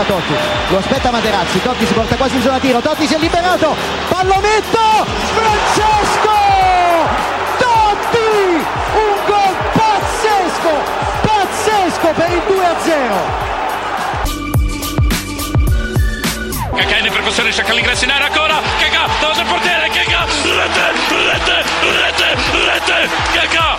ancora Totti. Lo aspetta Materazzi. Totti si porta quasi in zona tiro. Totti si è liberato. Pallonetto Francesco! Totti! Un gol pazzesco! Pazzesco per il 2 a 0 Cacà in percussione cerca l'ingresso in area ancora. Cacà davanti al portiere? Cacà rete rete rete rete Cacà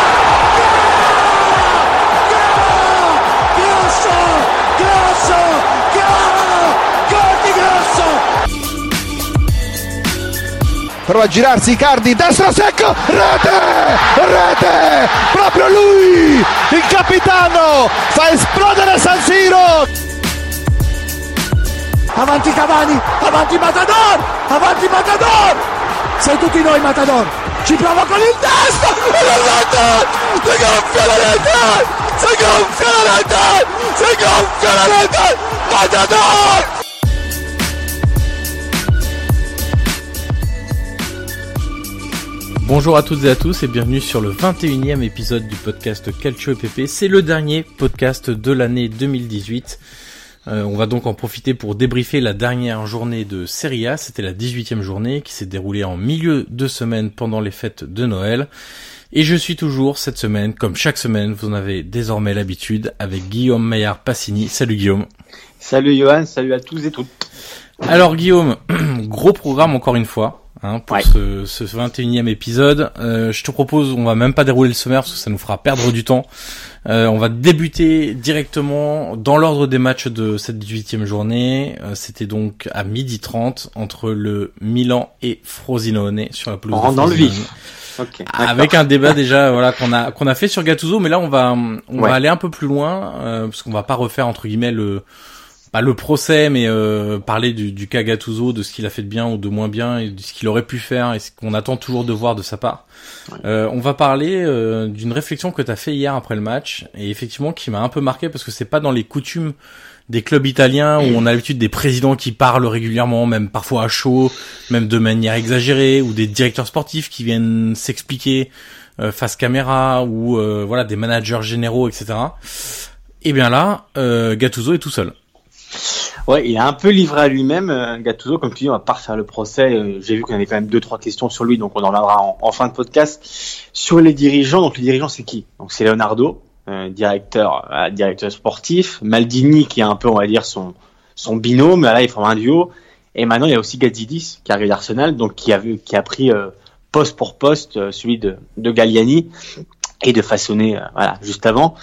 prova a girarsi Icardi destro secco rete rete proprio lui il capitano fa esplodere San Siro. Avanti Cavani avanti Matador avanti Matador. Sei tutti noi Matador. Ci prova con il testo e la rete si gonfia la rete si gonfia la rete si gonfia la rete. Matador Bonjour à toutes et à tous et bienvenue sur le 21e épisode du podcast Calcio EPP. C'est le dernier podcast de l'année 2018. Euh, on va donc en profiter pour débriefer la dernière journée de Serie A. C'était la 18e journée qui s'est déroulée en milieu de semaine pendant les fêtes de Noël. Et je suis toujours cette semaine, comme chaque semaine, vous en avez désormais l'habitude, avec Guillaume Maillard Passini. Salut Guillaume. Salut Johan, salut à tous et toutes. Alors Guillaume, gros programme encore une fois. Hein, pour Ouais. ce, ce 21e épisode, Euh, je te propose, on va même pas dérouler le sommaire parce que ça nous fera perdre du temps. Euh, on va débuter directement dans l'ordre des matchs de cette 18e journée. Euh, C'était donc à midi 30 entre le Milan et Frosinone sur la pelouse. On rentre dans le vif. Ok. Avec un débat déjà voilà qu'on a qu'on a fait sur Gattuso, mais là on va on Ouais. va aller un peu plus loin euh, parce qu'on va pas refaire entre guillemets le pas le procès, mais euh, parler du, du cas Gattuso, de ce qu'il a fait de bien ou de moins bien, et de ce qu'il aurait pu faire et ce qu'on attend toujours de voir de sa part. Euh, on va parler euh, d'une réflexion que tu as fait hier après le match et effectivement qui m'a un peu marqué parce que c'est pas dans les coutumes des clubs italiens où on a l'habitude des présidents qui parlent régulièrement, même parfois à chaud, même de manière exagérée, ou des directeurs sportifs qui viennent s'expliquer euh, face caméra, ou euh, voilà des managers généraux, etc. Et bien là, euh, Gattuso est tout seul. Ouais, il est un peu livré à lui-même, euh, Gattuso. Comme tu dis, on va pas refaire le procès. Euh, J'ai vu qu'on avait quand même deux, trois questions sur lui, donc on en reviendra en, fin de podcast. Sur les dirigeants, donc les dirigeants, c'est qui? Donc c'est Leonardo, euh, directeur, directeur sportif. Maldini, qui est un peu, on va dire, son, son binôme. Là, ils un duo. Et maintenant, il y a aussi Gazzidis, qui arrive d'Arsenal, donc qui a, vu, qui a pris poste pour poste celui de, de Galliani et de façonner, voilà, juste avant.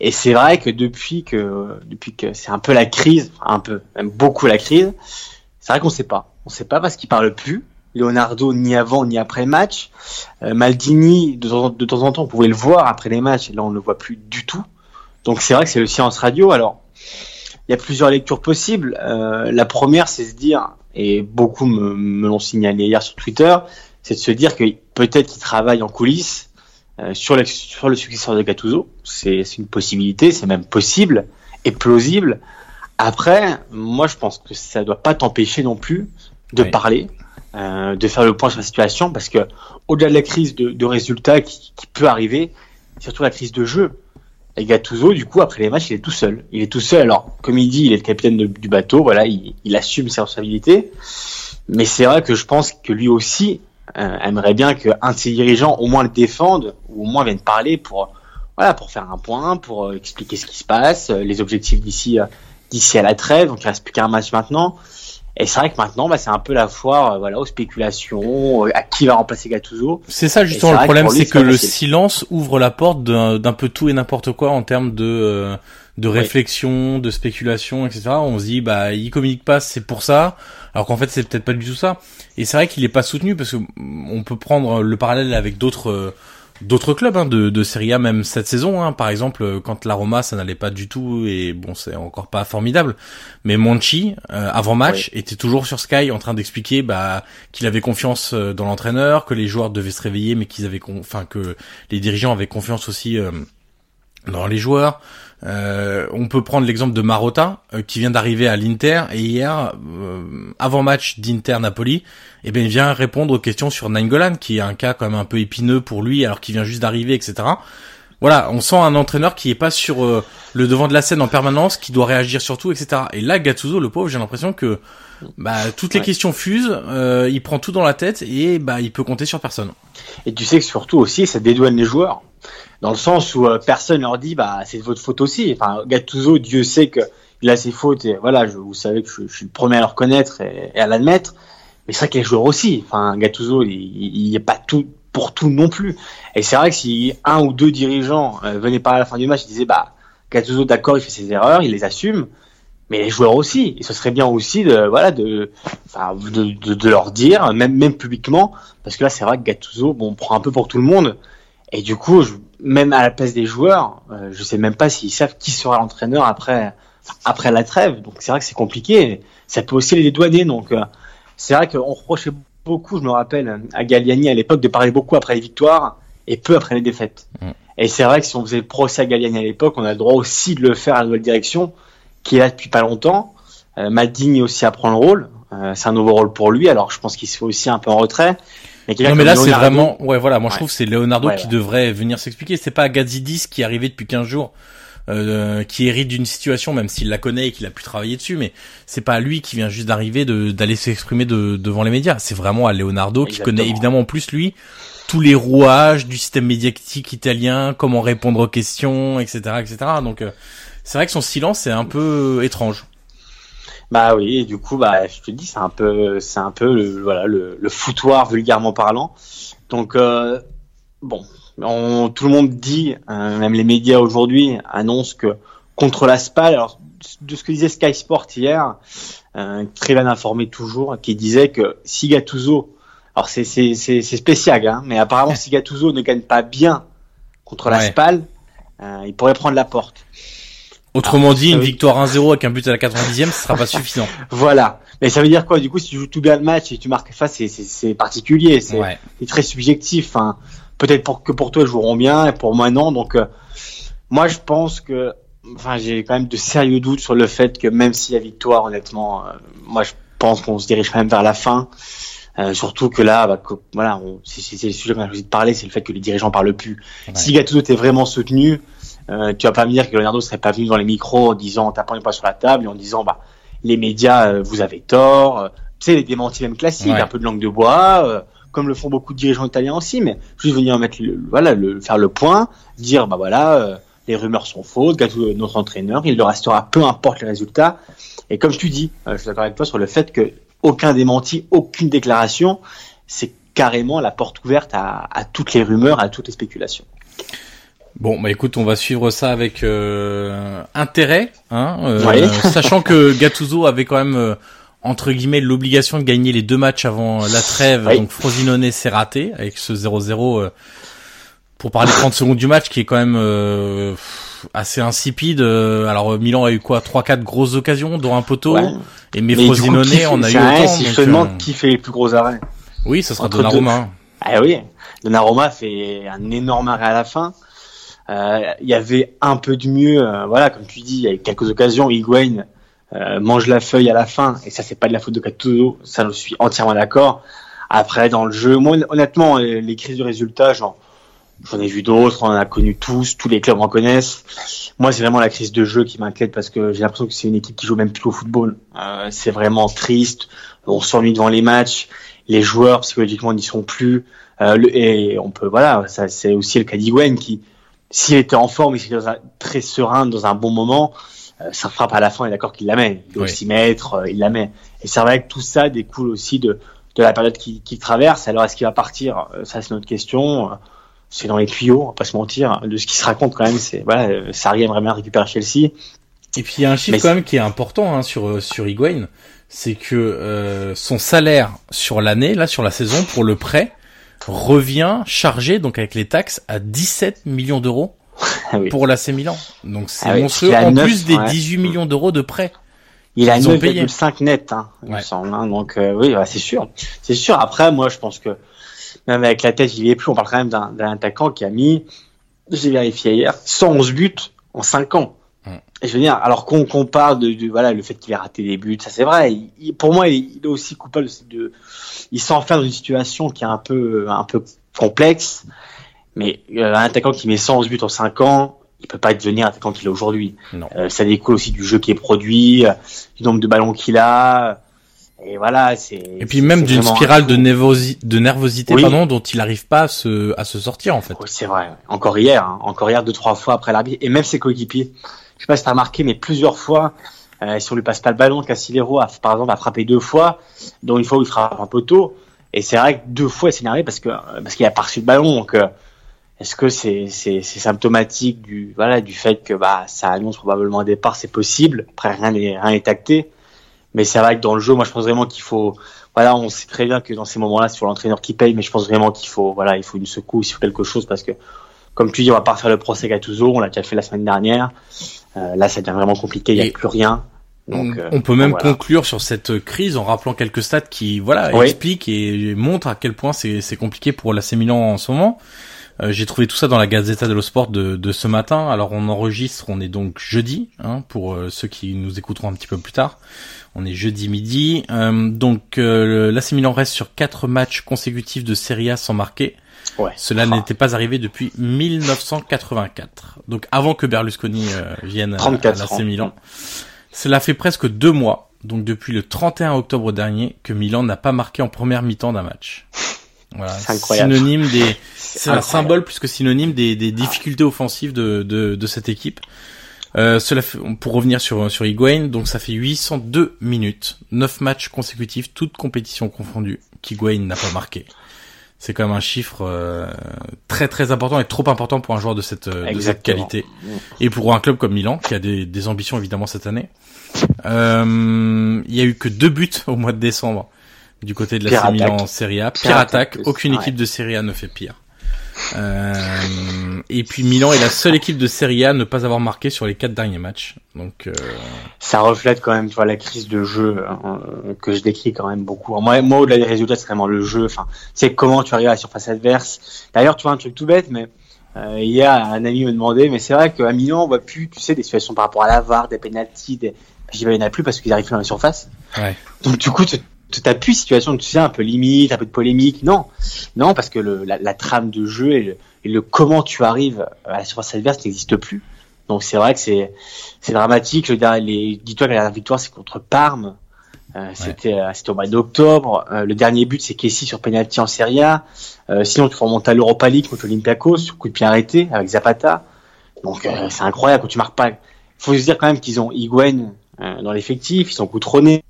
Et c'est vrai que depuis que depuis que c'est un peu la crise, un peu, même beaucoup la crise, c'est vrai qu'on sait pas. On sait pas parce qu'il parle plus. Leonardo ni avant ni après match. Euh, Maldini, de temps, de temps, en temps, on pouvait le voir après les matchs, et là on ne le voit plus du tout. Donc c'est vrai que c'est le silence radio. Alors, il y a plusieurs lectures possibles. Euh, la première, c'est se dire, et beaucoup me, me l'ont signalé hier sur Twitter, c'est de se dire que peut-être qu'il travaille en coulisses sur, le, sur le successeur de Gattuso. C'est une possibilité, c'est même possible et plausible. Après, moi je pense que ça ne doit pas t'empêcher non plus de oui. parler, euh, de faire le point sur la situation, parce que au-delà de la crise de, de résultats qui, qui, peut arriver, surtout la crise de jeu. Et Gattuso, du coup, après les matchs, il est tout seul. Il est tout seul. Alors, comme il dit, il est le capitaine de, du bateau. Voilà, il, il, assume ses responsabilités. Mais c'est vrai que je pense que lui aussi euh, aimerait bien qu'un de ses dirigeants au moins le défende ou au moins vienne parler pour voilà pour faire un point, pour euh, expliquer ce qui se passe, euh, les objectifs d'ici d'ici à la trêve. Donc il reste plus qu'un match maintenant. Et c'est vrai que maintenant, bah, c'est un peu la foire, euh, voilà, aux spéculations, euh, à qui va remplacer Gattuso. C'est ça justement le problème, c'est que le silence ouvre la porte d'un peu tout et n'importe quoi en termes de euh, de réflexion, de spéculation, etc. On se dit, bah, il communique pas, c'est pour ça, alors qu'en fait, c'est peut-être pas du tout ça. Et c'est vrai qu'il est pas soutenu parce que on peut prendre le parallèle avec d'autres d'autres clubs hein, de, de Serie A même cette saison. Hein. Par exemple, quand la Roma ça n'allait pas du tout et bon c'est encore pas formidable. Mais Monchi euh, avant match oui. était toujours sur Sky en train d'expliquer bah, qu'il avait confiance dans l'entraîneur, que les joueurs devaient se réveiller, mais qu'ils avaient enfin que les dirigeants avaient confiance aussi euh, dans les joueurs. Euh, on peut prendre l'exemple de Marotta euh, qui vient d'arriver à l'Inter et hier, euh, avant match d'Inter Napoli, eh bien il vient répondre aux questions sur Nainggolan qui est un cas quand même un peu épineux pour lui alors qu'il vient juste d'arriver, etc. Voilà, on sent un entraîneur qui est pas sur euh, le devant de la scène en permanence, qui doit réagir sur tout, etc. Et là, Gattuso, le pauvre, j'ai l'impression que bah, toutes les ouais. questions fusent, il prend tout dans la tête et bah il peut compter sur personne. Et tu sais que surtout aussi, ça dédouane les joueurs dans le sens où euh, personne leur dit bah c'est de votre faute aussi. Enfin Gattuso, Dieu sait que il a ses fautes et voilà, je, vous savez que je, suis le premier à le reconnaître et, et à l'admettre. Mais c'est vrai que les joueurs aussi. Enfin Gattuso, il n'est pas pour tout non plus. Et c'est vrai que si un ou deux dirigeants euh, venaient pas à la fin du match, ils disaient bah Gattuso d'accord, il fait ses erreurs, il les assume. Mais les joueurs aussi, et ce serait bien aussi de voilà de, de, leur dire même même publiquement parce que là c'est vrai que Gattuso bon prend un peu pour tout le monde et du coup je, même à la place des joueurs, euh, je sais même pas s'ils savent qui sera l'entraîneur après après la trêve. Donc c'est vrai que c'est compliqué. Ça peut aussi les dédouaner. Donc euh, c'est vrai qu'on reprochait beaucoup, je me rappelle, à Galliani à l'époque de parler beaucoup après les victoires et peu après les défaites. Mm. Et c'est vrai que si on faisait le procès à Galliani à l'époque, on a le droit aussi de le faire à la nouvelle direction, qui est là depuis pas longtemps. Euh, aussi apprend le rôle. Euh, c'est un nouveau rôle pour lui. Alors je pense qu'il se fait aussi un peu en retrait. Mais non mais là c'est vraiment ouais voilà moi je trouve c'est Leonardo ouais, qui ouais. devrait venir s'expliquer. C'est pas Gazidis qui est arrivé depuis 15 jours euh, qui hérite d'une situation même s'il la connaît et qu'il a pu travailler dessus mais c'est pas lui qui vient juste d'arriver de d'aller s'exprimer de, devant les médias. C'est vraiment à Leonardo Exactement. qui connaît évidemment en plus lui tous les rouages du système médiatique italien comment répondre aux questions etc etc donc euh, c'est vrai que son silence est un peu étrange bah oui, et du coup, bah, je te dis, c'est un peu, c'est un peu le, voilà, le, le foutoir vulgairement parlant. Donc, euh, bon, on, tout le monde dit, euh, même les médias aujourd'hui annoncent que contre la SPAL, alors de ce que disait Sky Sport hier, euh, très bien informé toujours, qui disait que si Gattuso, alors c'est c'est c'est spécial, hein, mais apparemment si Gattuso ne gagne pas bien contre la SPAL, euh, il pourrait prendre la porte. Autrement ah, dit, une victoire 1-0 avec un but à la 90e, ce sera pas suffisant. voilà. Mais ça veut dire quoi? Du coup, si tu joues tout bien le match et tu marques face, c'est particulier, c'est ouais. très subjectif. Hein. Peut-être pour que pour toi ils joueront bien et pour moi non. Donc, euh, moi je pense que, enfin, j'ai quand même de sérieux doutes sur le fait que même si la victoire, honnêtement, euh, moi je pense qu'on se dirige quand même vers la fin. Euh, surtout que là, bah, que, voilà, c'est le sujet qu'on a choisi de parler, c'est le fait que les dirigeants parlent plus. Ouais. Si Gattuso était vraiment soutenu, euh, tu vas pas me dire que Leonardo serait pas venu dans les micros en disant, en tapant les poings sur la table et en disant, bah, les médias, euh, vous avez tort. Euh, tu sais, les démentis même classiques, ouais. un peu de langue de bois, euh, comme le font beaucoup de dirigeants italiens aussi, mais juste venir mettre, le, voilà, le, faire le point, dire, bah voilà, les rumeurs sont fausses, Gattuso notre entraîneur, il le restera peu importe les résultats. Et comme tu dis, je suis d'accord avec toi sur le fait que aucun démenti, aucune déclaration, c'est carrément la porte ouverte à, à toutes les rumeurs, à toutes les spéculations. Bon, bah écoute, on va suivre ça avec euh, intérêt, hein, euh, sachant que Gattuso avait quand même euh, entre guillemets l'obligation de gagner les deux matchs avant la trêve. Donc Frosinone s'est raté avec ce 0-0 euh, pour parler 30 secondes du match qui est quand même euh, assez insipide. Euh, alors Milan a eu quoi? Trois quatre grosses occasions dont un poteau et mais, Frosinone on a eu autant. Si je te demande qui fait les plus gros arrêts. Oui, ça sera Donnarumma. Ah oui, Donnarumma fait un énorme arrêt à la fin. Il y avait un peu de mieux, voilà, comme tu dis, il y a quelques occasions. Higuain euh, mange la feuille à la fin, et ça c'est pas de la faute de Gattuso, ça je suis entièrement d'accord. Après dans le jeu, moi honnêtement les crises de résultats, j'en j'en ai vu d'autres, on en a connu tous, tous les clubs en connaissent. Moi c'est vraiment la crise de jeu qui m'inquiète parce que j'ai l'impression que c'est une équipe qui joue même plus au football. Euh, c'est vraiment triste, on s'ennuie devant les matchs, les joueurs psychologiquement n'y sont plus. Euh, et on peut voilà, ça c'est aussi le cas d'Igwen qui s'il était en forme, il était très serein dans un bon moment euh, ça frappe à la fin, il est d'accord qu'il la met. Il doit aussi mettre, euh, il la met. Et c'est vrai que tout ça découle aussi de, de la période qui, qui traverse. Alors est-ce qu'il va partir euh, Ça c'est notre question. C'est dans les tuyaux, on va pas se mentir. De ce qui se raconte quand même, c'est voilà, Sarri aimerait bien récupérer Chelsea. Et puis il y a un chiffre quand même qui est important hein, sur sur Higuain, c'est que son salaire sur l'année, là sur la saison pour le prêt, revient chargé donc avec les taxes à 17 millions d'euros ah pour l'AC Milan. Donc c'est ah monstrueux en plus des 18 millions d'euros de prêts. Il a 9,5 net, hein, il me semble. Hein. donc euh, oui, c'est sûr, c'est sûr. Après, moi, je pense que même avec la tête, il est plus. On parle quand même d'un attaquant qui a mis, j'ai vérifié hier, 111 buts en 5 ans. Et je veux dire, alors qu'on compare de, de, voilà le fait qu'il ait raté des buts, ça c'est vrai. pour moi, il, est aussi coupable de, il s'enferme dans une situation qui est un peu un peu complexe. Mais euh, un attaquant qui met 111 buts en 5 ans, il peut pas devenir attaquant qu'il est aujourd'hui. Euh, ça découle aussi du jeu qui est produit, du nombre de ballons qu'il a. Et voilà, c'est. Et puis même d'une spirale de, de nervosité, pardon, dont il n'arrive pas à se, à se sortir en fait. Oui, c'est vrai. Encore hier, hein. encore hier deux trois fois après l'arbitre, et même ses coéquipiers. Je sais pas si t'as remarqué, mais plusieurs fois, euh, si on lui passe pas le ballon, Cassilero a par exemple a frappé deux fois, dont une fois où il frappe un poteau. Et c'est vrai que deux fois il s'est énervé parce que parce qu'il a pas reçu le ballon. Donc est-ce que c'est symptomatique du voilà du fait que bah ça annonce probablement un départ, c'est possible. Après rien n'est rien est acté, mais c'est vrai que dans le jeu, moi je pense vraiment qu'il faut voilà, on sait très bien que dans ces moments-là, c'est l'entraîneur qui paye, mais je pense vraiment qu'il faut voilà, il faut une secousse, il faut quelque chose parce que comme tu dis, on va pas faire le procès Gattuso, on l'a déjà fait la semaine dernière. Euh, là, ça devient vraiment compliqué, il n'y a plus rien. Donc, on, peut même conclure sur cette crise en rappelant quelques stats qui voilà expliquent et montrent à quel point c'est compliqué pour l'AC Milan en ce moment. Euh, j'ai trouvé tout ça dans la Gazzetta dello Sport de, de, ce matin. Alors on enregistre, on est donc jeudi, hein, pour euh, ceux qui nous écouteront un petit peu plus tard. On est jeudi midi. Euh, donc euh, l'AC Milan reste sur quatre matchs consécutifs de Serie A sans marquer. Ouais. Cela ah. n'était pas arrivé depuis 1984. Donc avant que Berlusconi vienne à, à l'AC Milan. Cela fait presque deux mois, donc depuis le 31 octobre dernier, que Milan n'a pas marqué en première mi-temps d'un match. Voilà, synonyme des, c'est un symbole plus que synonyme des, des difficultés offensives de, de, de cette équipe. Euh, cela fait, pour revenir sur sur Higuain, donc ça fait 802 minutes, 9 matchs consécutifs, toutes compétitions confondues, qu'Higuain n'a pas marqué. C'est quand même un chiffre euh, très très important et trop important pour un joueur de cette, de cette qualité et pour un club comme Milan qui a des, des ambitions évidemment cette année. Euh, il y a eu que deux buts au mois de décembre du côté de la Milan en Serie A. Pire, attaque, aucune équipe de Serie A ne fait pire. Euh, et puis Milan est la seule équipe de Serie A à ne pas avoir marqué sur les quatre derniers matchs. Donc euh... ça reflète quand même, tu vois, la crise de jeu hein, que je décris quand même beaucoup. Moi, moi au-delà des résultats, c'est vraiment le jeu. Enfin, c'est comment tu arrives à la surface adverse. D'ailleurs, tu vois un truc tout bête, mais euh, hier un ami me demandait, mais c'est vrai qu'à Milan, on voit plus, tu sais, des situations par rapport à la VAR, des pénalties, des... je dis, il n'y en a plus parce qu'ils arrivent dans la surface. Ouais. Donc du coup, t'appuies situation, tu sais, un peu limite, un peu de polémique. Non, non, parce que le, la, la, trame de jeu et le, comment tu arrives à la surface adverse n'existe plus. Donc c'est vrai que c'est c'est dramatique. Le dernier, dis-toi que la dernière victoire c'est contre Parme. Euh, c'était euh, c'était au mois d'octobre. Euh, le dernier but c'est Kessi sur penalty en Serie A. Euh, sinon tu remontes à l'Europa League contre Olympiakos sur coup de pied arrêté avec Zapata. Donc c'est incroyable quand tu marques pas. Faut se dire quand même qu'ils ont Higuain euh, dans l'effectif, ils sont coutronés.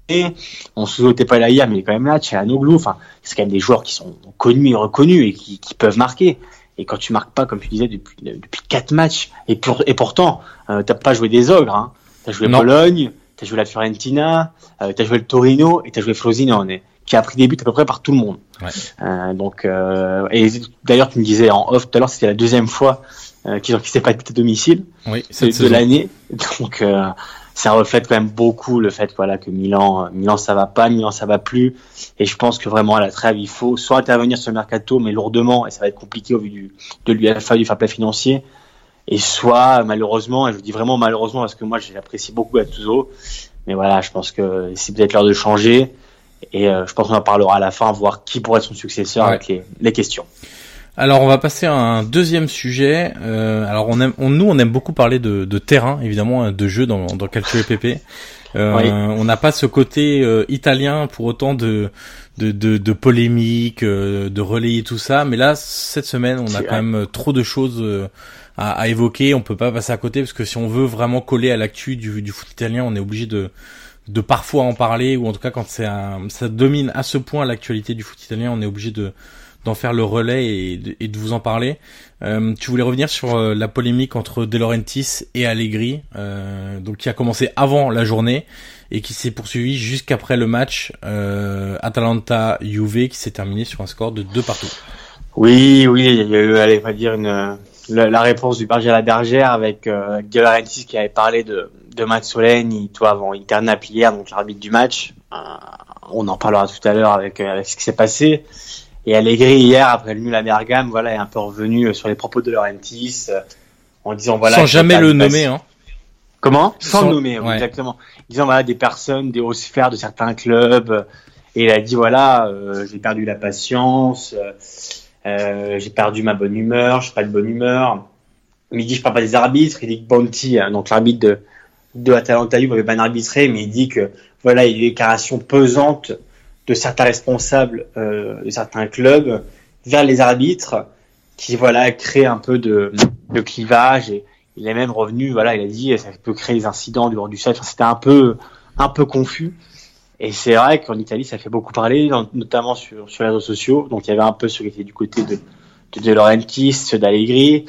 On se souhaitait pas là hier, mais il est quand même là. Anoglou, enfin, c'est quand même des joueurs qui sont connus et reconnus et qui, qui, peuvent marquer. Et quand tu marques pas, comme tu disais, depuis depuis quatre matchs, et, pour, et pourtant, euh, t'as pas joué des ogres. Hein. T'as joué Bologne, t'as joué la Fiorentina, euh, t'as joué le Torino et t'as joué Frosinone, qui a pris des buts à peu près par tout le monde. Ouais. Euh, donc, euh, et d'ailleurs, tu me disais en off tout à l'heure, c'était la deuxième fois euh, qu'ils quitté pas de but à domicile Oui, de, de l'année. Donc, euh, ça reflète quand même beaucoup le fait voilà que Milan, euh, Milan ça va pas, Milan ça va plus. Et je pense que vraiment à la trêve, il faut soit intervenir sur le mercato, mais lourdement, et ça va être compliqué au vu du, de l'UEFA, du fair play financier. Et soit malheureusement, et je vous dis vraiment malheureusement parce que moi j'apprécie beaucoup Gattuso, mais voilà, je pense que c'est peut-être l'heure de changer. Et euh, je pense qu'on en parlera à la fin, voir qui pourrait être son successeur Ouais. avec les, les questions. Alors on va passer à un deuxième sujet. Euh, alors on aime, on, nous on aime beaucoup parler de, de terrain, évidemment, hein, de jeu dans, dans Calcio PP. Euh, Oui. On n'a pas ce côté euh, italien pour autant de de, de, de polémique, euh, de relayer tout ça. Mais là cette semaine on a quand même trop de choses euh, à, à évoquer. On peut pas passer à côté parce que si on veut vraiment coller à l'actu du, du foot italien, on est obligé de de parfois en parler ou en tout cas quand c'est un- ça domine à ce point l'actualité du foot italien, on est obligé de d'en faire le relais et de, vous en parler. Euh, tu voulais revenir sur euh, la polémique entre De Laurentiis et Allegri, euh, donc qui a commencé avant la journée et qui s'est poursuivi jusqu'après le match Atalanta-Juve qui s'est terminé sur un score de 2 partout. Oui, oui, il y a eu, allez, va dire la, réponse du berger à la bergère avec De Laurentiis qui avait parlé de de Mazzoleni, toi avant Internap hier, donc l'arbitre du match. On en parlera tout à l'heure avec, avec ce qui s'est passé. Et Allegri hier après le nul à Bergame, voilà, est un peu revenu euh, sur les propos de Laurentiis euh, en disant voilà. Sans jamais t'as le nommer, hein. Comment? Sans, Sans- nommer, oui, ouais. exactement. Disant voilà des personnes, des hautes sphères de certains clubs. Et il a dit voilà, euh, j'ai perdu la patience, euh, j'ai perdu ma bonne humeur, je suis pas de bonne humeur. Mais il dit je parle pas des arbitres, il dit que Bonti, hein, donc l'arbitre de de Atalanta Juve avait bien arbitré, mais il dit que voilà il y a des déclarations pesantes de certains responsables euh, de certains clubs vers les arbitres qui voilà créent un peu de, de clivage et il est même revenu voilà il a dit ça peut créer des incidents du bord du Enfin, c'était un peu un peu confus. Et c'est vrai qu'en Italie ça fait beaucoup parler notamment sur sur les réseaux sociaux. Donc il y avait un peu ceux qui étaient du côté de de, de Laurentiis ceux d'Allegri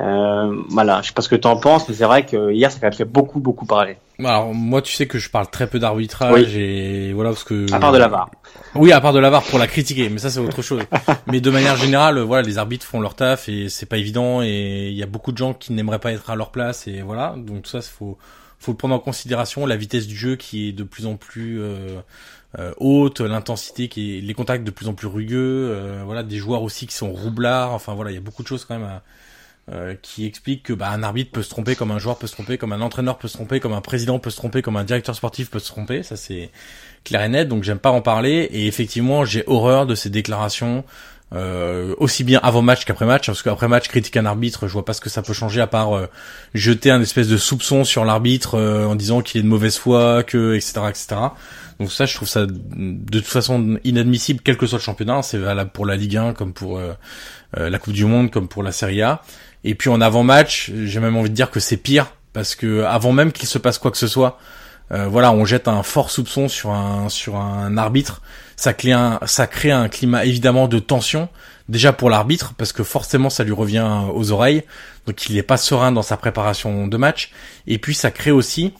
euh, voilà je sais pas ce que tu en penses mais c'est vrai que hier ça a quand même fait beaucoup beaucoup parler Alors moi tu sais que je parle très peu d'arbitrage Oui. et voilà parce que à part de la VAR Oui, à part de la VAR pour la critiquer, mais ça c'est autre chose. mais de manière générale, voilà, les arbitres font leur taf et c'est pas évident et il y a beaucoup de gens qui n'aimeraient pas être à leur place et voilà. Donc ça, faut faut le prendre en considération la vitesse du jeu qui est de plus en plus euh, euh, haute, l'intensité qui est les contacts de plus en plus rugueux, euh, voilà, des joueurs aussi qui sont roublards. Enfin voilà, il y a beaucoup de choses quand même à, euh, qui expliquent que bah, un arbitre peut se tromper, comme un joueur peut se tromper, comme un entraîneur peut se tromper, comme un président peut se tromper, comme un directeur sportif peut se tromper. Ça c'est clair et net, donc j'aime pas en parler. Et effectivement, j'ai horreur de ces déclarations, euh, aussi bien avant match qu'après match, parce qu'après match, critique un arbitre, je vois pas ce que ça peut changer à part euh, jeter un espèce de soupçon sur l'arbitre euh, en disant qu'il est de mauvaise foi, que etc etc. Donc ça, je trouve ça de toute façon inadmissible, quel que soit le championnat. C'est valable pour la Ligue 1 comme pour euh, euh, la Coupe du Monde, comme pour la Serie A. Et puis en avant-match, j'ai même envie de dire que c'est pire parce que avant même qu'il se passe quoi que ce soit, euh, voilà, on jette un fort soupçon sur un sur un arbitre. Ça crée un ça crée un climat évidemment de tension déjà pour l'arbitre parce que forcément ça lui revient aux oreilles, donc il n'est pas serein dans sa préparation de match. Et puis ça crée aussi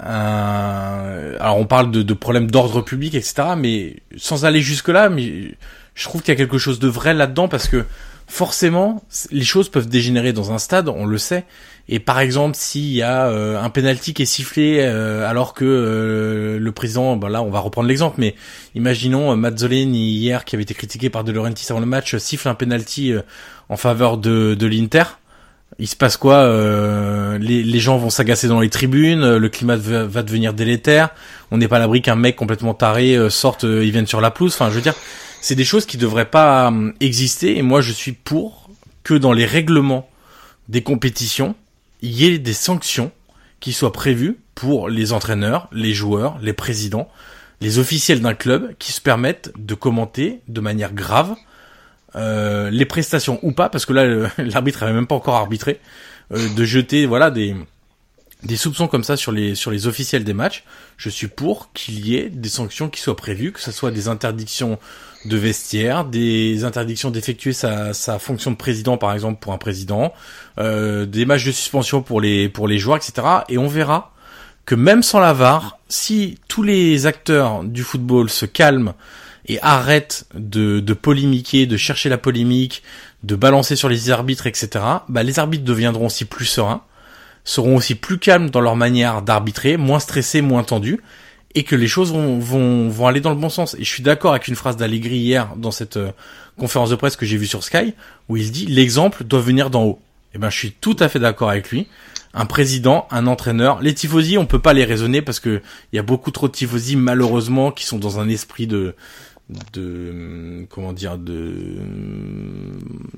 un... alors on parle de, de problèmes d'ordre public etc. Mais sans aller jusque là, mais je trouve qu'il y a quelque chose de vrai là-dedans parce que forcément, les choses peuvent dégénérer dans un stade, on le sait. Et par exemple, s'il y a euh, un penalty qui est sifflé euh, alors que euh, le président, bah là, on va reprendre l'exemple, mais imaginons euh, Mazzoleni hier qui avait été critiqué par De Laurentiis avant le match euh, siffle un penalty euh, en faveur de, de l'Inter. Il se passe quoi les, les gens vont s'agacer dans les tribunes, le climat va, va devenir délétère. On n'est pas à l'abri qu'un mec complètement taré sorte, il vienne sur la pelouse. Enfin, je veux dire, c'est des choses qui devraient pas euh, exister. Et moi, je suis pour que dans les règlements des compétitions, il y ait des sanctions qui soient prévues pour les entraîneurs, les joueurs, les présidents, les officiels d'un club qui se permettent de commenter de manière grave euh, les prestations ou pas, parce que là l'arbitre avait même pas encore arbitré, euh, de jeter voilà des des soupçons comme ça sur les sur les officiels des matchs. Je suis pour qu'il y ait des sanctions qui soient prévues, que ce soit des interdictions de vestiaire, des interdictions d'effectuer sa, sa fonction de président par exemple pour un président, euh, des matchs de suspension pour les pour les joueurs, etc. Et on verra que même sans la VAR, si tous les acteurs du football se calment et arrêtent de, de polémiquer, de chercher la polémique, de balancer sur les arbitres, etc., bah, les arbitres deviendront aussi plus sereins, seront aussi plus calmes dans leur manière d'arbitrer, moins stressés, moins tendus, et que les choses vont, vont, vont aller dans le bon sens. Et je suis d'accord avec une phrase d'Allegri hier dans cette euh, conférence de presse que j'ai vue sur Sky, où il dit l'exemple doit venir d'en haut. Et eh ben je suis tout à fait d'accord avec lui un président, un entraîneur. Les tifosi, on peut pas les raisonner parce que il y a beaucoup trop de tifosi malheureusement qui sont dans un esprit de de comment dire de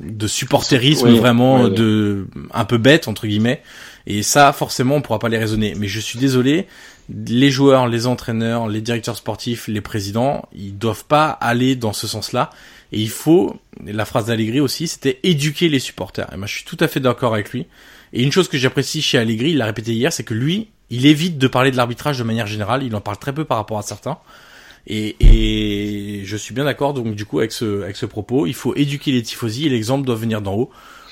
de supporterisme vraiment de un peu bête entre guillemets et ça forcément on pourra pas les raisonner mais je suis désolé les joueurs les entraîneurs les directeurs sportifs les présidents ils doivent pas aller dans ce sens-là et il faut la phrase d'Allegri aussi c'était éduquer les supporters et moi je suis tout à fait d'accord avec lui et une chose que j'apprécie chez Allegri, il l'a répété hier, c'est que lui, il évite de parler de l'arbitrage de manière générale. Il en parle très peu par rapport à certains. Et, je suis bien d'accord donc du coup avec ce avec ce propos. Il faut éduquer les tifosi et l'exemple doit venir d'en haut.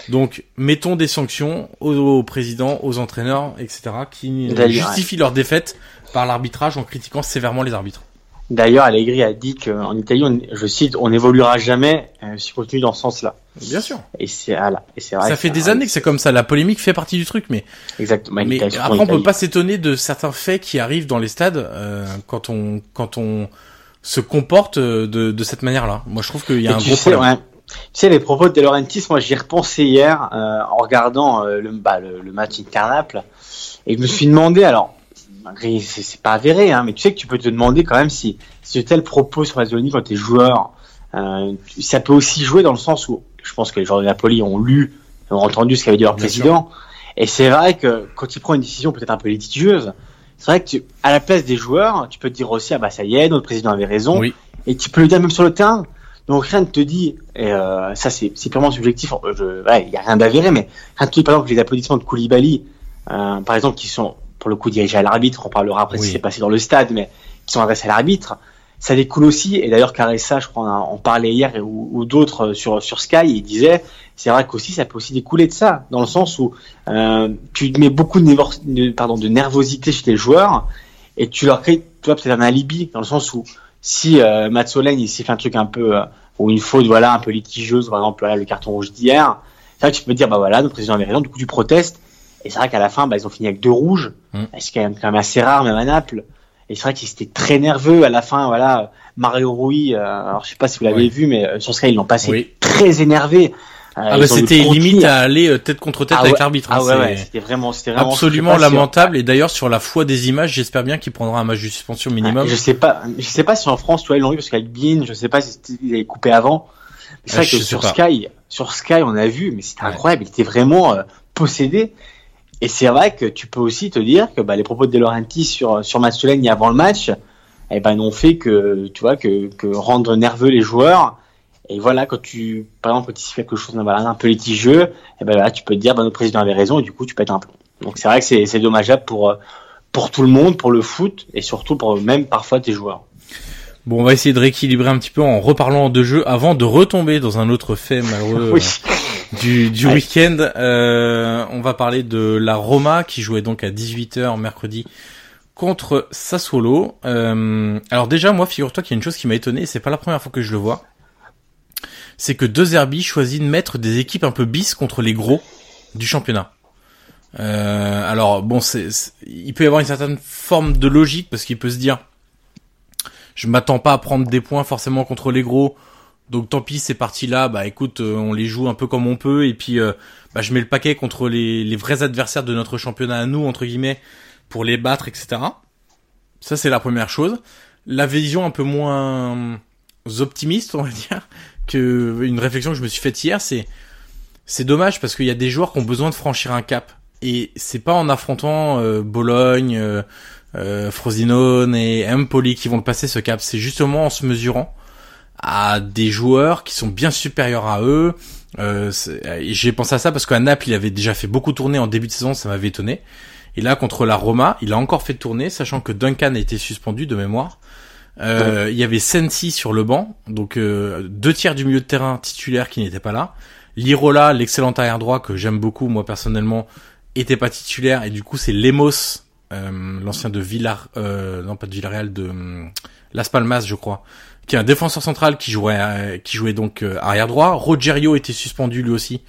Donc mettons des sanctions aux, présidents, aux entraîneurs, etc. qui justifient leur défaite par l'arbitrage en critiquant sévèrement les arbitres. D'ailleurs, Allegri a dit qu'en Italie, je cite, on n'évoluera jamais euh, si on continue dans ce sens-là. Bien sûr. Et c'est voilà. Et c'est vrai. Ça fait des années que c'est comme ça. La polémique fait partie du truc, mais. Exactement. Mais après, on peut pas s'étonner de certains faits qui arrivent dans les stades euh, quand on quand on se comporte euh, de, de cette manière-là. Moi, je trouve qu'il y a un gros sais, problème. Ouais. Tu sais, les propos de De Laurentiis, moi, j'y repensé hier euh, en regardant euh, le, bah, le, le match Inter-Naples, et je me suis demandé, alors c'est pas avéré, hein, mais tu sais que tu peux te demander quand même si, si tel propos sur la zone quand t'es joueur, euh, ça peut aussi jouer dans le sens où je pense que les joueurs de Napoli ont lu, ont entendu ce qu'avait dit leur président. Et c'est vrai que quand il prend une décision peut-être un peu litigieuse, c'est vrai que tu, à la place des joueurs, tu peux te dire aussi ah bah ça y est, notre président avait raison. Et tu peux le dire même sur le terrain. Donc rien ne te dit, et euh, ça c'est purement subjectif, il ouais, y a rien d'avéré, mais rien ne te dit par exemple les applaudissements de Koulibaly, euh, par exemple, qui sont pour le coup dirigés à l'arbitre, on parlera après ce qui s'est passé dans le stade, mais qui sont adressés à l'arbitre. Ça découle aussi, et d'ailleurs Caressa, je crois, on, parlait hier ou, d'autres sur sur Sky, il disait, c'est vrai qu'aussi ça peut aussi découler de ça, dans le sens où euh, tu mets beaucoup de, pardon, de nervosité chez tes joueurs et tu leur crées, tu vois, peut-être un alibi, dans le sens où si euh, Matt Solène il s'est fait un truc un peu euh, ou une faute, voilà, un peu litigieuse, par exemple le carton rouge d'hier, ça tu peux te dire bah voilà, notre président avait raison, du coup tu protestes et c'est vrai qu'à la fin, bah, ils ont fini avec deux rouges. Mm. C'est quand même, quand même assez rare, même à Naples. Et c'est vrai qu'ils étaient très nerveux à la fin. Voilà, Mario Rui. Euh, alors je sais pas si vous l'avez vu, mais euh, sur Sky ils l'ont passé très énervé. Euh, ah bah c'était limite à aller tête contre tête ah avec l'arbitre. Hein, ah ouais, c'était vraiment, c'était vraiment absolument lamentable. Et d'ailleurs sur la foi des images, j'espère bien qu'il prendra un match de suspension minimum. je sais pas, je sais pas si en France, tu vois, ils l'ont eu parce qu'avec Bean, je sais pas si ils avaient coupé avant. C'est vrai que sur Sky, sur Sky, on a vu, mais c'était incroyable. Il était vraiment possédé. Et c'est vrai que tu peux aussi te dire que bah, les propos de De Laurentiis sur sur Massoleni avant le match, eh ben n'ont fait que tu vois que, que rendre nerveux les joueurs. Et voilà, quand tu, par exemple, quand il quelque chose voilà, un peu litigieux, eh ben là, tu peux te dire, bah, notre président avait raison, et du coup, tu peux être un plomb. Donc c'est vrai que c'est, c'est dommageable pour, pour tout le monde, pour le foot, et surtout pour même parfois tes joueurs. Bon, on va essayer de rééquilibrer un petit peu en reparlant de jeu avant de retomber dans un autre fait malheureux. oui du, du week-end. Euh, on va parler de la Roma qui jouait donc à 18h mercredi contre Sassuolo. Euh, alors déjà, moi, figure-toi qu'il y a une chose qui m'a étonné, c'est pas la première fois que je le vois. C'est que deux Zerbi choisit de mettre des équipes un peu bis contre les gros du championnat. Euh, alors bon, c'est, il peut y avoir une certaine forme de logique parce qu'il peut se dire, je m'attends pas à prendre des points forcément contre les gros donc tant pis, c'est parti là. Bah écoute, euh, on les joue un peu comme on peut et puis euh, bah, je mets le paquet contre les, les vrais adversaires de notre championnat à nous entre guillemets pour les battre, etc. Ça c'est la première chose. La vision un peu moins optimiste, on va dire, que une réflexion que je me suis faite hier, c'est c'est dommage parce qu'il y a des joueurs qui ont besoin de franchir un cap et c'est pas en affrontant euh, Bologne, euh, Frosinone et Empoli qui vont passer ce cap. C'est justement en se mesurant à des joueurs qui sont bien supérieurs à eux. Euh, J'ai pensé à ça parce qu'à Naples, il avait déjà fait beaucoup tourner en début de saison, ça m'avait étonné. Et là, contre la Roma, il a encore fait tourner, sachant que Duncan a été suspendu de mémoire. Euh, il y avait Sensi sur le banc, donc euh, deux tiers du milieu de terrain titulaire qui n'était pas là. Lirola, l'excellent arrière droit que j'aime beaucoup moi personnellement, était pas titulaire et du coup c'est Lemos l'ancien de Villar, non pas de Villarreal, de Las Palmas, je crois, qui est un défenseur central qui jouait, qui jouait donc arrière droit. Rogerio était suspendu lui aussi,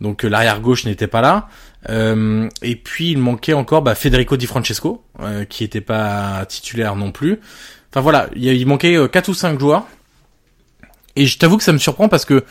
donc l'arrière gauche n'était pas là. et puis il manquait encore bah, Federico Di Francesco, qui était pas titulaire non plus. Enfin voilà, il, manquait quatre ou cinq joueurs. Et je t'avoue que ça me surprend parce que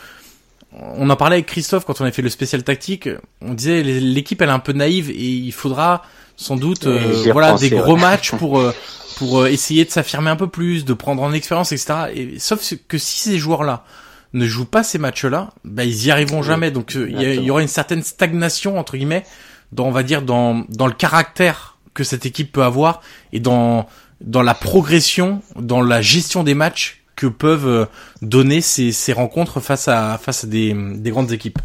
on en parlait avec Christophe quand on a fait le spécial tactique. On disait l'équipe elle est un peu naïve et il faudra sans doute euh, voilà des gros matchs pour euh, pour euh, essayer de s'affirmer un peu plus, de prendre en expérience, etc. Et, sauf que si ces joueurs-là ne jouent pas ces matchs-là, bah ils y arriveront jamais. Donc il y, aura une certaine stagnation entre guillemets dans on va dire dans dans le caractère que cette équipe peut avoir et dans dans la progression, dans la gestion des matchs que peuvent euh, donner ces, ces rencontres face à face à des, des grandes équipes.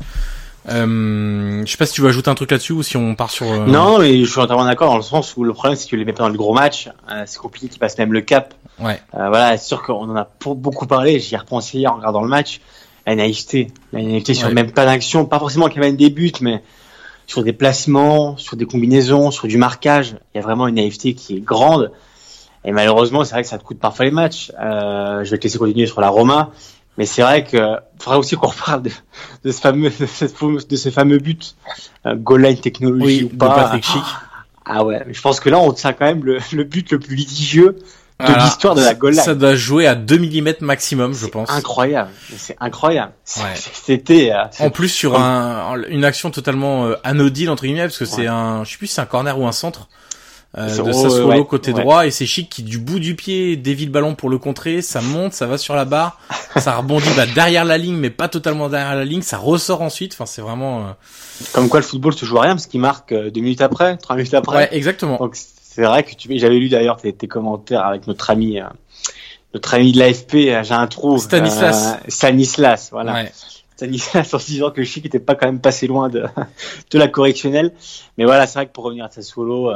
Euh, je sais pas si tu veux ajouter un truc là-dessus ou si on part sur. Euh, non, mais je suis entièrement d'accord dans le sens où le problème c'est que tu les mets pas dans le gros match, euh, c'est compliqué qu'ils passent même le cap. Ouais. voilà, c'est sûr qu'on en a beaucoup parlé. J'y ai repensé hier en regardant le match. La naïveté, la naïveté sur même pas d'action, pas forcément qu'il y avait des buts, mais sur des placements, sur des combinaisons, sur du marquage. Il y a vraiment une naïveté qui est grande. Et malheureusement, c'est vrai que ça te coûte parfois les matchs. Euh, je vais te laisser continuer sur la Roma. Mais c'est vrai que faudrait aussi qu'on reparle de, de, ce fameux, de, ces fameux buts, euh, goal line technologie ou pas. Ah, ouais, je pense que là on tient quand même le, le but le plus litigieux de l'histoire de la goal line. Ça doit jouer à 2 mm maximum, je pense. Incroyable, c'est incroyable. C'était. Euh, en plus sur un, une action totalement euh, anodine entre guillemets, parce que c'est un, je sais plus si c'est un corner ou un centre. Euh, de Sassuolo côté droit et c'est Chic qui du bout du pied dévie le ballon pour le contrer, ça monte, ça va sur la barre, ça rebondit bah, derrière la ligne mais pas totalement derrière la ligne, ça ressort ensuite, enfin c'est vraiment euh, comme quoi le football se joue à rien parce qu'il marque euh, deux minutes après, trois minutes après. Ouais, exactement. Donc c'est vrai que tu j'avais lu d'ailleurs tes, tes, commentaires avec notre ami notre ami de l'AFP, j'ai un trou Stanislas. Stanislas, voilà. Ouais. Stanislas en se disant que le Chic était pas quand même passé loin de, de la correctionnelle. Mais voilà, c'est vrai que pour revenir à Sassuolo, euh,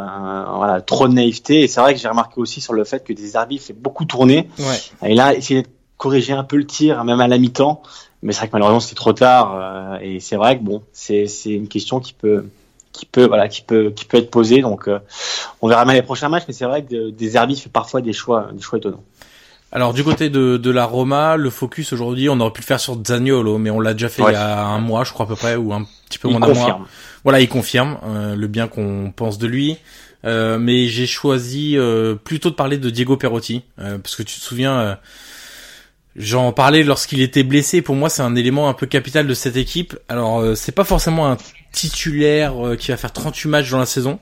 voilà, trop de naïveté. Et c'est vrai que j'ai remarqué aussi sur le fait que des arbitres fait beaucoup tourner. Ouais. Et là, essayer de corriger un peu le tir, même à la mi-temps. Mais c'est vrai que malheureusement, c'était trop tard. Euh, et c'est vrai que bon, c'est, c'est une question qui peut, qui peut, voilà, qui peut, qui peut être posée. Donc, euh, on verra mal les prochains matchs. Mais c'est vrai que des arbitres fait parfois des choix, des choix étonnants. Alors du côté de, de la Roma, le focus aujourd'hui, on aurait pu le faire sur Zaniolo, mais on l'a déjà fait il y a un mois, je crois à peu près, ou un petit peu moins d'un mois. Voilà, il confirme euh, le bien qu'on pense de lui. Euh, mais j'ai choisi euh, plutôt de parler de Diego Perotti, parce que tu te souviens, j'en parlais lorsqu'il était blessé. Pour moi, c'est un élément un peu capital de cette équipe. Alors, c'est pas forcément un titulaire qui va faire 38 matchs dans la saison.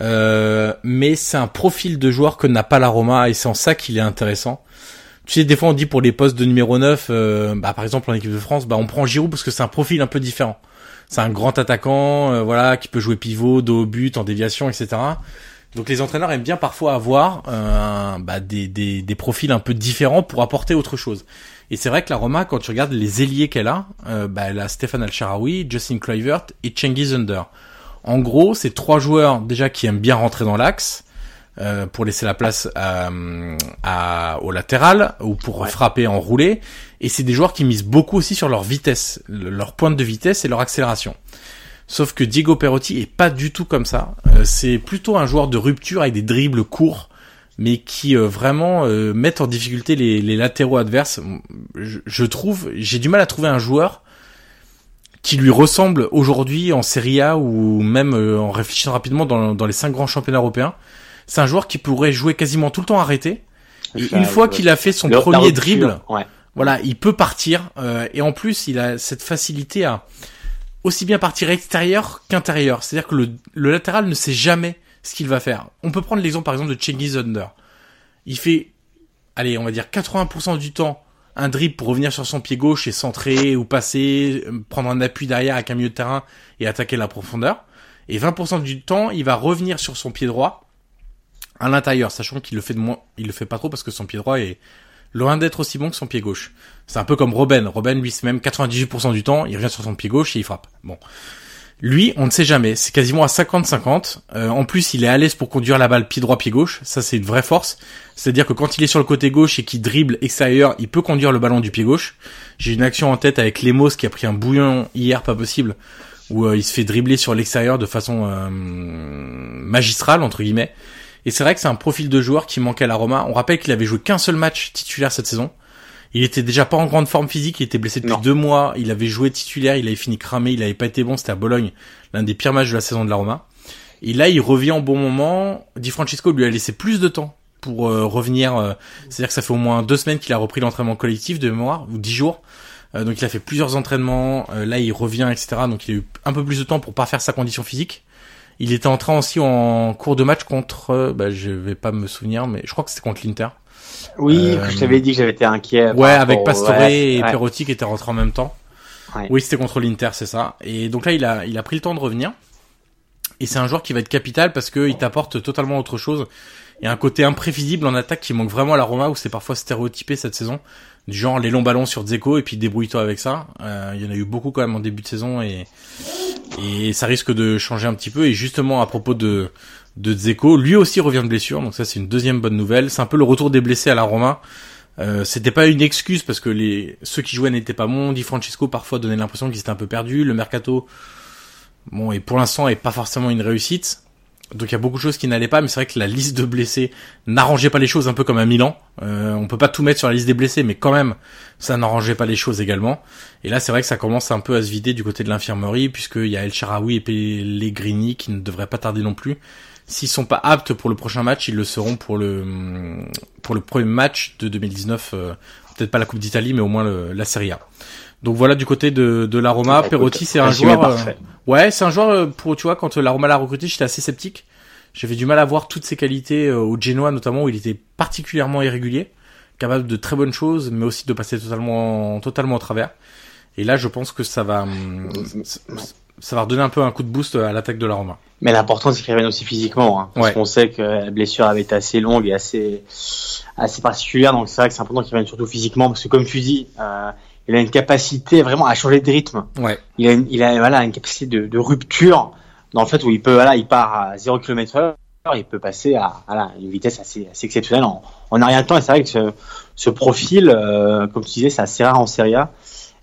Euh, mais c'est un profil de joueur que n'a pas la Roma et c'est en ça qu'il est intéressant. Tu sais, des fois on dit pour les postes de numéro 9, euh, bah, par exemple en équipe de France, bah, on prend Giroud parce que c'est un profil un peu différent. C'est un grand attaquant, euh, voilà, qui peut jouer pivot, dos au but, en déviation, etc. Donc les entraîneurs aiment bien parfois avoir bah, des, des, des, profils un peu différents pour apporter autre chose. Et c'est vrai que la Roma, quand tu regardes les ailiers qu'elle a, bah, elle a Stéphane Al-Sharawi, Justin Kluivert et Cengiz Under. En gros, c'est trois joueurs déjà qui aiment bien rentrer dans l'axe euh, pour laisser la place à, au latéral ou pour frapper en roulé. Et c'est des joueurs qui misent beaucoup aussi sur leur vitesse, leur pointe de vitesse et leur accélération. Sauf que Diego Perotti est pas du tout comme ça. Euh, c'est plutôt un joueur de rupture avec des dribbles courts, mais qui euh, vraiment euh, mettent en difficulté les, les latéraux adverses. Je, je trouve, j'ai du mal à trouver un joueur qui lui ressemble aujourd'hui en Serie A ou même euh, en réfléchissant rapidement dans, dans les cinq grands championnats européens. C'est un joueur qui pourrait jouer quasiment tout le temps arrêté. Et une fois qu'il a fait son premier dribble, voilà, il peut partir. Euh, et en plus, il a cette facilité à aussi bien partir extérieur qu'intérieur. C'est-à-dire que le, le, latéral ne sait jamais ce qu'il va faire. On peut prendre l'exemple par exemple de Cengiz Under. Il fait, allez, on va dire 80% du temps un dribble pour revenir sur son pied gauche et centrer ou passer, euh, prendre un appui derrière avec un milieu de terrain et attaquer la profondeur. Et 20% du temps, il va revenir sur son pied droit à l'intérieur, sachant qu'il le fait de moins, il le fait pas trop parce que son pied droit est loin d'être aussi bon que son pied gauche. C'est un peu comme Robben. Robben, lui, c'est même 98% du temps, il revient sur son pied gauche et il frappe. Bon. Lui, on ne sait jamais. C'est quasiment à 50-50. Euh, en plus, il est à l'aise pour conduire la balle pied droit, pied gauche. Ça, c'est une vraie force. C'est-à-dire que quand il est sur le côté gauche et qu'il dribble extérieur, il peut conduire le ballon du pied gauche. J'ai une action en tête avec Lemos qui a pris un bouillon hier, pas possible, où il se fait dribbler sur l'extérieur de façon magistrale entre guillemets. Et c'est vrai que c'est un profil de joueur qui manquait à la Roma. On rappelle qu'il avait joué qu'un seul match titulaire cette saison. Il était déjà pas en grande forme physique, il était blessé depuis deux mois, il avait joué titulaire, il avait fini cramé, il avait pas été bon, c'était à Bologne, l'un des pires matchs de la saison de la Roma. Et là, il revient au bon moment. Di Francesco lui a laissé plus de temps pour euh, revenir. Euh, c'est-à-dire que ça fait au moins deux semaines qu'il a repris l'entraînement collectif de mémoire, ou dix jours. Euh, donc il a fait plusieurs entraînements. là, il revient, etc. Donc il a eu un peu plus de temps pour pas faire sa condition physique. Il était entré aussi en cours de match contre, bah, je vais pas me souvenir, mais je crois que c'était contre l'Inter. Oui, je t'avais dit que j'avais été inquiet. Ouais, avec Pastore et Perotti qui étaient rentrés en même temps. Oui, c'était contre l'Inter, c'est ça. Et donc là, il a, il a pris le temps de revenir. Et c'est un joueur qui va être capital parce qu'il t'apporte totalement autre chose. Il y a un côté imprévisible en attaque qui manque vraiment à la Roma où c'est parfois stéréotypé cette saison. Du genre les longs ballons sur Dzeko et puis débrouille-toi avec ça. Euh, il y en a eu beaucoup quand même en début de saison et, et ça risque de changer un petit peu. Et justement à propos de, de Dzeko, lui aussi revient de blessure, donc ça c'est une deuxième bonne nouvelle. C'est un peu le retour des blessés à la Roma. Euh, c'était pas une excuse parce que les ceux qui jouaient n'étaient pas bons. Di Francesco parfois donnait l'impression qu'ils étaient un peu perdus. Le mercato Bon, et pour l'instant, est pas forcément une réussite. Donc il y a beaucoup de choses qui n'allaient pas, mais c'est vrai que la liste de blessés n'arrangeait pas les choses, un peu comme à Milan. Euh, on peut pas tout mettre sur la liste des blessés, mais quand même, ça n'arrangeait pas les choses également. Et là, c'est vrai que ça commence un peu à se vider du côté de l'infirmerie, puisqu'il y a El Sharawi et Pellegrini qui ne devraient pas tarder non plus. S'ils sont pas aptes pour le prochain match, ils le seront pour le pour le premier match de 2019. Euh, peut-être pas la Coupe d'Italie, mais au moins le, la Serie A. Donc voilà du côté de, de la Roma. Perotti, c'est un joueur. Euh, ouais, c'est un joueur euh, pour tu vois quand la Roma l'a recruté, j'étais assez sceptique. J'avais du mal à voir toutes ses qualités euh, au Genoa notamment où il était particulièrement irrégulier, capable de très bonnes choses, mais aussi de passer totalement totalement au travers. Et là, je pense que ça va hum, ça va redonner un peu un coup de boost à l'attaque de la Roma. Mais l'important c'est qu'il revienne aussi physiquement, hein, parce qu'on sait que la blessure avait été assez longue et assez assez particulière, donc c'est vrai que c'est important qu'il revienne surtout physiquement, parce que comme tu dis. Euh, il a une capacité vraiment à changer de rythme. Ouais. Il a, une, il a voilà une capacité de, de, rupture dans le fait où il peut voilà, il part à 0 km heure, il peut passer à voilà, une vitesse assez, assez exceptionnelle en, en rien de temps. Et c'est vrai que ce, ce profil, euh, comme tu disais, c'est assez rare en Serie A.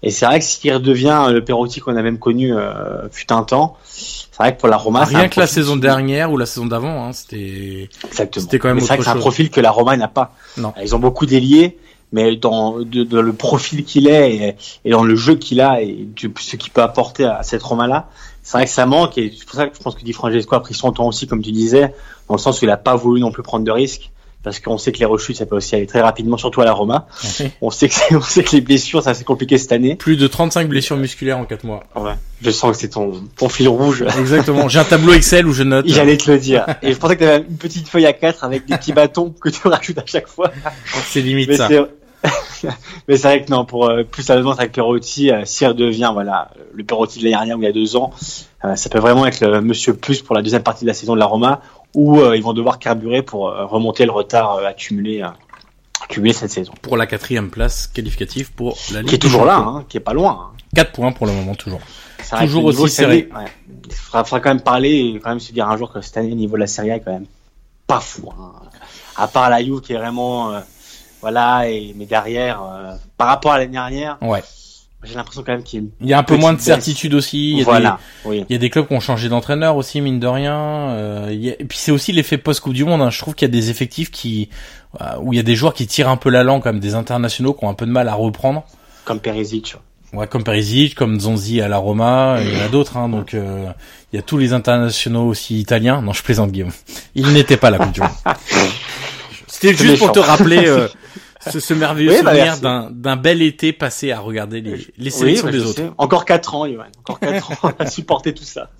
Et c'est vrai que s'il redevient le Perotti qu'on a même connu euh, fut un temps, c'est vrai que pour la Roma, rien que la saison dernière ou la saison d'avant, hein, c'était exactement. C'était quand même. C'est vrai que c'est un profil que la Roma n'a pas. Non. Ils ont beaucoup d'ailiers, mais dans, de, le profil qu'il est et, dans le jeu qu'il a et ce qu'il peut apporter à cette Roma-là, c'est vrai que ça manque et c'est pour ça que je pense que Di Francesco a pris son temps aussi, comme tu disais, dans le sens où il a pas voulu non plus prendre de risques parce qu'on sait que les rechutes ça peut aussi aller très rapidement, surtout à la Roma. On sait que on sait que les blessures ça c'est compliqué cette année. Plus de 35 blessures musculaires en 4 mois. Ouais. Je sens que c'est ton ton fil rouge. Exactement. J'ai un tableau Excel où je note. J'allais te le dire. Et je pensais que tu avais une petite feuille à 4 avec des petits bâtons que tu rajoutes à chaque fois. C'est limite ça. mais c'est vrai que non, pour euh, plus sérieusement, avec Perotti, euh, si elle devient voilà le Perotti de l'année dernière où il y a deux ans, euh, ça peut vraiment être le Monsieur Plus pour la deuxième partie de la saison de la Roma, où ils vont devoir carburer pour remonter le retard accumulé. accumulé cette saison. Pour la quatrième place qualificative pour la Ligue. Qui est toujours là, hein, qui est pas loin. Hein. 4 points pour le moment, toujours. Toujours aussi serré. Ouais. Il faudra, quand même parler et quand même se dire un jour que cette année, au niveau de la Serie A, est quand même pas fou. Hein. À part la Juve qui est vraiment voilà, et, mais derrière, euh, par rapport à l'année dernière, ouais. J'ai l'impression quand même qu'il y a, il y a un peu moins de certitude aussi. Il y a voilà, des, oui. il y a des clubs qui ont changé d'entraîneur aussi, mine de rien. Euh, et puis c'est aussi l'effet post-Coupe du Monde. Hein. Je trouve qu'il y a des effectifs qui, euh, où il y a des joueurs qui tirent un peu la langue, comme des internationaux qui ont un peu de mal à reprendre. Comme Perisic. Ouais, comme Perisic, comme Zonzi à la Roma, il y en a d'autres. Hein, donc euh, il y a tous les internationaux aussi italiens. Non, je plaisante Guillaume. Il n'était pas la Coupe du Monde. C'était juste pour te rappeler euh, ce, ce, merveilleux bah, souvenir d'un bel été passé à regarder les, les sélections bah, des autres. Encore quatre ans, Yohan. Encore quatre ans à supporter tout ça.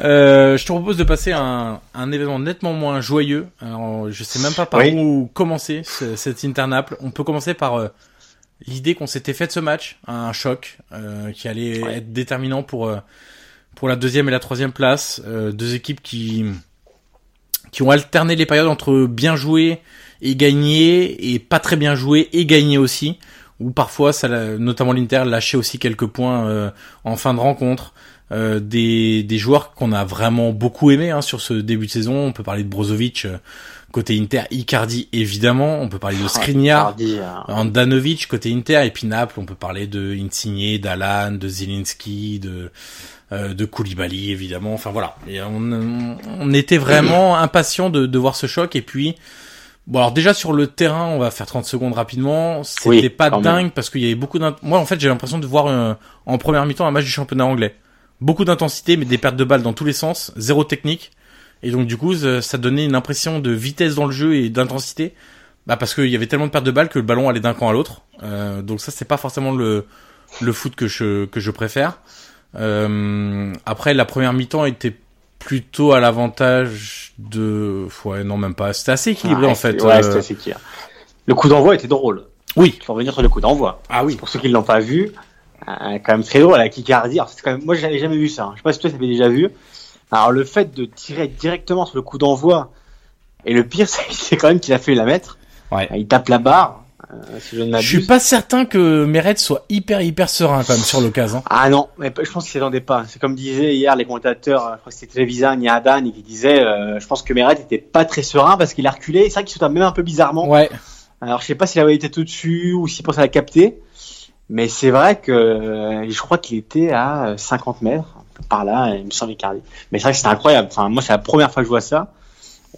Euh, je te propose de passer à un, un événement nettement moins joyeux. Alors, je sais même pas par où commencer cet Internaple. On peut commencer par euh, l'idée qu'on s'était fait de ce match, un choc euh, qui allait être déterminant pour euh, pour la deuxième et la troisième place. deux équipes qui qui ont alterné les périodes entre bien jouer et gagner et pas très bien jouer et gagner aussi ou parfois ça notamment l'Inter lâchait aussi quelques points euh, en fin de rencontre. Euh, des, des joueurs qu'on a vraiment beaucoup aimé hein, sur ce début de saison. On peut parler de Brozovic euh, Côté Inter, Icardi évidemment, on peut parler de Skriniar, Ah, Andanovic côté Inter. Et puis Naples, on peut parler de Insigne, d'Alan, de Zielinski, de euh, de Koulibaly évidemment. Enfin voilà, et on, on était vraiment impatient de, de voir ce choc et puis Bon alors déjà sur le terrain, on va faire 30 secondes rapidement. C'était Oui, pas dingue même. parce qu'il y avait beaucoup d'int... Moi en fait j'ai l'impression de voir euh, en première mi-temps un match du championnat anglais. Beaucoup d'intensité mais des pertes de balles dans tous les sens, zéro technique. Et donc du coup ça ça donnait une impression de vitesse dans le jeu et d'intensité. Bah parce qu'il y avait tellement de pertes de balles que le ballon allait d'un camp à l'autre. Euh, donc ça c'est pas forcément le le foot que je que je préfère. Euh, après la première mi-temps était plutôt à l'avantage de ouais non même pas. C'était assez équilibré Ouais, en fait. Ouais, Euh, c'était assez clair. Le coup d'envoi était drôle. Oui. Il faut revenir sur le coup d'envoi. Ah oui. Pour ceux qui ne l'ont pas vu, euh, quand même très drôle c'est quand même, moi, j'avais jamais vu ça. hein. Je sais pas si toi, t'avais déjà vu. Alors, le fait de tirer directement sur le coup d'envoi, et le pire, c'est quand même qu'il a fait la mettre. Ouais. Il tape la barre, si je ne Je suis pas certain que Meret soit hyper hyper serein quand même sur l'occasion. Ah non, mais je pense qu'il s'attendait pas. C'est comme disaient hier les commentateurs, euh, je crois que c'était Télévisa, Niadan, qui disait, euh, je pense que Meret était pas très serein parce qu'il a reculé. C'est vrai qu'il saute même un peu bizarrement. Ouais. Alors je sais pas s'il avait été tout dessus ou s'il pensait à la capter, mais c'est vrai que euh, je crois qu'il était à euh, 50 mètres par là, il me semble Icardi. Mais c'est vrai que c'était incroyable. Enfin moi c'est la première fois que je vois ça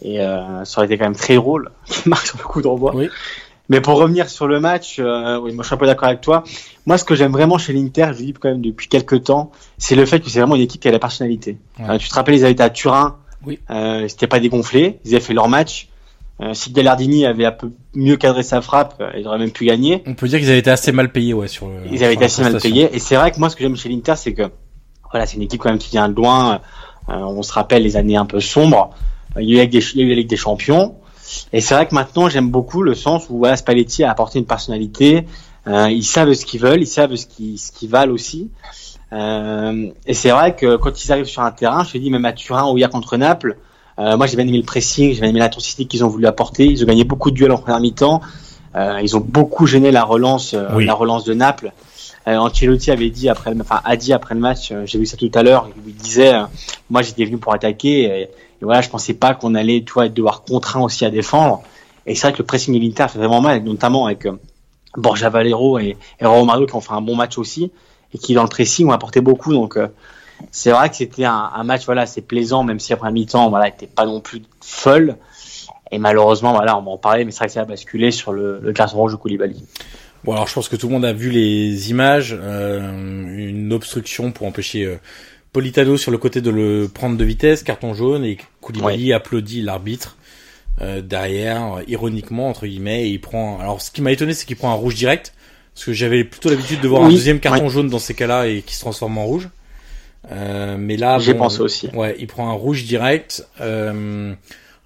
et euh, ça aurait été quand même très drôle qu'il marque sur le coup d'envoi. Oui. Mais pour revenir sur le match, euh, oui, moi je suis un peu d'accord avec toi. Moi ce que j'aime vraiment chez l'Inter, je le dis quand même depuis quelques temps, c'est le fait que c'est vraiment une équipe qui a la personnalité. Ouais. Euh, tu te rappelles, ils avaient été à Turin, Oui. euh, c'était pas dégonflé, ils avaient fait leur match. Euh, si Gallardini avait un peu mieux cadré sa frappe, euh, ils auraient même pu gagner. On peut dire qu'ils avaient été assez mal payés ouais sur le. Ils avaient été assez mal payés. Et c'est vrai que moi, ce que j'aime chez l'Inter, c'est que voilà, c'est une équipe quand même qui vient de loin. Euh, on se rappelle les années un peu sombres. Il y a eu la Ligue des Champions. Et c'est vrai que maintenant, j'aime beaucoup le sens où voilà, Spalletti a apporté une personnalité. Euh, ils savent ce qu'ils veulent, ils savent ce qu'ils ce qu'ils valent aussi. Euh, et c'est vrai que quand ils arrivent sur un terrain, je te dis même à Turin ou hier contre Naples, euh, moi j'ai bien aimé le pressing, j'ai bien aimé l'intensité qu'ils ont voulu apporter. Ils ont gagné beaucoup de duels en première mi-temps. Euh, ils ont beaucoup gêné la relance, euh, Oui. la relance de Naples. Euh, Ancelotti avait dit après, le, enfin a dit après le match, j'ai vu ça tout à l'heure, il lui disait, moi j'étais venu pour attaquer et, et voilà, je pensais pas qu'on allait, tu vois, devoir contraint aussi à défendre. Et c'est vrai que le pressing l'Inter fait vraiment mal, notamment avec euh, Borja Valero et, et Romario qui ont fait un bon match aussi et qui dans le pressing ont apporté beaucoup. Donc euh, c'est vrai que c'était un, match voilà, c'est plaisant, même si après mi-temps, voilà, était pas non plus folle. Et malheureusement, voilà, on va en parler, mais c'est vrai que ça a basculé sur le, le rouge de Koulibaly. Bon alors je pense que tout le monde a vu les images, euh, une obstruction pour empêcher Politano sur le côté de le prendre de vitesse, carton jaune Koulibaly applaudit l'arbitre euh, derrière, euh, ironiquement entre guillemets, et il prend. Alors ce qui m'a étonné c'est qu'il prend un rouge direct, parce que j'avais plutôt l'habitude de voir un deuxième carton jaune dans ces cas-là et qui se transforme en rouge. Euh, mais là, J'ai bon, pensé aussi. Ouais, il prend un rouge direct. Euh,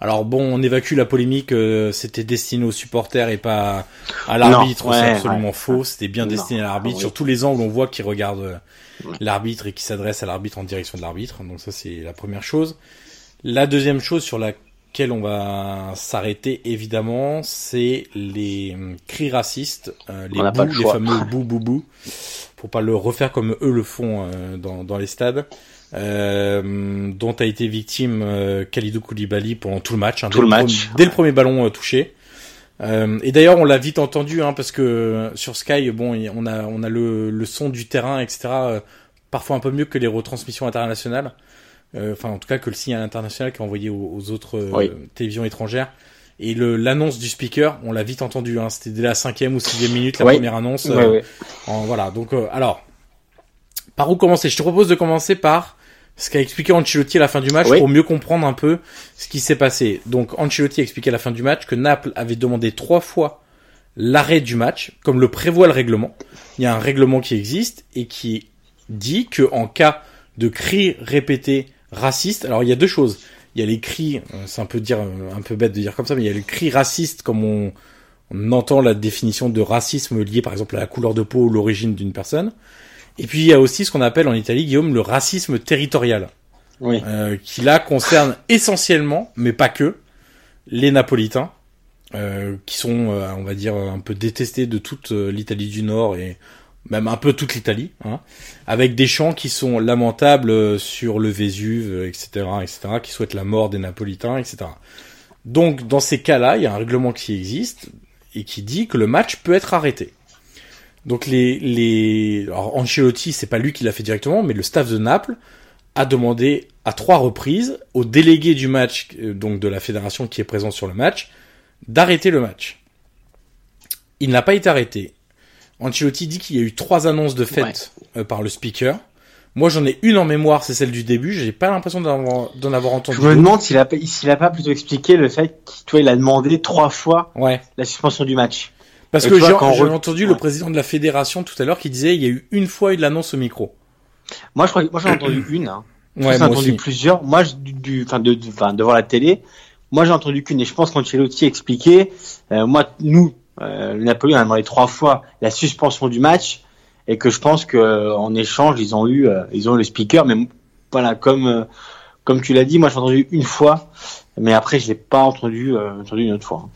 alors bon, on évacue la polémique. euh, c'était destiné aux supporters et pas à l'arbitre. C'est absolument ouais. faux. C'était bien Non, destiné à l'arbitre. oui. Sur tous les angles, on voit qu'il regarde l'arbitre et qu'il s'adresse à l'arbitre en direction de l'arbitre. Donc ça, c'est la première chose. La deuxième chose sur laquelle on va s'arrêter évidemment, c'est les hum, cris racistes, euh, les le les fameux bou bou bou, pour pas le refaire comme eux le font euh, dans, dans les stades. Euh, dont a été victime euh, Khalidou Koulibaly pendant tout le match, hein, Tout dès, le match, premier- dès le premier ballon euh, touché. Euh, et d'ailleurs, on l'a vite entendu, hein, parce que euh, sur Sky, bon, on a on a le, le son du terrain, etc. euh, parfois un peu mieux que les retransmissions internationales. Euh, Enfin, en tout cas, que le signal international qui est envoyé aux, aux autres euh, Oui. télévisions étrangères. Et le l'annonce du speaker, on l'a vite entendu. Hein, C'était dès la cinquième ou sixième minute la Oui. première annonce. Euh, ouais. en- voilà. Donc, euh, alors, par où commencer? Je te propose de commencer par ce qu'a expliqué Ancelotti à la fin du match Oui. pour mieux comprendre un peu ce qui s'est passé. Donc Ancelotti a expliqué à la fin du match que Naples avait demandé trois fois l'arrêt du match, comme le prévoit le règlement. Il y a un règlement qui existe et qui dit que en cas de cris répétés racistes, alors il y a deux choses. Il y a les cris, euh, c'est un peu dire euh, un peu bête de dire comme ça, mais il y a les cris racistes comme on, on entend la définition de racisme lié par exemple à la couleur de peau ou l'origine d'une personne. Et puis il y a aussi ce qu'on appelle en Italie, Guillaume, le racisme territorial, Oui. euh, qui là concerne essentiellement, mais pas que, les Napolitains, euh, qui sont, euh, on va dire, un peu détestés de toute l'Italie du Nord et même un peu toute l'Italie, hein, avec des chants qui sont lamentables euh, sur le Vésuve, euh, etc., etc., qui souhaitent la mort des Napolitains, etc. Donc dans ces cas-là, il y a un règlement qui existe et qui dit que le match peut être arrêté. Donc les les alors Ancelotti, c'est pas lui qui l'a fait directement, mais le staff de Naples a demandé à trois reprises au délégué du match, euh, donc de la fédération qui est présent sur le match, d'arrêter le match. Il n'a pas été arrêté. Ancelotti dit qu'il y a eu trois annonces de fête euh, par le speaker. Moi, j'en ai une en mémoire, c'est celle du début. J'ai pas l'impression d'en avoir, entendu. Je me demande s'il a, s'il a pas plutôt expliqué le fait qu'il il a demandé trois fois ouais. la suspension du match. Parce que j'ai entendu le président de la fédération tout à l'heure qui disait il y a eu une fois il l'annonce au micro. Moi, je crois, moi j'en ai entendu une. Hein. Ouais, j'ai entendu plusieurs. Moi, du, enfin, de, enfin, devant la télé, moi j'ai entendu qu'une. Et je pense qu'Ancelotti expliquait. Euh, moi, nous, euh, le Napoli a demandé trois fois la suspension du match et que je pense que en échange ils ont eu euh, ils ont eu le speaker. Mais voilà comme euh, comme tu l'as dit moi j'ai entendu une fois mais après je l'ai pas entendu euh, entendu une autre fois.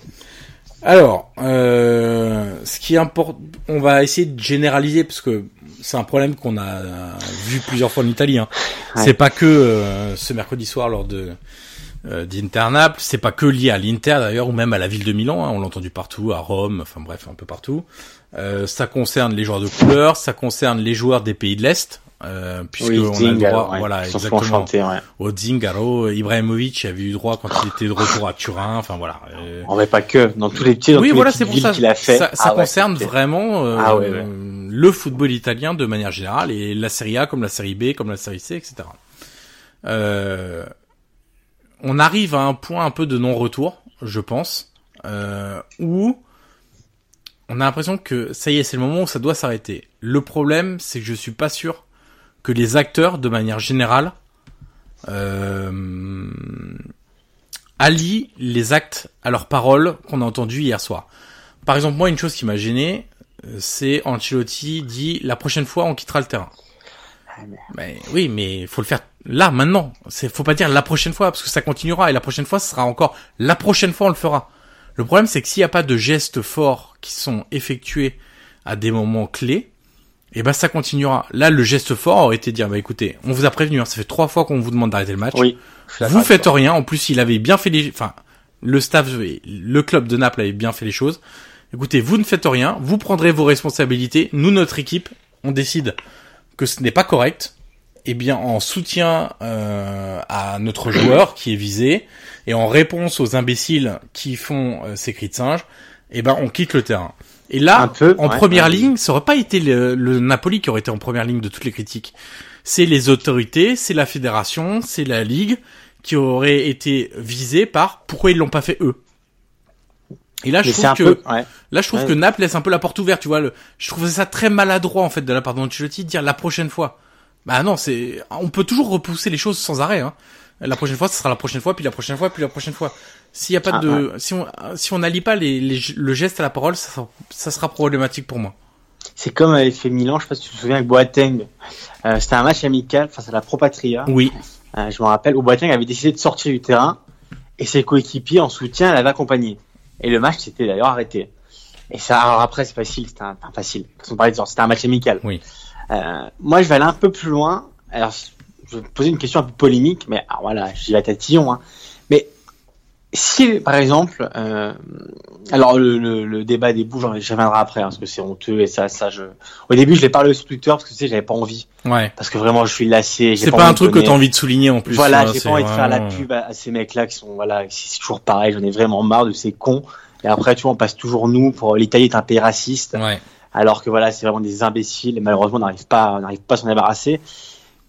Alors ce qui importe on va essayer de généraliser parce que c'est un problème qu'on a vu plusieurs fois en Italie hein. c'est pas que ce mercredi soir lors de d'Inter Naples, c'est pas que lié à l'Inter d'ailleurs ou même à la ville de Milan, hein. on l'a entendu partout, à Rome, enfin bref un peu partout. Euh, ça concerne les joueurs de couleur, ça concerne les joueurs des pays de l'Est, euh, puisque on a le droit, voilà, exactement. Au Zingaro, Ibrahimovic avait eu droit quand il était de retour à Turin, enfin voilà. Euh... On va pas que dans tous les petits, dans oui, tous voilà, c'est pour ça. qu'il a fait. Ça, ça ah concerne vraiment euh, ah le football italien de manière générale et la Serie A comme la Série B, comme la Série C, etc. Euh, on arrive à un point un peu de non-retour, je pense, euh, où on a l'impression que ça y est, c'est le moment où ça doit s'arrêter. Le problème, c'est que je suis pas sûr que les acteurs, de manière générale, euh, allient les actes à leurs paroles qu'on a entendues hier soir. Par exemple, moi, une chose qui m'a gêné, euh, c'est Ancelotti dit la prochaine fois on quittera le terrain. Ah, mais oui, mais faut le faire là, maintenant. C'est, faut pas dire la prochaine fois parce que ça continuera et la prochaine fois ce sera encore la prochaine fois on le fera. Le problème, c'est que s'il n'y a pas de gestes forts qui sont effectués à des moments clés, et eh ben ça continuera. Là, le geste fort aurait été de dire, bah écoutez, on vous a prévenu, hein, ça fait trois fois qu'on vous demande d'arrêter le match. Oui. Vous faites rien. En plus, il avait bien fait les, enfin, le staff, le club de Naples avait bien fait les choses. Écoutez, vous ne faites rien, vous prendrez vos responsabilités. Nous, notre équipe, on décide que ce n'est pas correct. Eh bien, en soutien euh, à notre joueur qui est visé, et en réponse aux imbéciles qui font euh, ces cris de singe, eh ben on quitte le terrain. Et là, en première ligne, ça aurait pas été le, Napoli qui aurait été en première ligne de toutes les critiques. C'est les autorités, c'est la fédération, c'est la ligue qui aurait été visée par pourquoi ils l'ont pas fait eux? Et là, je trouve que là, je trouve que Naples laisse un peu la porte ouverte. Tu vois, le, je trouve ça très maladroit en fait de la part d'Ancelotti de dire la prochaine fois. Bah non, c'est, on peut toujours repousser les choses sans arrêt. Hein. La prochaine fois, ce sera la prochaine fois, puis la prochaine fois, puis la prochaine fois. S'il y a pas ah, de, si on si on n'allie pas les, les, le geste à la parole, ça, sera, ça sera problématique pour moi. C'est comme l'effet Milan, je sais pas si tu te souviens avec Boateng. Euh, c'était un match amical face à la Pro Patria. Oui. Euh, je me rappelle où Boateng avait décidé de sortir du terrain et ses coéquipiers en soutien l'avaient accompagné. Et le match s'était d'ailleurs arrêté. Et ça, alors après, c'est facile, c'était un, enfin, facile. C'était un match amical. Oui. Euh, moi, je vais aller un peu plus loin. Alors, je vais poser une question un peu polémique, mais alors voilà, j'ai la tatillon. Hein. Si, par exemple, euh, alors le, le, le, débat des bouts, j'en reviendrai après, hein, parce que c'est honteux et ça, ça, je. Au début, je l'ai parlé sur Twitter parce que tu sais, j'avais pas envie. Ouais. Parce que vraiment, je suis lassé. C'est pas, un truc que t'as envie de souligner en plus. Voilà, j'ai pas envie de faire la pub à, ces mecs-là qui sont, voilà, c'est toujours pareil. J'en ai vraiment marre de ces cons. Et après, tu vois, on passe toujours nous pour l'Italie est un pays raciste. Ouais. Alors que voilà, c'est vraiment des imbéciles et malheureusement, on n'arrive pas, on n'arrive pas à s'en débarrasser.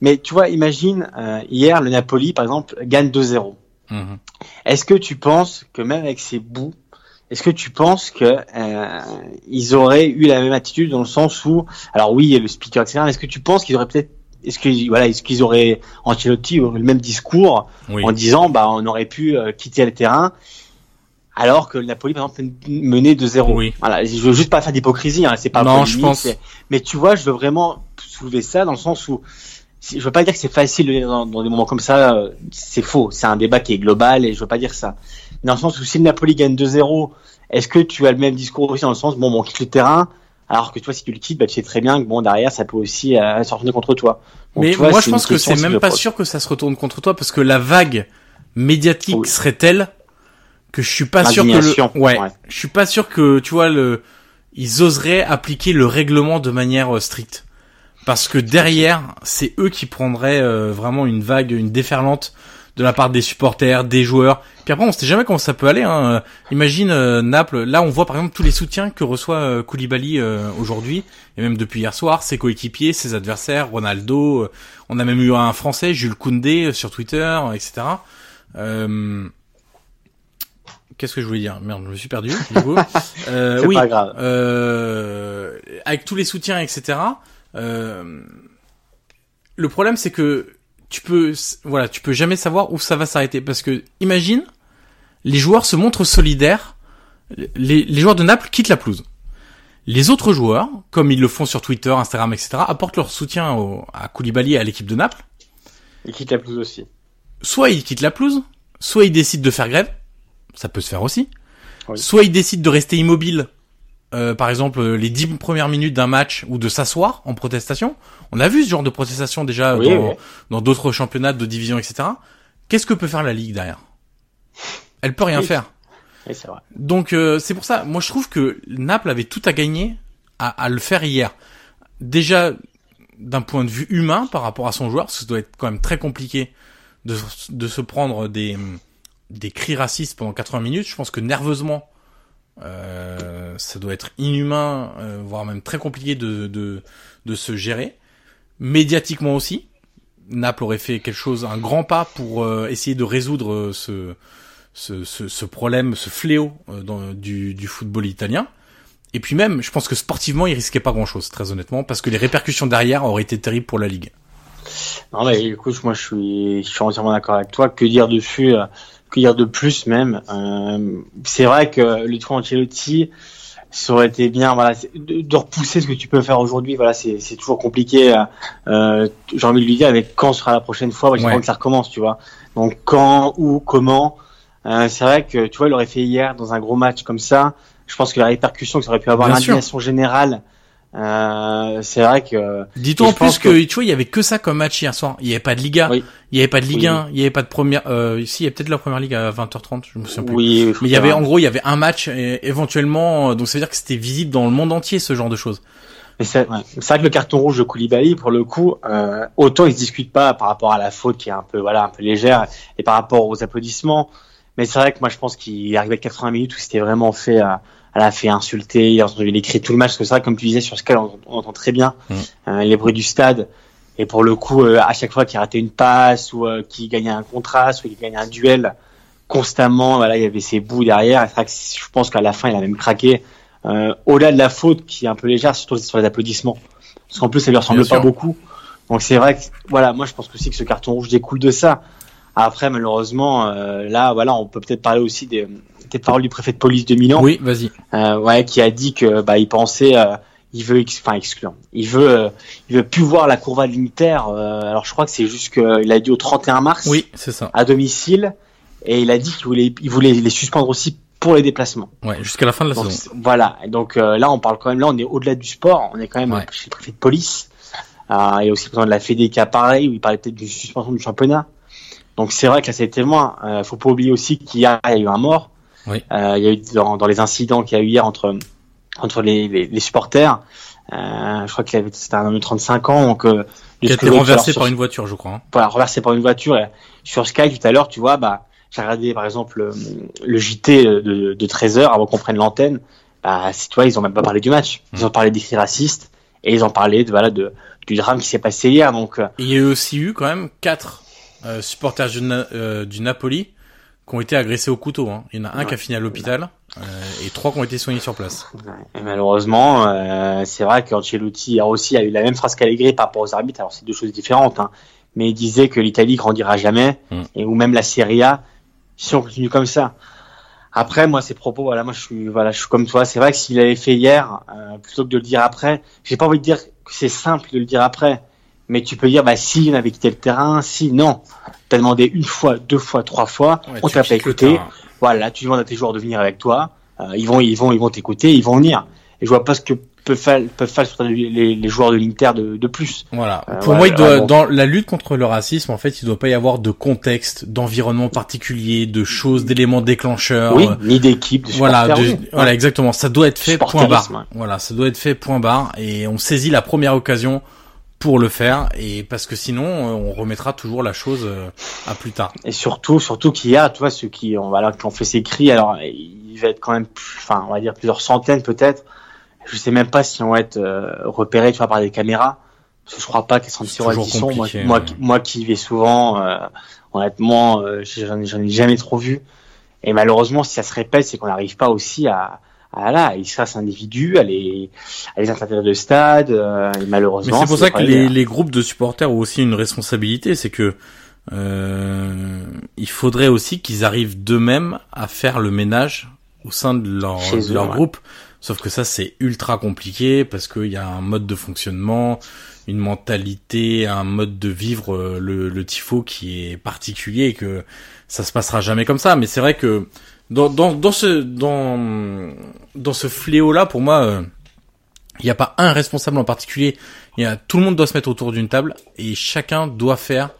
Mais tu vois, imagine, euh, hier, le Napoli, par exemple, gagne 2-0. Mhm. Est-ce que tu penses que même avec ces bouts, est-ce que tu penses que euh, ils auraient eu la même attitude dans le sens où, alors oui, il y a le speaker, etc. Est-ce que tu penses qu'ils auraient peut-être, est-ce que voilà, est-ce qu'ils auraient Ancelotti aurait le même discours en disant, bah, on aurait pu euh, quitter le terrain, alors que le Napoli, par exemple, menait de 0 Oui. Voilà, je veux juste pas faire d'hypocrisie, hein, c'est pas. Non, je pense. Mais tu vois, je veux vraiment soulever ça dans le sens où je veux pas dire que c'est facile de dans, dans, des moments comme ça, euh, c'est faux. C'est un débat qui est global et je veux pas dire ça. Dans le sens où si le Napoli gagne 2-0, est-ce que tu as le même discours aussi dans le sens bon, bon on quitte le terrain, alors que toi si tu le quittes, bah, tu sais très bien que bon derrière ça peut aussi euh, se retourner contre toi. Mais moi je pense que c'est même pas sûr que ça se retourne contre toi parce que la vague médiatique serait telle que je suis pas sûr que le... ouais, je suis pas sûr que tu vois le ils oseraient appliquer le règlement de manière euh, stricte parce que derrière c'est eux qui prendraient euh, vraiment une vague une déferlante de la part des supporters des joueurs puis après on sait jamais comment ça peut aller hein. imagine euh, Naples là on voit par exemple tous les soutiens que reçoit Koulibaly aujourd'hui et même depuis hier soir ses coéquipiers ses adversaires Ronaldo on a même eu un français Jules Koundé sur Twitter etc euh, Qu'est-ce que je voulais dire? Merde, je me suis perdu. euh, oui, pas grave. Euh, avec tous les soutiens, etc. Euh, le problème, c'est que tu peux, voilà, tu peux jamais savoir où ça va s'arrêter parce que imagine, les joueurs se montrent solidaires, les, les joueurs de Naples quittent la pelouse. Les autres joueurs, comme ils le font sur Twitter, Instagram, etc., apportent leur soutien au, à Koulibaly et à l'équipe de Naples. Ils quittent la pelouse aussi. Soit ils quittent la pelouse, soit ils décident de faire grève ça peut se faire aussi. Soit il décide de rester immobile, euh, par exemple les dix premières minutes d'un match, ou de s'asseoir en protestation. On a vu ce genre de protestation déjà dans d'autres championnats de division, etc. Qu'est-ce que peut faire la Ligue derrière? Elle peut rien faire. Vrai. Donc euh, c'est pour ça, moi je trouve que Naples avait tout à gagner à, à le faire hier. Déjà d'un point de vue humain par rapport à son joueur, parce que ça doit être quand même très compliqué de, de se prendre des des cris racistes pendant 80 minutes, je pense que nerveusement, euh, ça doit être inhumain, euh, voire même très compliqué de, de, de se gérer. Médiatiquement aussi, Naples aurait fait quelque chose, un grand pas pour euh, essayer de résoudre ce, ce, ce, problème, ce fléau du, du football italien. Et puis même, je pense que sportivement, il risquait pas grand-chose, très honnêtement, parce que les répercussions derrière auraient été terribles pour la ligue. Non mais écoute, moi je suis, je suis entièrement d'accord avec toi. Que dire dessus que dire de plus même euh, C'est vrai que le tour Ancelotti, ça aurait été bien voilà de, repousser ce que tu peux faire aujourd'hui voilà c'est c'est toujours compliqué euh, j'ai envie de lui dire avec quand sera la prochaine fois j'ai ouais. que ça recommence tu vois donc quand où comment euh, c'est vrai que tu vois il aurait fait hier dans un gros match comme ça je pense que la répercussion que ça aurait pu avoir l'indignation générale euh, c'est vrai que. Dis-toi en plus que, tu vois, il y avait que ça comme match hier soir. Il y avait pas de Liga, il y avait pas de Ligue 1, il y avait pas de première. Euh, ici, il y a peut-être la première ligue à 20h30, je me souviens plus. Oui. Mais il y avait en gros, il y avait un match éventuellement, donc ça veut dire que c'était visible dans le monde entier ce genre de choses. Mais c'est ouais. vrai que le carton rouge de Koulibaly, pour le coup, euh, autant il se discute pas par rapport à la faute qui est un peu voilà un peu légère et par rapport aux applaudissements. Mais c'est vrai que moi je pense qu'il arrivait à 80 minutes où c'était vraiment fait à elle a fait insulter, il a entendu écrit tout le match, parce que c'est vrai, comme tu disais, sur Sky, on, on entend très bien mm. euh, les bruits du stade. Et pour le coup, euh, à chaque fois qu'il ratait une passe ou euh, qu'il gagnait un contraste ou qu'il gagnait un duel, constamment, voilà, il y avait ses bouts derrière. Et c'est je pense qu'à la fin, il a même craqué. Euh, au-delà de la faute qui est un peu légère, surtout sur les applaudissements, parce qu'en plus, ça lui ressemble pas beaucoup. Donc c'est vrai que, voilà, moi je pense aussi que ce carton rouge découle de ça. Après, malheureusement, là, voilà, on peut peut-être parler aussi des, des paroles du préfet de police de Milan. Oui, vas-y. Euh, ouais, qui a dit que bah il pensait, euh, il veut, enfin exclure, il veut, euh, il veut plus voir la de l'Inter. Euh, alors je crois que c'est juste qu'il a dit au 31 mars. Oui, c'est ça. À domicile, et il a dit qu'il voulait, il voulait les suspendre aussi pour les déplacements. Ouais, jusqu'à la fin de la donc, saison. Voilà. Donc là, on parle quand même, là, on est au-delà du sport. On est quand même ouais. chez le préfet de police. Euh, il y a aussi le président de la Fédé qui a pareil, où il parlait peut-être d'une suspension du championnat. Donc c'est vrai que là, c'était moins. Euh, faut pas oublier aussi qu'il y, y, a eu un mort. Oui. Euh, il y a eu dans, dans les incidents qu'il y a eu hier entre entre les, les, les supporters. Euh, je crois qu'il avait c'était un homme de 35 ans donc euh, qui a été renversé par une voiture, je crois. Hein. Voilà, renversé par une voiture. Et sur Sky tout à l'heure, tu vois, bah j'ai regardé par exemple le, le JT de, de 13 heures avant qu'on prenne l'antenne. Bah, si toi, ils ont même pas parlé du match. Ils ont parlé des cris racistes et ils ont parlé de voilà de du drame qui s'est passé hier. Donc et il y a aussi eu quand même quatre euh, supporters du, euh, du Napoli qui ont été agressés au couteau. Hein. Il y en a un ouais. qui a fini à l'hôpital euh, et trois qui ont été soignés sur place. Et malheureusement, euh, c'est vrai qu'Ancelotti a aussi a eu la même phrase qu'Allegri par rapport aux arbitres. Alors c'est deux choses différentes, hein. mais il disait que l'Italie grandira jamais mm. et ou même la Serie A si on continue comme ça. Après, moi, ces propos, voilà, moi, je suis, voilà, je suis comme toi. C'est vrai que s'il avait fait hier, euh, plutôt que de le dire après, j'ai pas envie de dire que c'est simple de le dire après mais tu peux dire bah si on avait quitté le terrain, si non, t'as demandé une fois, deux fois, trois fois, ouais, on t'a pas écouté. Voilà, tu demandes à tes joueurs de venir avec toi, euh, ils vont, ils vont, ils vont t'écouter, ils vont venir. Et je vois pas ce que peuvent faire, peuvent faire les, les, joueurs de l'Inter de, de, plus. Voilà. Euh, Pour moi, il doit, dans la lutte contre le racisme, en fait, il doit pas y avoir de contexte, d'environnement particulier, de choses, d'éléments déclencheurs. Oui, ni d'équipe. Voilà, voilà, exactement. Ça doit être fait point barre. Voilà, ça doit être fait point barre. Et on saisit la première occasion pour le faire et parce que sinon on remettra toujours la chose euh, à plus tard. Et surtout surtout qu'il y a tu vois ceux qui ont voilà qui ont fait ces cris alors il va être quand même enfin on va dire plusieurs centaines peut-être je sais même pas si on va être euh, repérés tu vois, par des caméras. Parce que je crois pas qu'elles sont sur sont. Moi, moi, moi, qui y vais souvent, euh, honnêtement, euh, j'en ai, jamais trop vu. Et malheureusement, si ça se répète, c'est qu'on n'arrive pas aussi à, à là, il se fasse individu, à les, à les intégrer de stade. Euh, et malheureusement, mais c'est pour ça que les, les, groupes de supporters ont aussi une responsabilité, c'est que euh, il faudrait aussi qu'ils arrivent d'eux-mêmes à faire le ménage au sein de leur, de leur groupe. Sauf que ça, c'est ultra compliqué parce qu'il y a un mode de fonctionnement, une mentalité, un mode de vivre euh, le, le tifo qui est particulier et que ça se passera jamais comme ça. Mais c'est vrai que dans, dans, ce fléau là, pour moi, euh, il n'y a pas un responsable en particulier. Tout le monde doit se mettre autour d'une table et chacun doit faire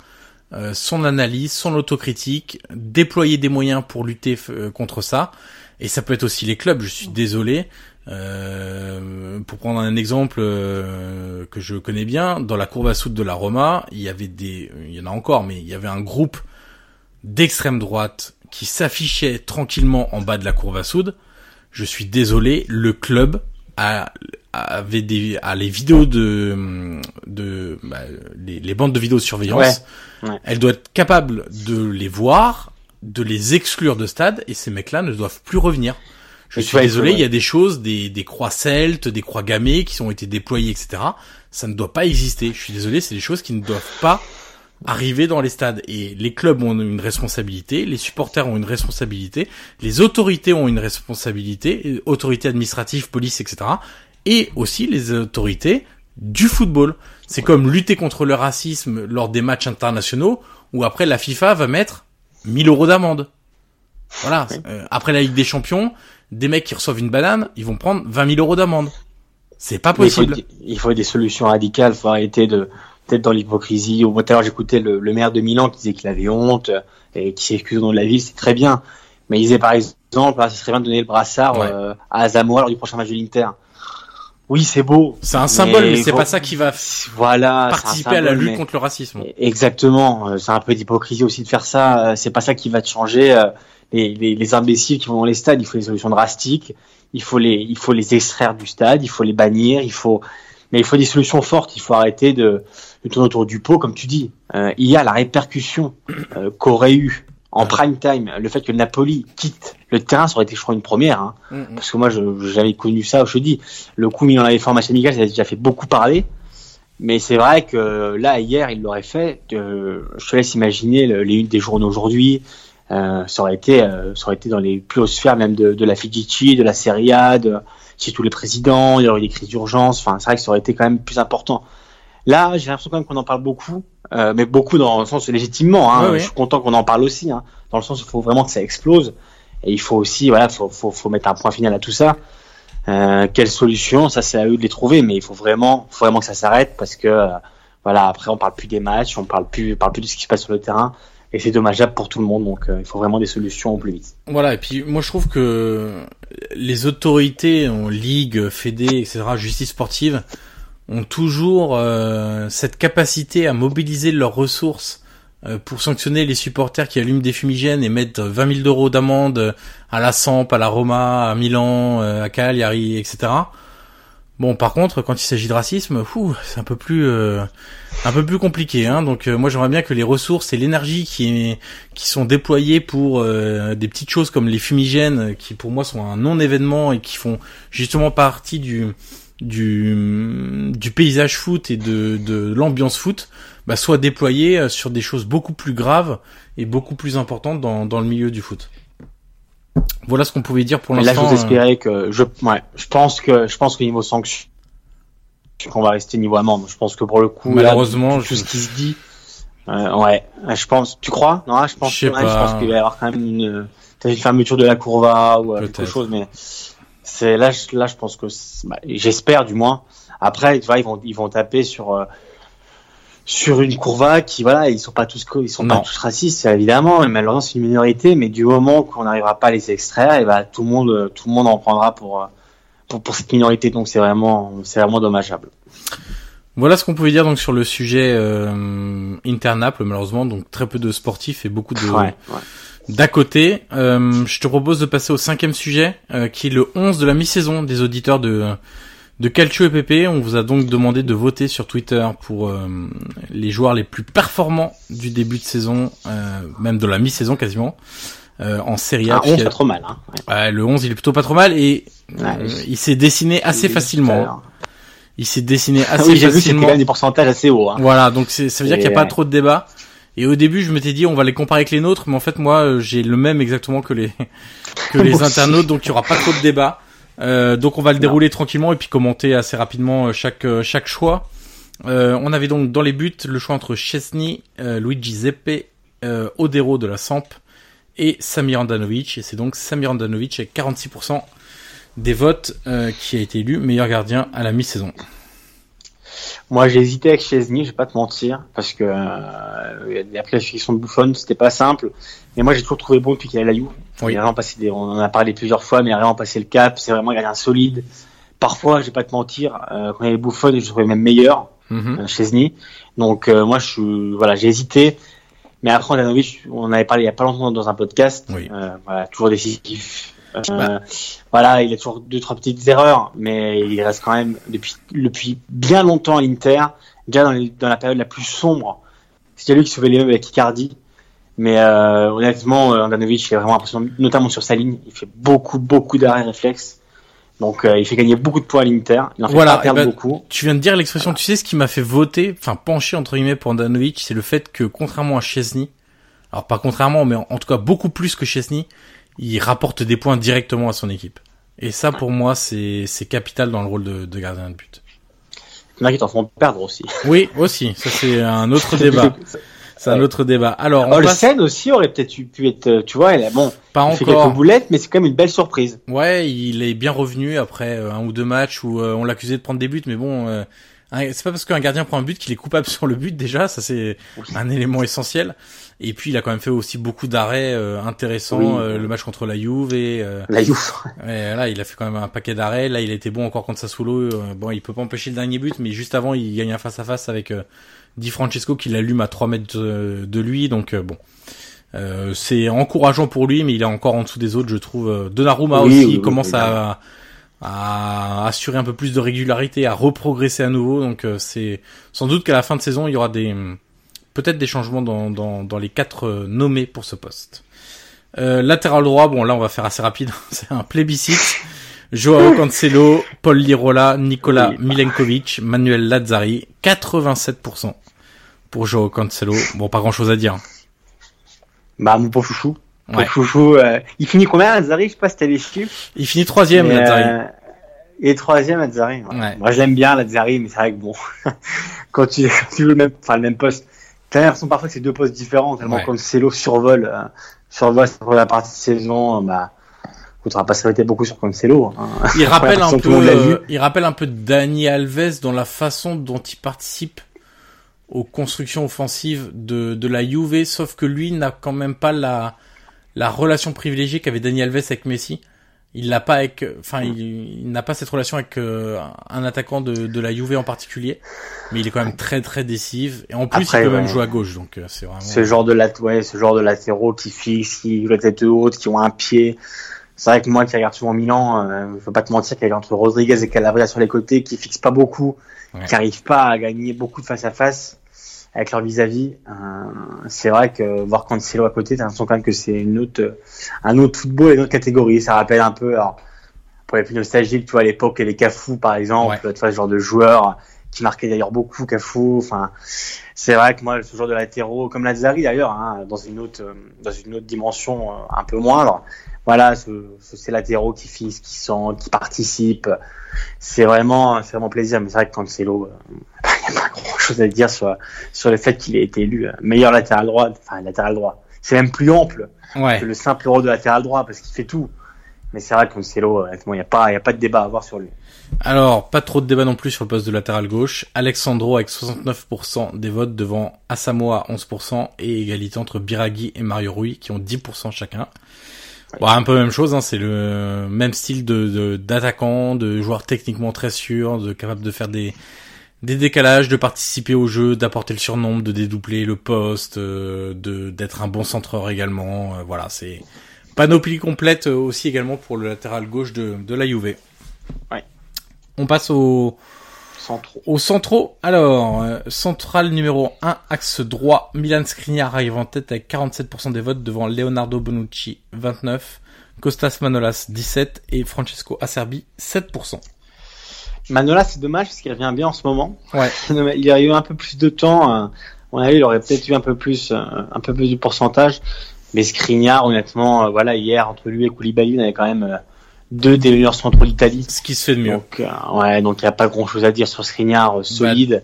euh, son analyse, son autocritique, déployer des moyens pour lutter contre ça. Et ça peut être aussi les clubs. Je suis désolé. Euh, pour prendre un exemple euh, que je connais bien, dans la courbe à soude de la Roma, il y avait des, il y en a encore, mais il y avait un groupe d'extrême droite qui s'affichait tranquillement en bas de la courbe à soude. Je suis désolé, le club a, avait des, a les vidéos de, de bah, les, bandes de vidéosurveillance. Ouais, Elle doit être capable de les voir, de les exclure de stade, et ces mecs-là ne doivent plus revenir. Je suis désolé, il y a des choses, des, des croix celtes, des croix gammées qui ont été déployées, etc. Ça ne doit pas exister. Je suis désolé, c'est des choses qui ne doivent pas arriver dans les stades. Et les clubs ont une responsabilité, les supporters ont une responsabilité, les autorités ont une responsabilité, autorités administratives, police, etc. Et aussi les autorités du football. C'est comme lutter contre le racisme lors des matchs internationaux, où après la FIFA va mettre 1000 euros d'amende. Voilà. Euh, après la Ligue des Champions, des mecs qui reçoivent une banane, ils vont prendre 20 000 euros d'amende. C'est pas possible. Il faut, des solutions radicales. Il faut arrêter de peut-être dans l'hypocrisie. Au moins, tout j'écoutais le, maire de Milan qui disait qu'il avait honte et qui s'excuse au nom de la ville. C'est très bien. Mais il disait par exemple, ah, ce serait bien de donner le brassard euh, à Azamoah lors du prochain match de l'Inter. Oui, c'est beau. C'est un symbole, mais, c'est pas ça qui va voilà, participer à la lutte contre le racisme. Exactement. Euh, c'est un peu d'hypocrisie aussi de faire ça. Euh, c'est pas ça qui va te changer les, les, imbéciles qui vont dans les stades, il faut des solutions drastiques, il faut les, il faut les extraire du stade, il faut les bannir, il faut, mais il faut des solutions fortes. Il faut arrêter de, de tourner autour du pot, comme tu dis. Euh, il y a la répercussion euh, qu'aurait eu en prime time le fait que Napoli quitte le terrain, ça aurait été, je crois, une première. Hein, mm, mm. Parce que moi, j'avais connu ça. Je dis, le coup mis en avait fait en match amical, ça a déjà fait beaucoup parler. Mais c'est vrai que là, hier, il l'aurait fait. Euh, je te laisse imaginer les unes des journaux aujourd'hui, euh, ça aurait été euh, ça aurait été dans les plus hautes sphères même de, de la Fidici, de la Serie A, de chez tous les présidents, il y aurait eu des crises d'urgence, enfin c'est vrai que ça aurait été quand même plus important. Là, j'ai l'impression quand même qu'on en parle beaucoup, euh, mais beaucoup dans le sens légitimement. Hein, Je suis content qu'on en parle aussi, hein, dans le sens où il faut vraiment que ça explose. Et il faut aussi, voilà, faut, faut, faut mettre un point final à tout ça. Euh, quelle solution Ça, c'est à eux de les trouver, mais il faut vraiment, faut vraiment que ça s'arrête parce que, euh, voilà, après on parle plus des matchs, on parle plus, on parle plus de ce qui se passe sur le terrain et c'est dommageable pour tout le monde. Donc euh, il faut vraiment des solutions au plus vite. Voilà. Et puis moi je trouve que les autorités en ligue, fédé, etc., justice sportive ont toujours euh, cette capacité à mobiliser leurs ressources euh, pour sanctionner les supporters qui allument des fumigènes et mettent 20 000 euros d'amende à la Samp, à la Roma, à Milan, à Cagliari, etc. Bon, par contre, quand il s'agit de racisme, c'est un peu plus euh, un peu plus compliqué. Hein. Donc, euh, moi, j'aimerais bien que les ressources et l'énergie qui qui sont déployées pour euh, des petites choses comme les fumigènes, qui pour moi sont un non-événement et qui font justement partie du du du paysage foot et de de l'ambiance foot, bah, soient déployées sur des choses beaucoup plus graves et beaucoup plus importantes dans dans le milieu du foot. Voilà ce qu'on pouvait dire pour l'instant. Là, je vous espérais que je, ouais, je pense que je pense qu'au niveau sanction, qu'on va rester niveau amende. Je pense que pour le coup, malheureusement, tout, ce qui se dit, euh, ouais, je pense. Tu crois? Non, je pense. Je, je pense qu'il va y avoir quand même une, une fermeture de la courva ou euh, quelque chose, mais C'est là, je- là, je pense que bah, j'espère du moins. Après, tu vois, ils vont ils vont taper sur euh, sur une courva qui voilà, ils sont pas tous ils sont Non. pas tous racistes évidemment, mais malheureusement c'est une minorité. Mais du moment qu'on n'arrivera pas à les extraire, et bah tout le monde tout le monde en prendra pour pour, pour cette minorité. Donc c'est vraiment c'est vraiment dommageable. Voilà ce qu'on pouvait dire donc sur le sujet euh, malheureusement, donc très peu de sportifs et beaucoup de Ouais, ouais. d'à côté. Euh, je te propose de passer au cinquième sujet, euh, qui est le 11 de la mi-saison des auditeurs de de Calcio et PP. On vous a donc demandé de voter sur Twitter pour euh, les joueurs les plus performants du début de saison, euh, même de la mi-saison quasiment, euh, en Serie A. Un 11 puisqu'il y a- pas trop mal. Hein. Ouais. Ouais, le 11, il est plutôt pas trop mal et Ouais, euh, il s'est dessiné assez facilement. Il s'est dessiné Ah assez oui, j'ai vu que c'était même des pourcentages assez hauts. Hein. Voilà, donc c'est- ça veut dire qu'il n'y a pas trop de débat. Et au début, je m'étais dit, on va les comparer avec les nôtres, mais en fait, moi, euh, j'ai le même exactement que les que les internautes, donc il y aura pas trop de débat. Euh, donc on va le dérouler tranquillement et puis commenter assez rapidement euh, chaque euh, chaque choix. Euh, on avait donc dans les buts le choix entre Chesney, euh, Luigi Zeppe, euh, Odero de la Samp et Samir Andanovic. Et c'est donc Samir Andanovic avec 46% des votes euh, qui a été élu meilleur gardien à la mi-saison. Moi, j'ai hésité avec Chesney, je vais pas te mentir, parce que euh, il y a des applications de bouffonne, c'était pas simple. Mais moi, j'ai toujours trouvé bon depuis qu'il a la Juve. Oui. Il a vraiment passé des, on en a parlé plusieurs fois, mais il a vraiment passé le cap. C'est vraiment un solide. Parfois, je vais pas te mentir, euh, quand il y avait Buffon, je le trouvais même meilleur, Mhm. euh, Chesney. Donc, euh, moi, je suis, voilà, j'ai hésité. Mais après, Andanovic, on en avait parlé il y a pas longtemps dans un podcast. Oui. Voilà, toujours décisif. Euh, Bah. Voilà, il a toujours deux trois petites erreurs, mais il reste quand même depuis depuis bien longtemps à l'Inter, déjà dans, les- dans la période la plus sombre. C'est lui qui sauvait les meubles avec Icardi. Mais euh, honnêtement, euh, Andanovic est vraiment impressionnant, notamment sur sa ligne. Il fait beaucoup beaucoup d'arrêts réflexes. Donc euh, il fait gagner beaucoup de points à l'Inter. Il en fait Voilà, pas perdre eh ben, beaucoup. Tu viens de dire l'expression, tu sais ce qui m'a fait voter, enfin pencher entre guillemets pour Andanovic, c'est le fait que contrairement à Chesney, alors pas contrairement, mais en, en tout cas beaucoup plus que Chesney, il rapporte des points directement à son équipe. Et ça pour moi c'est capital dans le rôle de, de gardien de but. Il y en a qui t'en font perdre aussi. Oui, aussi, ça c'est un autre débat. C'est un autre débat. Alors, on passe aussi aurait peut-être eu- pu être, euh, tu vois, il a, bon, pas il fait quelques encore. boulettes, mais c'est quand même une belle surprise. Ouais, il est bien revenu après euh, un ou deux matchs où euh, on l'accusait de prendre des buts, mais bon, c'est pas parce qu'un gardien prend un but qu'il est coupable sur le but déjà, ça c'est un élément essentiel. Et puis il a quand même fait aussi beaucoup d'arrêts euh, intéressants, Oui. euh, le match contre la Juve et, euh, La Juve. et là il a fait quand même un paquet d'arrêts. Là il a été bon encore contre Sassuolo. euh, bon, il peut pas empêcher le dernier but, mais juste avant il gagne un face à face avec euh, Di Francesco qui l'allume à 3 mètres de, de lui, donc euh, bon. Euh, c'est encourageant pour lui, mais il est encore en dessous des autres, je trouve. Euh, Donnarumma Oui, aussi oui, commence à, à assurer un peu plus de régularité, à reprogresser à nouveau. Donc euh, c'est sans doute qu'à la fin de saison, il y aura des peut-être des changements dans, dans, dans les quatre euh, nommés pour ce poste. Euh, latéral droit, bon là on va faire assez rapide, c'est un plébiscite. Joao Cancelo, Paul Lirola, Nicolas Oui. Milenkovic, Manuel Lazzari, 87% pour Joao Cancelo. Bon, pas grand chose à dire. Bah, mon pauvre chouchou. Ouais. chouchou, euh, il finit combien, Azari? Je sais pas si t'as les chiffres. Il finit troisième, Mais, Lazzari. euh, Et troisième. Ouais. Ouais. Moi, je l'aime bien, Lazzari, mais c'est vrai que bon, quand tu, quand tu joues le même, enfin, le même poste, t'as l'impression parfois que c'est deux postes différents, tellement quand Celo survole, euh, survole la partie de saison, euh, bah, écoute, on va pas s'arrêter beaucoup sur Cancelo. Hein. Il rappelle un peu, euh, il rappelle un peu Dani Alves dans la façon dont il participe aux constructions offensives de, de la Juve, sauf que lui n'a quand même pas la, la relation privilégiée qu'avait Dani Alves avec Messi. Il l'a pas avec, enfin, il, il n'a pas cette relation avec euh, un attaquant de, de la Juve en particulier, mais il est quand même très très décisif et en plus Après, il peut même jouer à gauche, donc euh, c'est vraiment. Ce genre de lat ouais, ce genre de latéraux qui fixent, qui jouent la tête haute, qui ont un pied. C'est vrai que moi qui regarde souvent Milan, euh, je veux pas te mentir qu'il y a entre Rodriguez et Calabria sur les côtés qui fixent pas beaucoup, Ouais. qui arrivent pas à gagner beaucoup de face à face avec leur vis-à-vis. Euh, c'est vrai que voir Cancelo à côté, t'as l'impression quand même que c'est une autre, euh, un autre football et une autre catégorie. Ça rappelle un peu, alors, pour les plus nostalgiques, tu vois, à l'époque, les Cafou, par exemple, tu vois, ce genre de joueur qui marquait d'ailleurs beaucoup Cafou, enfin, c'est vrai que moi, ce genre de latéraux, comme Lazzari d'ailleurs, hein, dans une autre, euh, dans une autre dimension euh, un peu moindre. Voilà, ce, ce, ces latéraux qui fixent, qui sentent, qui participent. C'est vraiment, c'est vraiment plaisir. Mais c'est vrai que Cancelo, euh, il n'y a pas grand chose à dire sur, sur le fait qu'il ait été élu euh, meilleur latéral droit, enfin, latéral droit. C'est même plus ample Ouais. que le simple rôle de latéral droit parce qu'il fait tout. Mais c'est vrai que Cancelo, honnêtement, il n'y a pas, y a pas de débat à avoir sur lui. Alors, pas trop de débat non plus sur le poste de latéral gauche. Alexandro avec 69% des votes devant Asamoah 11% et égalité entre Biraghi et Mario Rui qui ont 10% chacun. Bon, un peu la même chose, hein, c'est le même style de d'attaquant, de, joueur techniquement très sûr, de capable de faire des des décalages, de participer au jeu, d'apporter le surnombre, de dédoubler le poste, euh, de d'être un bon centreur également. Euh, voilà, c'est panoplie complète euh, aussi également pour le latéral gauche de de la Juve. Ouais. On passe au centraux. Au centraux. Alors, central numéro 1, axe droit, Milan Skriniar arrive en tête avec 47% des votes devant Leonardo Bonucci 29, Costas Manolas 17 et Francesco Acerbi 7%. Manolas, c'est dommage parce qu'il revient bien en ce moment. Ouais. il a eu un peu plus de temps. On a eu, il aurait peut-être eu un peu plus, un peu plus de pourcentage. Mais Skriniar, honnêtement, voilà, hier entre lui et Koulibaly, on avait quand même deux des meilleurs centraux d'Italie. Ce qui se fait de mieux. Donc, euh, ouais, donc il n'y a pas grand chose à dire sur Skriniar, euh, solide.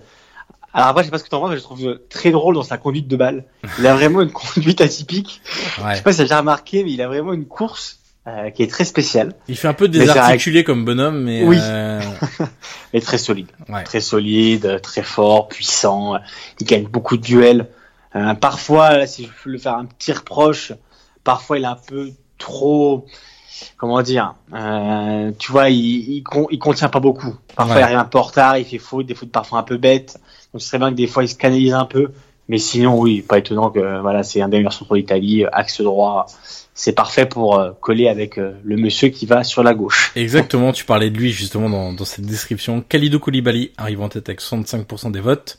Alors après, je sais pas ce que t'en penses, mais je trouve très drôle dans sa conduite de balle. Il a vraiment une conduite atypique. Ouais. Je sais pas si t'as déjà remarqué, mais il a vraiment une course euh, qui est très spéciale. Il fait un peu désarticulé comme bonhomme, mais oui, mais très solide, ouais. très solide, très fort, puissant. Il gagne beaucoup de duels. parfois, là, si je peux le faire un petit reproche, parfois il est un peu trop comment dire, euh, tu vois, il, il, il, contient pas beaucoup. Parfois, ouais. il arrive un peu en retard, il fait faute, des fautes parfois un peu bêtes. Donc, ce serait bien que des fois, il se canalise un peu. Mais sinon, oui, pas étonnant que voilà, c'est un des meilleurs centres d'Italie, axe droit. C'est parfait pour euh, coller avec euh, le monsieur qui va sur la gauche. Exactement, tu parlais de lui justement dans, dans cette description. Khalidou Koulibaly arrive en tête avec 65% des votes.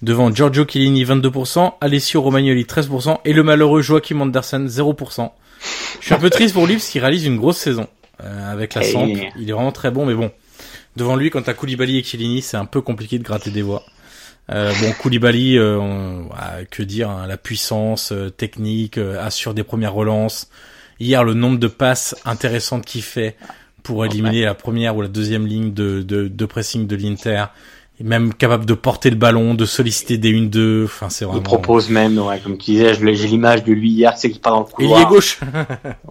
Devant Giorgio Chiellini 22%, Alessio Romagnoli 13% et le malheureux Joachim Andersen 0%. Je suis un peu triste pour lui parce qu'il réalise une grosse saison euh, avec la Samp. Il est vraiment très bon, mais bon, devant lui, quand t'as Koulibaly et Chiellini, c'est un peu compliqué de gratter des voix. Euh, bon, Koulibaly, euh, on, que dire, hein, la puissance euh, technique, euh, assure des premières relances. Hier, le nombre de passes intéressantes qu'il fait pour éliminer la première ou la deuxième ligne de, de, de pressing de l'Inter même capable de porter le ballon, de solliciter des 1-2. Enfin, c'est vraiment. Il propose même, ouais, comme tu disais, j'ai l'image de lui hier, c'est qu'il part dans le couloir. Il est gauche.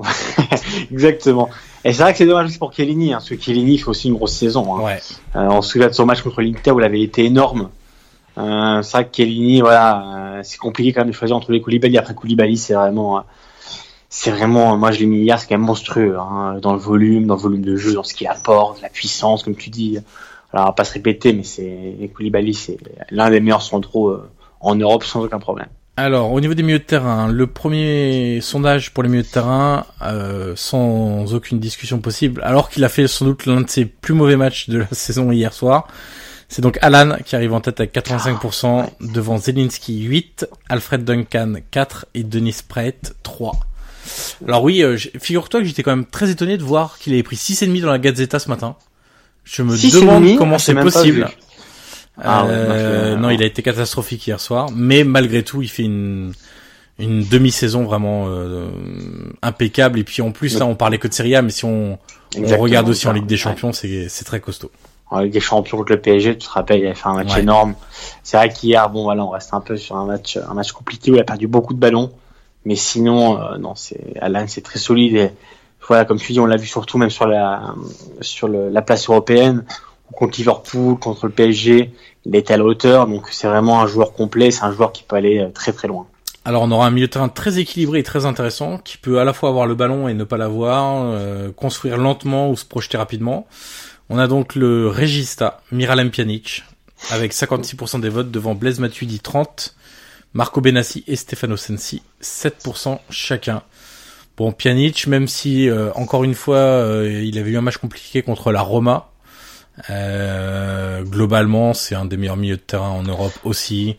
Exactement. Et c'est vrai que c'est dommage aussi pour Chiellini, hein, parce que Chiellini fait aussi une grosse saison. Hein. Ouais. Euh, on se souvient de son match contre l'Inter où il avait été énorme. Euh, c'est vrai que voilà, euh, c'est compliqué quand même de choisir entre les Koulibaly. Après Koulibaly, c'est vraiment, euh, c'est vraiment, moi je l'ai mis hier, c'est quand même monstrueux, hein, dans le volume, dans le volume de jeu, dans ce qu'il apporte, la puissance, comme tu dis. Alors, on va pas se répéter, mais c'est Koulibaly, c'est l'un des meilleurs centraux euh, en Europe sans aucun problème. Alors, au niveau des milieux de terrain, le premier sondage pour les milieux de terrain, euh, sans aucune discussion possible, alors qu'il a fait sans doute l'un de ses plus mauvais matchs de la saison hier soir, c'est donc Alan qui arrive en tête avec 85%, ah, devant Zelinski 8, Alfred Duncan 4 et Denis Preit 3. Alors oui, euh, figure-toi que j'étais quand même très étonné de voir qu'il avait pris 6,5 dans la Gazzetta ce matin. Je me demande comment c'est possible. Ah euh, non, il a été catastrophique hier soir, mais malgré tout, il fait une une demi-saison vraiment euh, impeccable. Et puis en plus, là, on parlait que de Serie A, mais si on, on regarde aussi en Ligue des Champions, c'est c'est très costaud. En Ligue des Champions contre le PSG, tu te rappelles, il avait fait un match ouais. énorme. C'est vrai qu'hier, bon voilà, on reste un peu sur un match un match compliqué où il a perdu beaucoup de ballons, mais sinon, euh, non, c'est Alain, c'est très solide et voilà, comme tu dis, on l'a vu surtout même sur la sur le, la place européenne contre Liverpool, contre le PSG, il était à la hauteur, donc c'est vraiment un joueur complet, c'est un joueur qui peut aller très très loin. Alors on aura un milieu de terrain très équilibré et très intéressant, qui peut à la fois avoir le ballon et ne pas l'avoir, euh, construire lentement ou se projeter rapidement. On a donc le Regista, Miralem Pjanic, avec 56% des votes devant Blaise Matuidi 30, Marco Benassi et Stefano Sensi 7% chacun. Bon, Pjanic, même si euh, encore une fois euh, il avait eu un match compliqué contre la Roma, euh, globalement c'est un des meilleurs milieux de terrain en Europe aussi,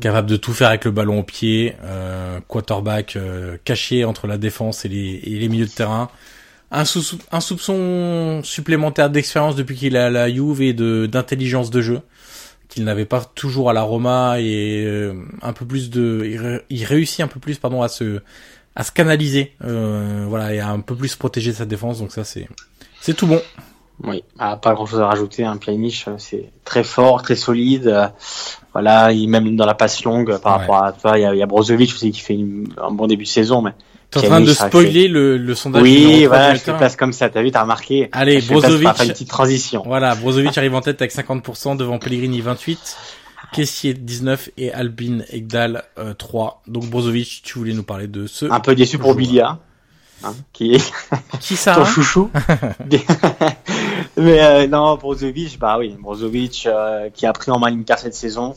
capable de tout faire avec le ballon au pied, quarterback caché entre la défense et les milieux de terrain. Un, sou un soupçon supplémentaire d'expérience depuis qu'il est à la Juve et de d'intelligence de jeu qu'il n'avait pas toujours à la Roma et un peu plus de il, réussit un peu plus pardon à se à se canaliser, euh, voilà, et à un peu plus protéger sa défense. Donc ça, c'est c'est tout bon. Oui, ah, pas grand chose à rajouter. Un hein. c'est très fort, très solide. Euh, voilà, il, même dans la passe longue par rapport à toi, il y a, il y a Brozovic aussi qui fait une, un bon début de saison, mais T'es en train de spoiler le, le sondage. Oui, voilà, je te passe comme ça. T'as vu, t'as remarqué. Allez, Brozovic. Une petite transition. Voilà, Brozovic arrive en tête avec 50% devant Pellegrini 28, Kessier 19 et Albin Egdal 3. Euh, Donc Brozovic, tu voulais nous parler de ce. Un peu déçu pour Bilia. Hein, qui est qui ça ton chouchou mais euh, non Brozovic bah oui Brozovic euh, qui a pris en main l'Inter cette saison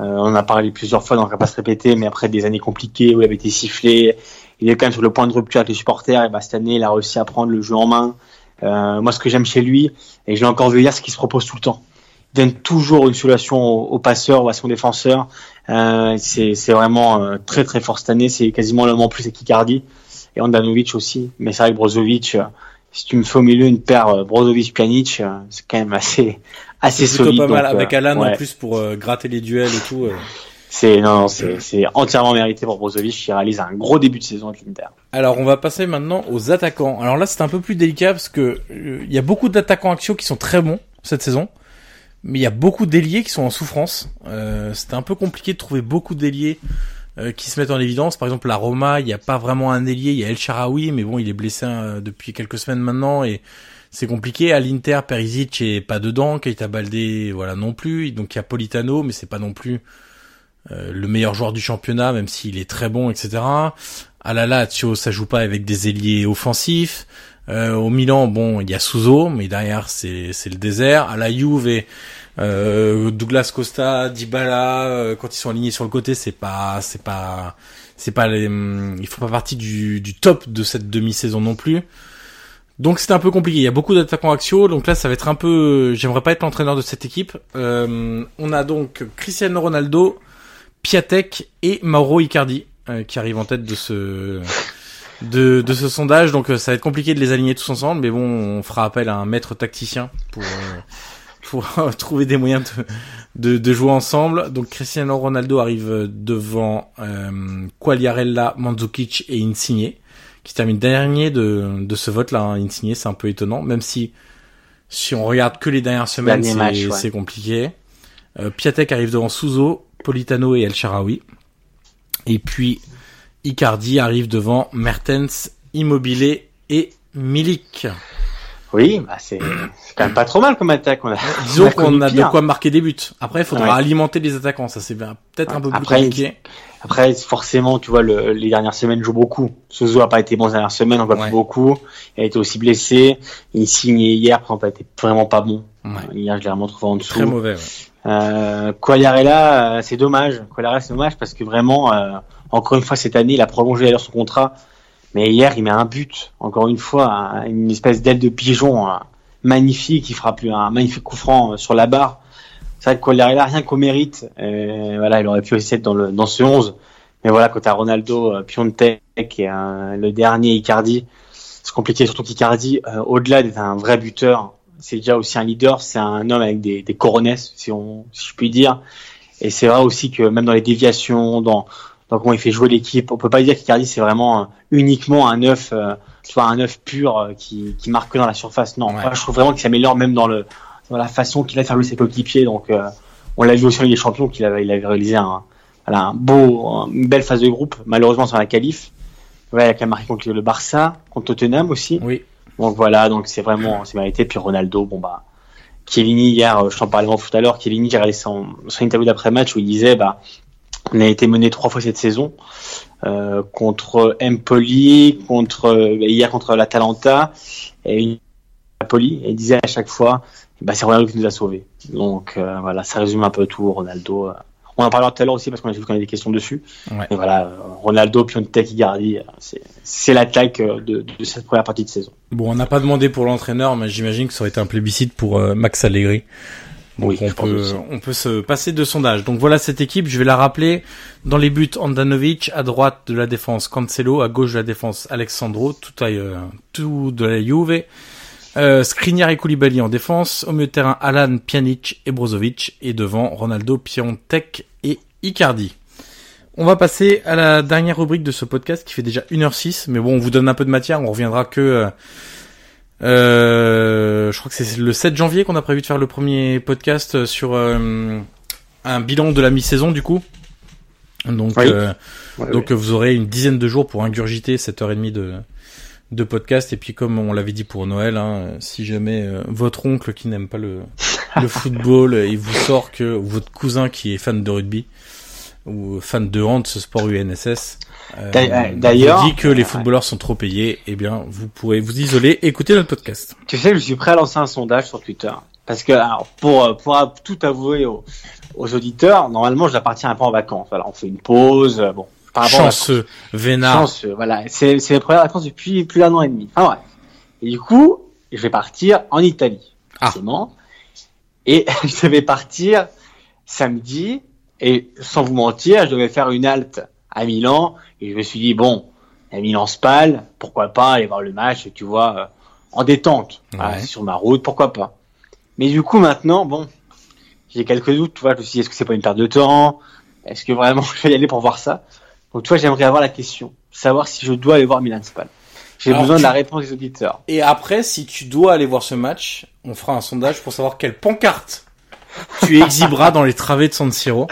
euh, on en a parlé plusieurs fois donc on va pas se répéter mais après des années compliquées où il avait été sifflé il est quand même sur le point de rupture avec les supporters et bah, cette année il a réussi à prendre le jeu en main. Euh, moi ce que j'aime chez lui et je l'ai encore vu hier c'est qu'il se propose tout le temps. Il donne toujours une solution au, passeur ou à son défenseur. Euh, c'est vraiment euh, très très fort cette année. C'est quasiment l'homme en plus avec Icardi et Andanovic aussi. Mais c'est vrai que Brozovic, euh, si tu me fais au milieu une paire euh, Brozovic-Pjanic, c'est quand même assez assez solide. pas mal avec Alan en plus pour gratter les duels et tout. C'est non, c'est entièrement mérité pour Brozovic qui réalise un gros début de saison avec l'Inter. Alors on va passer maintenant aux attaquants. Alors là c'est un peu plus délicat parce que euh, il y a beaucoup d'attaquants axiaux qui sont très bons cette saison, mais il y a beaucoup d'ailiers qui sont en souffrance. Euh, C'était un peu compliqué de trouver beaucoup d'ailiers euh, qui se mettent en évidence. Par exemple la Roma, il n'y a pas vraiment un ailier, il y a El Sharawi, mais bon il est blessé euh, depuis quelques semaines maintenant et c'est compliqué. À l'Inter, Perisic est pas dedans, Keita Baldé voilà non plus. Donc il y a Politano, mais c'est pas non plus euh, le meilleur joueur du championnat, même s'il est très bon, etc. À la Lazio, ça joue pas avec des ailiers offensifs. Euh, au Milan, bon, il y a Suzo, mais derrière c'est c'est le désert. À la Juve, euh, Douglas Costa, Dybala, euh, quand ils sont alignés sur le côté, c'est pas c'est pas c'est pas les, hum, ils font pas partie du, du top de cette demi-saison non plus. Donc c'est un peu compliqué. Il y a beaucoup d'attaquants axiaux. Donc là, ça va être un peu. J'aimerais pas être l'entraîneur de cette équipe. Euh, on a donc Cristiano Ronaldo, Piatek et Mauro Icardi euh, qui arrivent en tête de ce de, de ce sondage. Donc euh, ça va être compliqué de les aligner tous ensemble, mais bon, on fera appel à un maître tacticien pour euh, pour trouver des moyens de, de, de, jouer ensemble. Donc Cristiano Ronaldo arrive devant euh, Quagliarella, Mandzukic et Insigne, qui termine dernier de, de ce vote-là. Hein. Insigne, c'est un peu étonnant, même si si on regarde que les dernières semaines, c'est compliqué. Euh, Piatek arrive devant Suzo, Politano et El Sharawi. Et puis Icardi arrive devant Mertens, Immobilier et Milik. Oui, bah c'est quand même pas trop mal comme attaque. On a, Disons qu'on a de quoi marquer des buts. Après, il faudra alimenter les attaquants. Ça c'est peut-être un peu plus compliqué. Après, forcément, tu vois, le, les dernières semaines jouent beaucoup. Suzo a pas été bon ces dernières semaines, on voit plus beaucoup. Il a été aussi blessé. Il signé hier, par exemple, a été vraiment pas bon. Hier, je l'ai vraiment trouvé en dessous. Très mauvais. Euh, Quagliarella, euh, c'est dommage. Quagliarella, c'est dommage parce que vraiment, euh, encore une fois cette année, il a prolongé d'ailleurs son contrat. Mais hier, il met un but. Encore une fois, une espèce d'aile de pigeon magnifique. Il frappe un magnifique coup franc sur la barre. C'est vrai que Quagliarella, rien qu'au mérite, voilà, il aurait pu aussi être dans, le, dans ce 11. Mais voilà, quand t'as Ronaldo, Piontek et le dernier Icardi, c'est compliqué. Surtout qu'Icardi, au-delà d'être un vrai buteur, c'est déjà aussi un leader, c'est un homme avec des, des coronesses, si, on, si je puis dire. Et c'est vrai aussi que même dans les déviations, dans, dans comment il fait jouer l'équipe, on peut pas dire qu'Icardi c'est vraiment euh, uniquement un neuf, euh, tu un neuf pur euh, qui, qui marque que dans la surface. Non, je trouve vraiment qu'il s'améliore même dans le dans la façon qu'il a de faire jouer ses coéquipiers. Donc on l'a vu aussi en Ligue des Champions qu'il avait, il avait réalisé un, voilà, un beau, une belle phase de groupe. Malheureusement sur la qualif, ouais, il a quand même marqué contre le Barça, contre Tottenham aussi. Oui. Donc voilà, donc c'est vraiment c'est mérité. Puis Ronaldo, bon bah, Chiellini hier, euh, je t'en parlais tout à l'heure, Chiellini j'ai regardé son, interview d'après match où il disait bah on a été mené trois fois cette saison euh, contre Empoli, contre euh, hier contre l'Atalanta et Napoli. Et il disait à chaque fois, bah c'est Ronaldo qui nous a sauvés. Donc voilà, ça résume un peu tout. Ronaldo, on en parlera tout à l'heure aussi parce qu'on a vu qu'on avait des questions dessus. Ouais. Et voilà, Ronaldo, Piontek, Icardi, c'est l'attaque de, de, cette première partie de saison. Bon, on n'a pas demandé pour l'entraîneur, mais j'imagine que ça aurait été un plébiscite pour euh, Max Allegri. Donc oui, on peut on peut se passer de sondage. Donc voilà cette équipe, je vais la rappeler. Dans les buts, Andanovic, à droite de la défense, Cancelo, à gauche de la défense, Alexandro, tout, à, euh, tout de la Juve. Euh, Skriniar et Koulibaly en défense. Au milieu de terrain, Alan, Pjanic et Brozovic. Et devant, Ronaldo, Piontek et Icardi. On va passer à la dernière rubrique de ce podcast qui fait déjà 1h06. Mais bon, on vous donne un peu de matière. On reviendra que... Euh, euh je crois que c'est le 7 janvier qu'on a prévu de faire le premier podcast sur euh, un bilan de la mi-saison du coup. Donc, euh, donc vous aurez une dizaine de jours pour ingurgiter cette heure et demie de, de podcast. Et puis comme on l'avait dit pour Noël, hein, si jamais euh, votre oncle qui n'aime pas le, le football, il vous sort que votre cousin qui est fan de rugby ou fan de hand, ce sport UNSS, euh, d'ailleurs, dit que les footballeurs sont trop payés, eh bien, vous pourrez vous isoler, écouter notre podcast. Tu sais, je suis prêt à lancer un sondage sur Twitter. Parce que, alors, pour, pour tout avouer aux, aux auditeurs, normalement, je un peu en vacances. Voilà, on fait une pause, bon. Par Chanceux, vénard. Chanceux, voilà. C'est, c'est les premières vacances depuis plus d'un an et demi. Ah ouais. Et du coup, je vais partir en Italie. Ah. Et je vais partir samedi, et sans vous mentir, je devais faire une halte à Milan, et je me suis dit, bon, à Milan-Spal, pourquoi pas aller voir le match, tu vois, euh, en détente, sur ma route, pourquoi pas. Mais du coup, maintenant, bon, j'ai quelques doutes, tu vois, je me suis dit, est-ce que c'est pas une perte de temps? Est-ce que vraiment je vais y aller pour voir ça? Donc, tu vois, j'aimerais avoir la question, savoir si je dois aller voir Milan-Spal. J'ai besoin de la réponse des auditeurs. Et après, si tu dois aller voir ce match, on fera un sondage pour savoir quelle pancarte tu exhiberas dans les travées de San Siro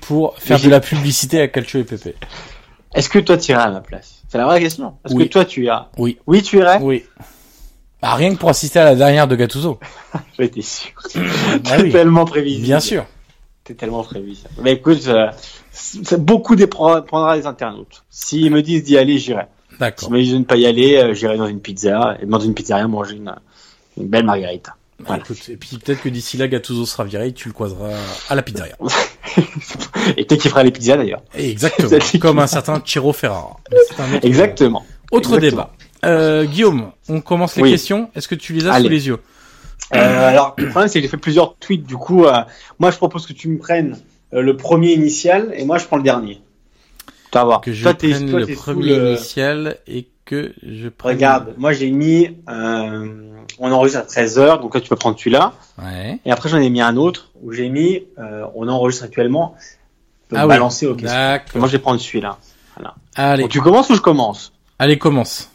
pour faire de la publicité à Calcio et Pepe. Est-ce que toi tu irais à ma place? C'est la vraie question. Est-ce que toi tu iras? Oui. Oui, tu irais? Oui. Bah, rien que pour assister à la dernière de Gattuso. J'étais sûr. Ah tellement prévisible. Bien sûr. T'es tellement prévisible. Mais écoute, euh, beaucoup prendra les internautes. S'ils me disent d'y aller, j'irai. D'accord. S'ils me disent de ne pas y aller, euh, j'irai dans une pizza, et dans une pizzeria manger une, une belle margarita. Voilà. et puis peut-être que d'ici là, Gattuso sera viré, tu le croiseras à la pizzeria. et peut-être qu'il fera les pizzas d'ailleurs. Exactement. Comme un certain Chiro Ferrara. Exactement. Autre débat. Euh, Guillaume, on commence les questions. Est-ce que tu les as sous les yeux? Euh, Alors, le problème, c'est que j'ai fait plusieurs tweets. Du coup, euh, moi, je propose que tu me prennes euh, le premier initial et moi, je prends le dernier. Tu vas voir. Que je toi, prenne le premier initial et que je prenne... Regarde, moi, j'ai mis... on enregistre à 13h, donc là, tu peux prendre celui-là. Ouais. Et après, j'en ai mis un autre où j'ai mis... on enregistre actuellement. Ah balancer oui. Moi, je vais prendre celui-là. Voilà. Allez. Donc, tu commences ou je commence? Allez, commence.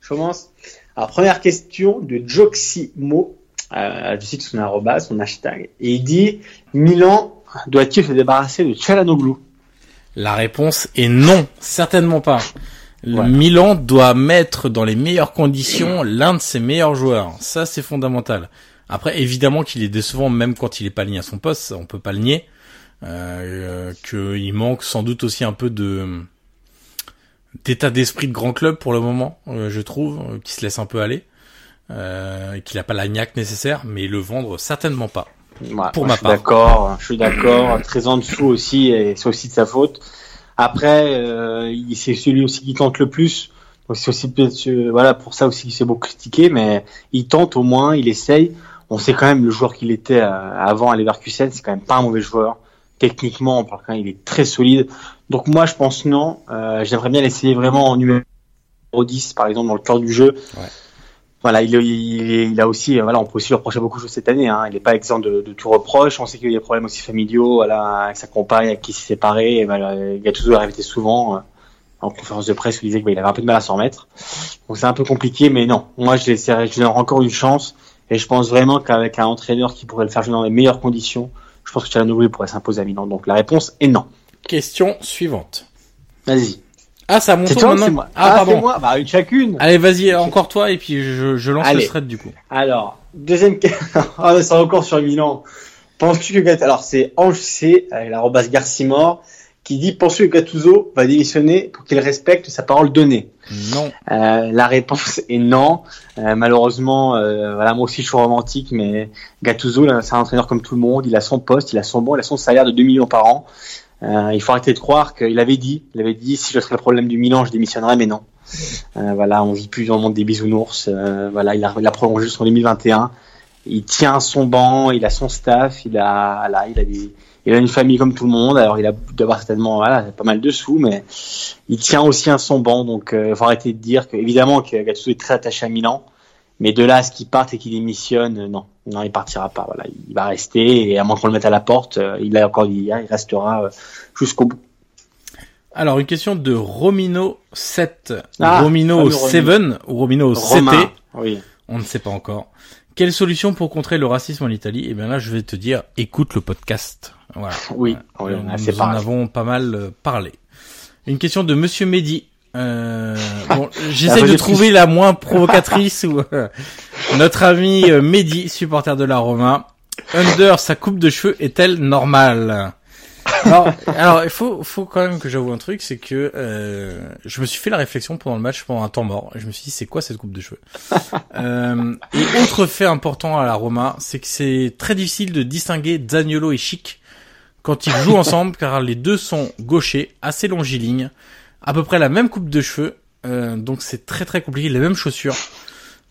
Je commence. Alors, première question de Joximo. Euh, je cite son arroba, son hashtag. Et il dit Milan doit-il se débarrasser de Chalanoglu La réponse est non, certainement pas. Milan doit mettre dans les meilleures conditions l'un de ses meilleurs joueurs. Ça, c'est fondamental. Après, évidemment qu'il est décevant même quand il est pas aligné à son poste, on peut pas le nier. Euh, qu'il manque sans doute aussi un peu de d'état d'esprit de grand club pour le moment, euh, je trouve, euh, qui se laisse un peu aller, euh, qu'il n'a pas la niaque nécessaire, mais le vendre certainement pas. Pour ma part. D'accord, je suis d'accord. Très en dessous aussi, et c'est aussi de sa faute. Après, euh, c'est celui aussi qui tente le plus. Donc c'est aussi peut-être voilà pour ça aussi qu'il s'est beaucoup critiqué, mais il tente au moins, il essaye. On sait quand même le joueur qu'il était avant à Leverkusen, c'est quand même pas un mauvais joueur techniquement, on parle quand il est très solide. Donc moi, je pense non. Euh, J'aimerais bien l'essayer vraiment en numéro 10, par exemple, dans le cœur du jeu. Ouais. Voilà, il, il, il, a aussi, voilà, on peut aussi lui reprocher beaucoup de choses cette année. Hein. Il n'est pas exempt de, de, tout reproche. On sait qu'il y a des problèmes aussi familiaux, voilà, avec sa compagne, avec qui s'est séparé. Et voilà, Gattuso est répété souvent euh, en conférence de presse où il disait qu'il avait un peu de mal à s'en remettre. Donc c'est un peu compliqué, mais non. Moi, je, je lui donne encore une chance. Et je pense vraiment qu'avec un entraîneur qui pourrait le faire jouer dans les meilleures conditions, je pense que Tchernobyl pourrait s'imposer à Milan. Donc la réponse est non. Question suivante. Vas-y. Ah, ça monte maintenant. Moi. Ah, ah pardon. moi. Bah, une chacune. Allez, vas-y, encore toi, et puis je, je lance le thread du coup. Alors, deuxième question. ah, c'est encore sur Milan. Penses-tu que alors c'est Ange C, l'arrobas Garcimore, qui dit Penses-tu que Gattuso va démissionner pour qu'il respecte sa parole donnée? Non. Euh, la réponse est non. Euh, malheureusement, euh, voilà, moi aussi je suis romantique, mais Gattuso, c'est un entraîneur comme tout le monde. Il a son poste, il a son bon, il a son salaire de 2 millions par an. Euh, il faut arrêter de croire qu'il avait dit, il avait dit si je serais le problème du Milan, je démissionnerais, mais non. Euh, voilà, on vit plus dans le monde des bisounours. Euh, voilà, il a, il a prolongé jusqu'en 2021. Il tient son banc, il a son staff, il a, là, il a des, il a une famille comme tout le monde. Alors il a d'avoir certainement voilà pas mal de sous, mais il tient aussi un son banc. Donc il faut arrêter de dire que évidemment Gattuso est très attaché à Milan, mais de là à ce qu'il parte et qu'il démissionne, non, non, il partira pas. Voilà, il va rester et à moins qu'on le mette à la porte, euh, il a encore hier, il restera euh, jusqu'au bout. Alors une question de Romino 7, ah, Romino 7 ou Romino 7, oui. on ne sait pas encore, Quelle solution pour contrer le racisme en Italie? Et eh bien là, je vais te dire, écoute le podcast. Voilà. Oui, on nous en avons pas mal euh, parlé. Une question de Monsieur Mehdi. Euh, bon, j'essaie de trouver la moins provocatrice ou euh, notre ami euh, Mehdi, supporter de la Roma. Under, sa coupe de cheveux est-elle normale? Alors, alors, il faut, faut quand même que j'avoue un truc, c'est que euh, je me suis fait la réflexion pendant le match, pendant un temps mort, et je me suis dit, c'est quoi cette coupe de cheveux? Euh, Et autre fait important à la Roma, c'est que c'est très difficile de distinguer Zaniolo et Chic quand ils jouent ensemble, car les deux sont gauchers, assez longilignes, à peu près la même coupe de cheveux, euh, donc c'est très très compliqué, les mêmes chaussures.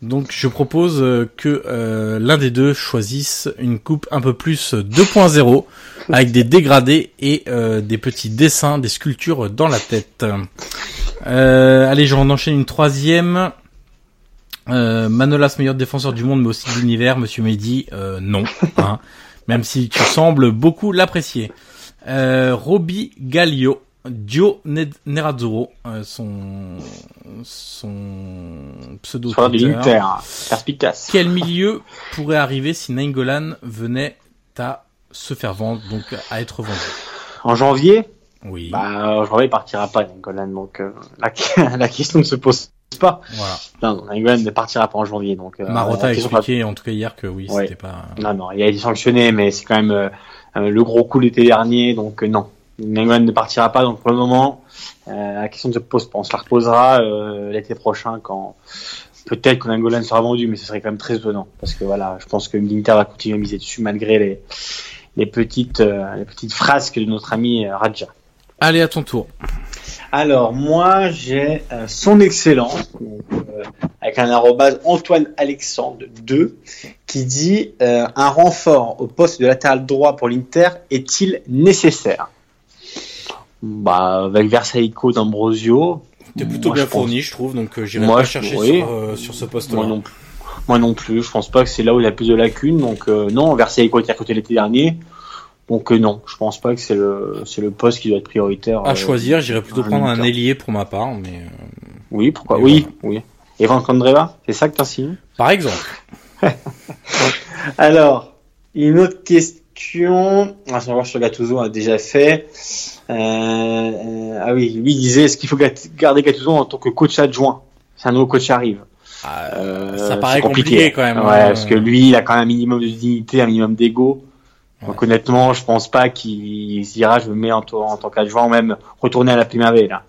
Donc je propose euh, que euh, l'un des deux choisisse une coupe un peu plus 2.0 avec des dégradés et euh, des petits dessins, des sculptures dans la tête. allez, je enchaîne une troisième. Manolas, meilleur défenseur du monde, mais aussi de l'univers, Monsieur Mehdi, non. Hein, même si tu sembles beaucoup l'apprécier. Roby Gallio, Dio Nerazzurro, euh, son, son pseudo Twitter, perspicace. Quel milieu pourrait arriver si Nainggolan venait à se faire vendre, donc à être vendu? En janvier? Oui. Bah, en janvier, il partira pas, Nainggolan, donc euh, la, la, question ne se pose pas. Voilà. Non, Nainggolan ne partira pas en janvier, donc. Euh, Marotta a expliqué, en tout cas hier, que oui, c'était pas. Non, non, il a été sanctionné, mais c'est quand même le gros coup l'été dernier, donc non. Nangolan ne partira pas, donc pour le moment, euh, la question ne se pose pas. On se la reposera euh, l'été prochain quand peut-être que Nangolan sera vendu, mais ce serait quand même très étonnant parce que voilà, je pense que l'Inter va continuer à miser dessus malgré les les petites euh, les petites frasques de notre ami euh, Raja. Allez à ton tour. Alors moi j'ai son excellence avec un arrobase Antoine Alexandre 2 qui dit un renfort au poste de latéral droit pour l'Inter est-il nécessaire? Bah, avec Versaico d'Ambrosio. T'es plutôt bien fourni, je trouve, donc euh, j'irai pas chercher sur, euh, sur, ce poste-là. Moi non plus. Moi non plus. Je pense pas que c'est là où il y a plus de lacunes. Donc euh, non, Versaico était à côté l'été dernier. Donc euh, non, je pense pas que c'est le c'est le poste qui doit être prioritaire. À choisir, j'irais plutôt prendre un ailier pour ma part, mais. oui, pourquoi Oui, oui. Evan Kandreva, c'est ça que t'as signé? Par exemple. Alors, une autre question. Ah, on va voir sur Gattuso a déjà fait. Euh, euh, ah oui, lui disait est-ce qu'il faut garder Gattuso en tant que coach adjoint? C'est un nouveau coach arrive. Ah, euh, ça paraît compliqué. quand même. Ouais, hein. parce que lui, il a quand même un minimum de dignité, un minimum d'ego. Donc honnêtement, je pense pas qu'il se dira je me mets en, en tant qu'adjoint, même retourner à la Primavera.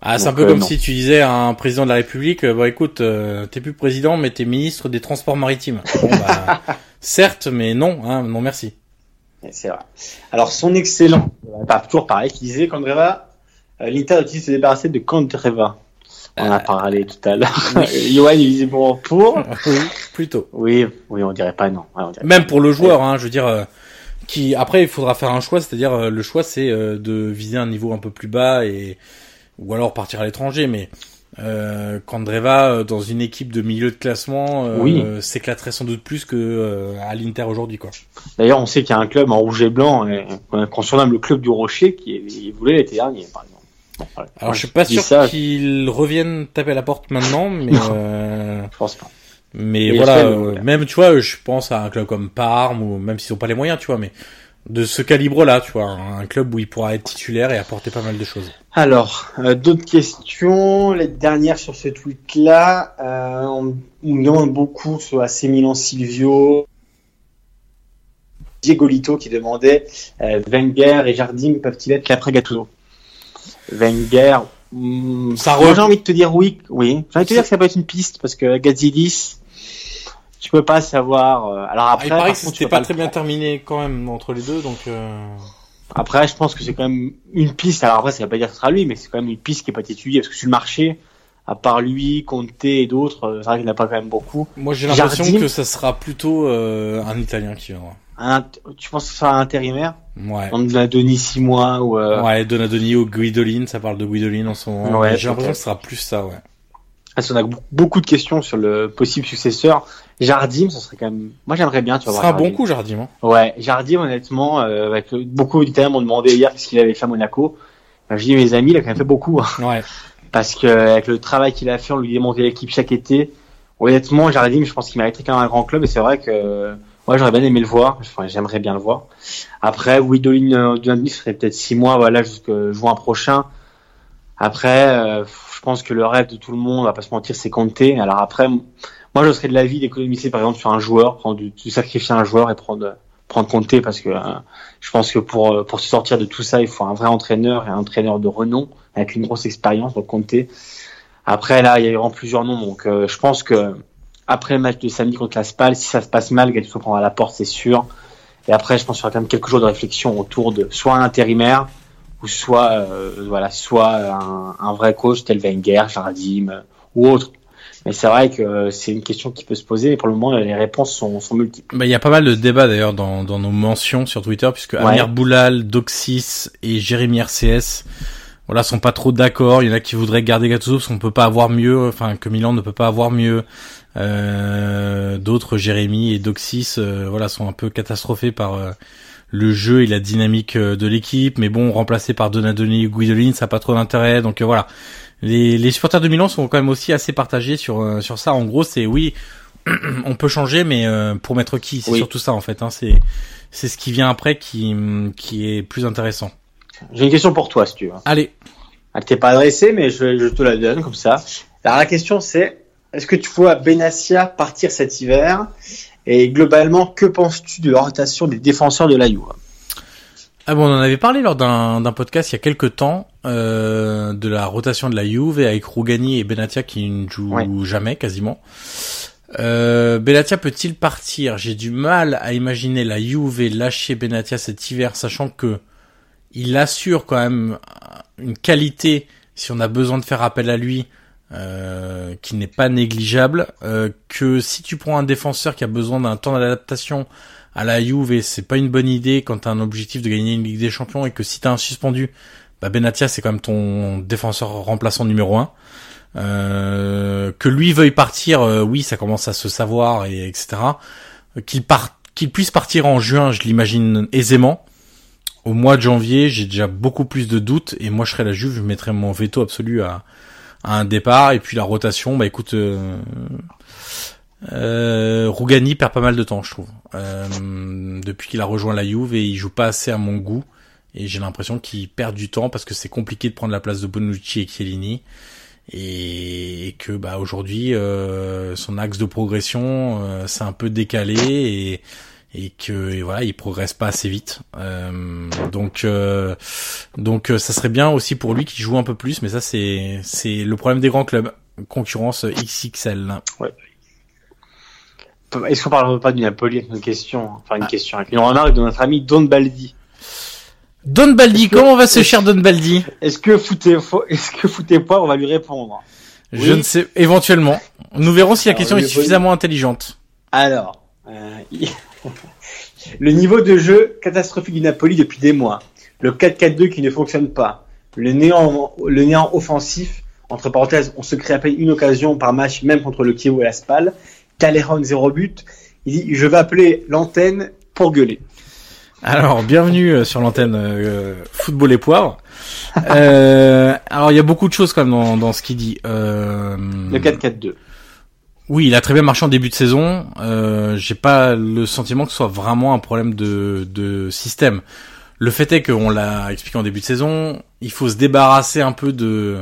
Ah, c'est un peu comme si tu disais à un président de la République, bah écoute, euh, t'es plus président, mais t'es ministre des Transports Maritimes. Bon, bah, certes, mais non, hein, non merci. C'est vrai. Alors, son excellent, pas toujours pareil, qui disait qu'Andreva, euh, l'Inter a se débarrasser de Candreva. On a euh, parlé tout à l'heure. Johan, il disait pour. Oui, plutôt. Oui, oui, on dirait pas non. Même pour le joueur, hein, je veux dire, euh, qui, après, il faudra faire un choix, c'est-à-dire, le choix, c'est de viser un niveau un peu plus bas et, ou alors partir à l'étranger, mais euh, Kandreva euh, dans une équipe de milieu de classement euh, s'éclaterait sans doute plus que euh, à l'Inter aujourd'hui quoi. D'ailleurs, on sait qu'il y a un club en rouge et blanc qu'on surnomme le club du Rocher qui voulait l'été dernier par exemple. Alors je suis pas sûr qu'ils reviennent taper à la porte maintenant mais je pense pas. Mais voilà, même tu vois, je pense à un club comme Parme ou même s'ils ont pas les moyens, tu vois, mais de ce calibre-là, tu vois, un club où il pourra être titulaire et apporter pas mal de choses. Alors, euh, d'autres questions, les dernières sur ce tweet-là, euh, on, me demande beaucoup sur AC Milan Silvio, Diego Lito qui demandait euh, Wenger et Jardim peuvent-ils être l'après Gattuso Wenger, hmm, ça j'ai envie de te dire oui, oui. J'ai envie de te dire que ça peut être une piste parce que Gazidis, tu peux pas savoir. Euh, alors après, ah, il paraît que c'était pas, très bien terminé quand même entre les deux, donc. Euh... Après, je pense que c'est quand même une piste. Alors après, ça va pas dire que ce sera lui, mais c'est quand même une piste qui est pas étudiée parce que sur le marché, à part lui, Conte et d'autres, euh, c'est vrai qu'il n'y en a pas quand même beaucoup. Moi, j'ai l'impression que ça sera plutôt euh, un Italien qui viendra. Un, tu penses que ce sera un intérimaire? Ouais. Donadoni 6 mois ou. Euh... Ouais, Donadoni ou Guidolin, ça parle de Guidolin en ce moment. Ouais, j'ai l'impression que ce sera plus ça, ouais. Parce qu'on a beaucoup de questions sur le possible successeur. Jardim, ça serait quand même. Moi, j'aimerais bien, tu vois. Ce un bon coup, Jardim. Hein. Ouais, Jardim, honnêtement, euh, avec beaucoup d'Italiens m'ont demandé hier ce qu'il avait fait à Monaco. Ben, je dis, mes amis, il a quand même fait beaucoup. Hein. Ouais. Parce que avec le travail qu'il a fait, on lui démontait l'équipe chaque été. honnêtement, Jardim, je pense qu'il mériterait quand même un grand club et c'est vrai que moi j'aurais bien aimé le voir. Enfin, j'aimerais bien le voir. Après, Widolin euh, Dundee serait peut-être six mois, voilà, jusqu'à juin prochain. Après, euh, je pense que le rêve de tout le monde, on va pas se mentir, c'est compter. Alors après, moi, je serais de l'avis d'économiser par exemple sur un joueur, prendre du, sacrifier un joueur et prendre prendre compter parce que euh, je pense que pour pour se sortir de tout ça, il faut un vrai entraîneur et un entraîneur de renom avec une grosse expérience. Donc compter. Après là, il y a vraiment plusieurs noms, donc je pense que après le match de samedi contre la Spal, si ça se passe mal, Gattuso prendra la porte, c'est sûr. Et après, je pense qu'il y aura quand même quelques jours de réflexion autour de soit un intérimaire, ou soit, euh, voilà, soit un, un, vrai coach tel Wenger, Jardim euh, ou autre. Mais c'est vrai que c'est une question qui peut se poser et pour le moment les réponses sont, sont multiples. Bah, il y a pas mal de débats d'ailleurs dans, dans nos mentions sur Twitter puisque Amir Boulal, Doxis et Jérémy RCS voilà sont pas trop d'accord. Il y en a qui voudraient garder Gattuso parce qu'on peut pas avoir mieux, enfin que Milan ne peut pas avoir mieux. Euh, D'autres, Jérémy et Doxis, euh, voilà, sont un peu catastrophés par euh, le jeu et la dynamique euh, de l'équipe. Mais bon, remplacé par Donadoni ou Guidolin, ça n'a pas trop d'intérêt. Donc voilà, les, les supporters de Milan sont quand même aussi assez partagés sur sur ça. En gros, c'est oui, on peut changer, mais pour mettre qui C'est surtout ça en fait. Hein, c'est c'est ce qui vient après qui qui est plus intéressant. J'ai une question pour toi, si tu veux. Allez. Elle t'est pas adressée, mais je, je te la donne comme ça. Alors la question c'est est-ce que tu vois Benassia partir cet hiver? Et globalement, que penses-tu de la rotation des défenseurs de la Juve? Ah bon, on en avait parlé lors d'un podcast il y a quelques temps euh, de la rotation de la Juve avec Rougani et Benatia qui ne jouent jamais quasiment. Euh, Benatia peut-il partir? J'ai du mal à imaginer la Juve lâcher Benatia cet hiver, sachant que il assure quand même une qualité si on a besoin de faire appel à lui euh, qui n'est pas négligeable, euh, que si tu prends un défenseur qui a besoin d'un temps d'adaptation à la Juve, c'est pas une bonne idée quand tu as un objectif de gagner une Ligue des Champions et que si tu as un suspendu, bah Benatia c'est quand même ton défenseur remplaçant numéro un. Euh, que lui veuille partir, euh, oui, ça commence à se savoir et etc. Qu'il puisse partir en juin, je l'imagine aisément. Au mois de janvier, j'ai déjà beaucoup plus de doutes et moi je serais la Juve, je mettrais mon veto absolu à un départ et puis la rotation bah écoute euh, euh, Rougani perd pas mal de temps je trouve euh, depuis qu'il a rejoint la Juve et il joue pas assez à mon goût et j'ai l'impression qu'il perd du temps parce que c'est compliqué de prendre la place de Bonucci et Chiellini. Et, que bah aujourd'hui euh, son axe de progression euh, c'est un peu décalé et et que voilà il progresse pas assez vite. Euh, donc euh, donc euh, ça serait bien aussi pour lui qu'il joue un peu plus mais ça c'est c'est le problème des grands clubs. Concurrence XXL ouais. est-ce qu'on parle pas du Napoli? Une question enfin une ah. question avec une remarque de notre ami Don Baldi Don Baldi comment va ce cher Don Baldi est-ce que foutez est-ce que foutez pas on va lui répondre je ne sais éventuellement nous verrons si la question est suffisamment intelligente alors euh, le niveau de jeu catastrophique du Napoli depuis des mois. Le 4-4-2 qui ne fonctionne pas. Le néant, le néant offensif. Entre parenthèses, on se crée à peine une occasion par match, même contre le Kiev et la Spal. Caléron, zéro but. Il dit, je vais appeler l'antenne pour gueuler. Alors, bienvenue euh, sur l'antenne euh, Football et Poivre. euh, alors, il y a beaucoup de choses quand même dans, dans ce qu'il dit. Euh... Le 4-4-2. Oui, il a très bien marché en début de saison. Euh, J'ai pas le sentiment que ce soit vraiment un problème de, de système. Le fait est qu'on l'a expliqué en début de saison, il faut se débarrasser un peu de.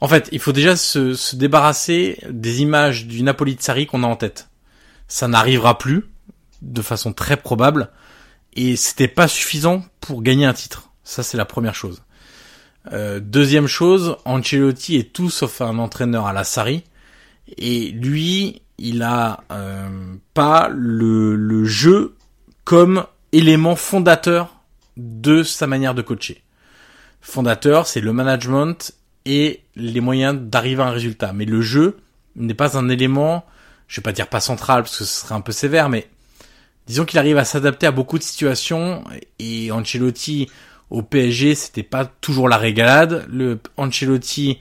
En fait, il faut déjà se, se débarrasser des images du Napoli de Sarri qu'on a en tête. Ça n'arrivera plus, de façon très probable, et c'était pas suffisant pour gagner un titre. Ça, c'est la première chose. Euh, deuxième chose, Ancelotti est tout sauf un entraîneur à la Sarri. Et lui, il a euh, pas le, le jeu comme élément fondateur de sa manière de coacher. Fondateur, c'est le management et les moyens d'arriver à un résultat. Mais le jeu n'est pas un élément, je vais pas dire pas central parce que ce serait un peu sévère, mais disons qu'il arrive à s'adapter à beaucoup de situations et Ancelotti au PSG, c'était pas toujours la régalade. Le Ancelotti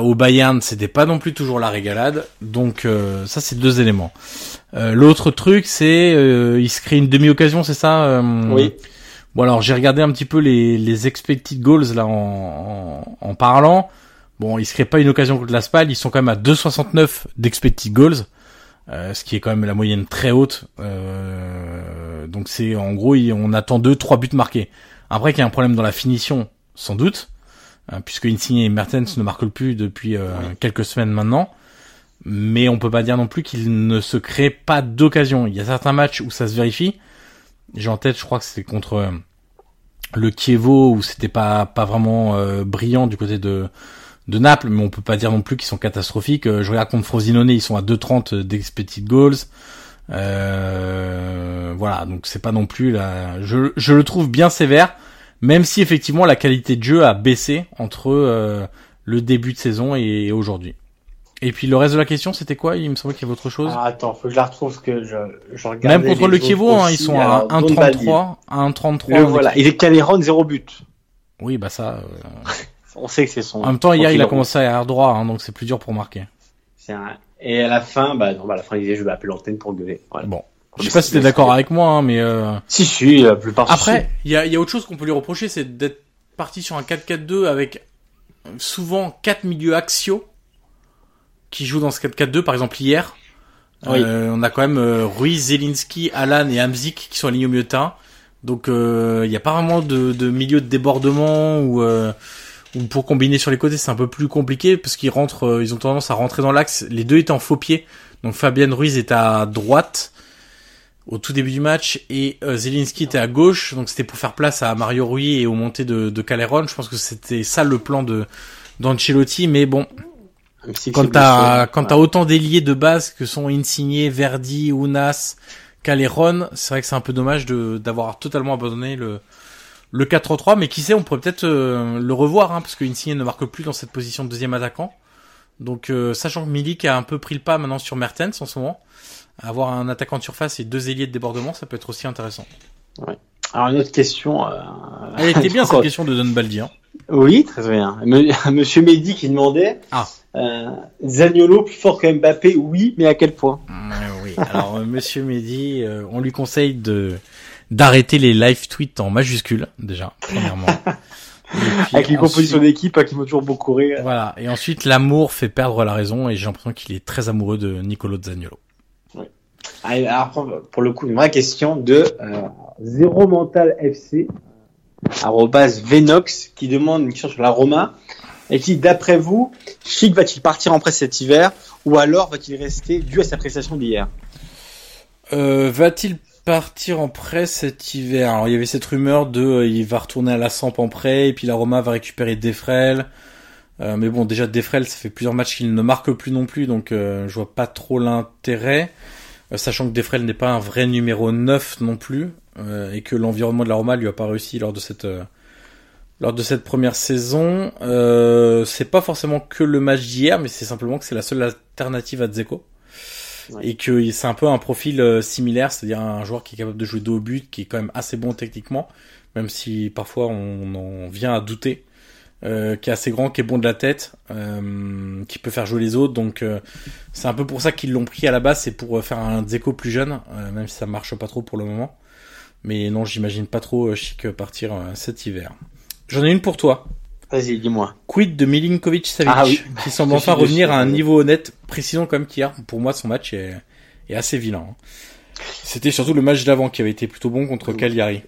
au Bayern, c'était pas non plus toujours la régalade. Donc euh, ça, c'est deux éléments. Euh, L'autre truc, c'est euh, il se crée une demi-occasion, c'est ça euh, Oui. Bon alors j'ai regardé un petit peu les, les expected goals là en, en, parlant. Bon, il se crée pas une occasion contre la SPAL, ils sont quand même à 2,69 d'expected goals, euh, ce qui est quand même la moyenne très haute. Euh, donc c'est en gros, on attend deux, trois buts marqués. Après qu'il y a un problème dans la finition, sans doute, hein, puisque Insigne et Mertens ne marquent plus depuis euh, quelques semaines maintenant. Mais on peut pas dire non plus qu'il ne se crée pas d'occasion. Il y a certains matchs où ça se vérifie. J'ai en tête, je crois que c'est contre le Kievo où c'était pas pas vraiment brillant du côté de de Naples, mais on peut pas dire non plus qu'ils sont catastrophiques. je regarde contre Frosinone, ils sont à 2,30 d'expected goals. Euh, voilà, donc c'est pas non plus là. Je, je le trouve bien sévère, même si effectivement la qualité de jeu a baissé entre euh, le début de saison et, aujourd'hui. Et puis le reste de la question, c'était quoi? Il me semblait qu'il y avait autre chose. Ah, attends, faut que je la retrouve parce que je, je regarde. Même contre le Kievo, hein, ils sont à 1,33, à 1,33. Voilà, il est Caléron, zéro but. Oui, bah ça. Euh... On sait que c'est son. En même temps, hier, il a commencé à air droit, hein, donc c'est plus dur pour marquer. C'est un... Et à la fin, bah, non, bah, à la fin, il disait, je vais appeler l'antenne pour gueuler. Voilà. Bon. Je sais pas si t'es d'accord avec moi, hein, mais euh... Si, si, la plupart. Après, il y a, y a autre chose qu'on peut lui reprocher, c'est d'être parti sur un 4-4-2 avec souvent quatre milieux axiaux qui jouent dans ce 4-4-2. Par exemple, hier, oui. euh, on a quand même euh, Ruiz, Zelinski, Alan et Hamzik qui sont alignés au milieu de terrain. Donc, il euh, n'y a pas vraiment de, de milieu de débordement ou euh, ou pour combiner sur les côtés, c'est un peu plus compliqué parce qu'ils rentrent, euh, ils ont tendance à rentrer dans l'axe. Les deux étaient en faux pied. Donc Fabien Ruiz est à droite au tout début du match et euh, Zelinski était à gauche. Donc c'était pour faire place à Mario Rui et aux montées de, de Caleron. Je pense que c'était ça le plan de d'Ancelotti. Mais bon, quand t'as quand t'as autant d'ailiers de base que sont Insigné, Verdi, Unas, Caleron, c'est vrai que c'est un peu dommage de d'avoir totalement abandonné le le 4-3, mais qui sait, on pourrait peut-être euh, le revoir, hein, parce que Insigne ne marque plus dans cette position de deuxième attaquant. Donc, euh, sachant que Milik a un peu pris le pas maintenant sur Mertens en ce moment, avoir un attaquant de surface et deux ailiers de débordement, ça peut être aussi intéressant. Ouais. Alors une autre question. Euh... Elle était bien cette question de Don Baldi. Hein. Oui, très bien. Monsieur Mehdi qui demandait. Ah. Euh, Zaniolo plus fort que Mbappé, oui, mais à quel point? Oui. Alors Monsieur Mehdi, on lui conseille de d'arrêter les live tweets en majuscules déjà premièrement. Avec les compositions d'équipe hein, qui vont toujours beaucoup rire. Voilà. Et ensuite l'amour fait perdre la raison et j'ai l'impression qu'il est très amoureux de Nicolo Zaniolo. Oui. alors pour le coup une vraie question de euh, Zéro Mental FC arrobas Venox qui demande une question sur la Roma. Et qui d'après vous Chic va-t-il partir en presse cet hiver ou alors va-t-il rester dû à sa prestation d'hier? Euh, va-t-il partir en prêt cet hiver. Alors il y avait cette rumeur de euh, il va retourner à la Samp en prêt et puis la Roma va récupérer Defrel. Euh, mais bon déjà Defrel ça fait plusieurs matchs qu'il ne marque plus non plus donc euh, je vois pas trop l'intérêt. Euh, sachant que Defrel n'est pas un vrai numéro 9 non plus et que l'environnement de la Roma lui a pas réussi lors de cette lors de cette première saison. c'est pas forcément que le match d'hier mais c'est simplement que c'est la seule alternative à Dzeko et que c'est un peu un profil euh, similaire, c'est-à-dire un joueur qui est capable de jouer dos au but, qui est quand même assez bon techniquement, même si parfois on en vient à douter, euh, qui est assez grand, qui est bon de la tête, euh, qui peut faire jouer les autres, donc c'est un peu pour ça qu'ils l'ont pris à la base, c'est pour faire un Zeko plus jeune, même si ça marche pas trop pour le moment. Mais non, j'imagine pas trop Chic partir cet hiver. J'en ai une pour toi. Vas-y, dis-moi. Quid de Milinkovic Savic, ah, oui. qui semble enfin revenir à un niveau honnête. Précisons comme qu'hier, pour moi, son match est, est assez vilain. Hein. C'était surtout le match d'avant qui avait été plutôt bon contre Cagliari.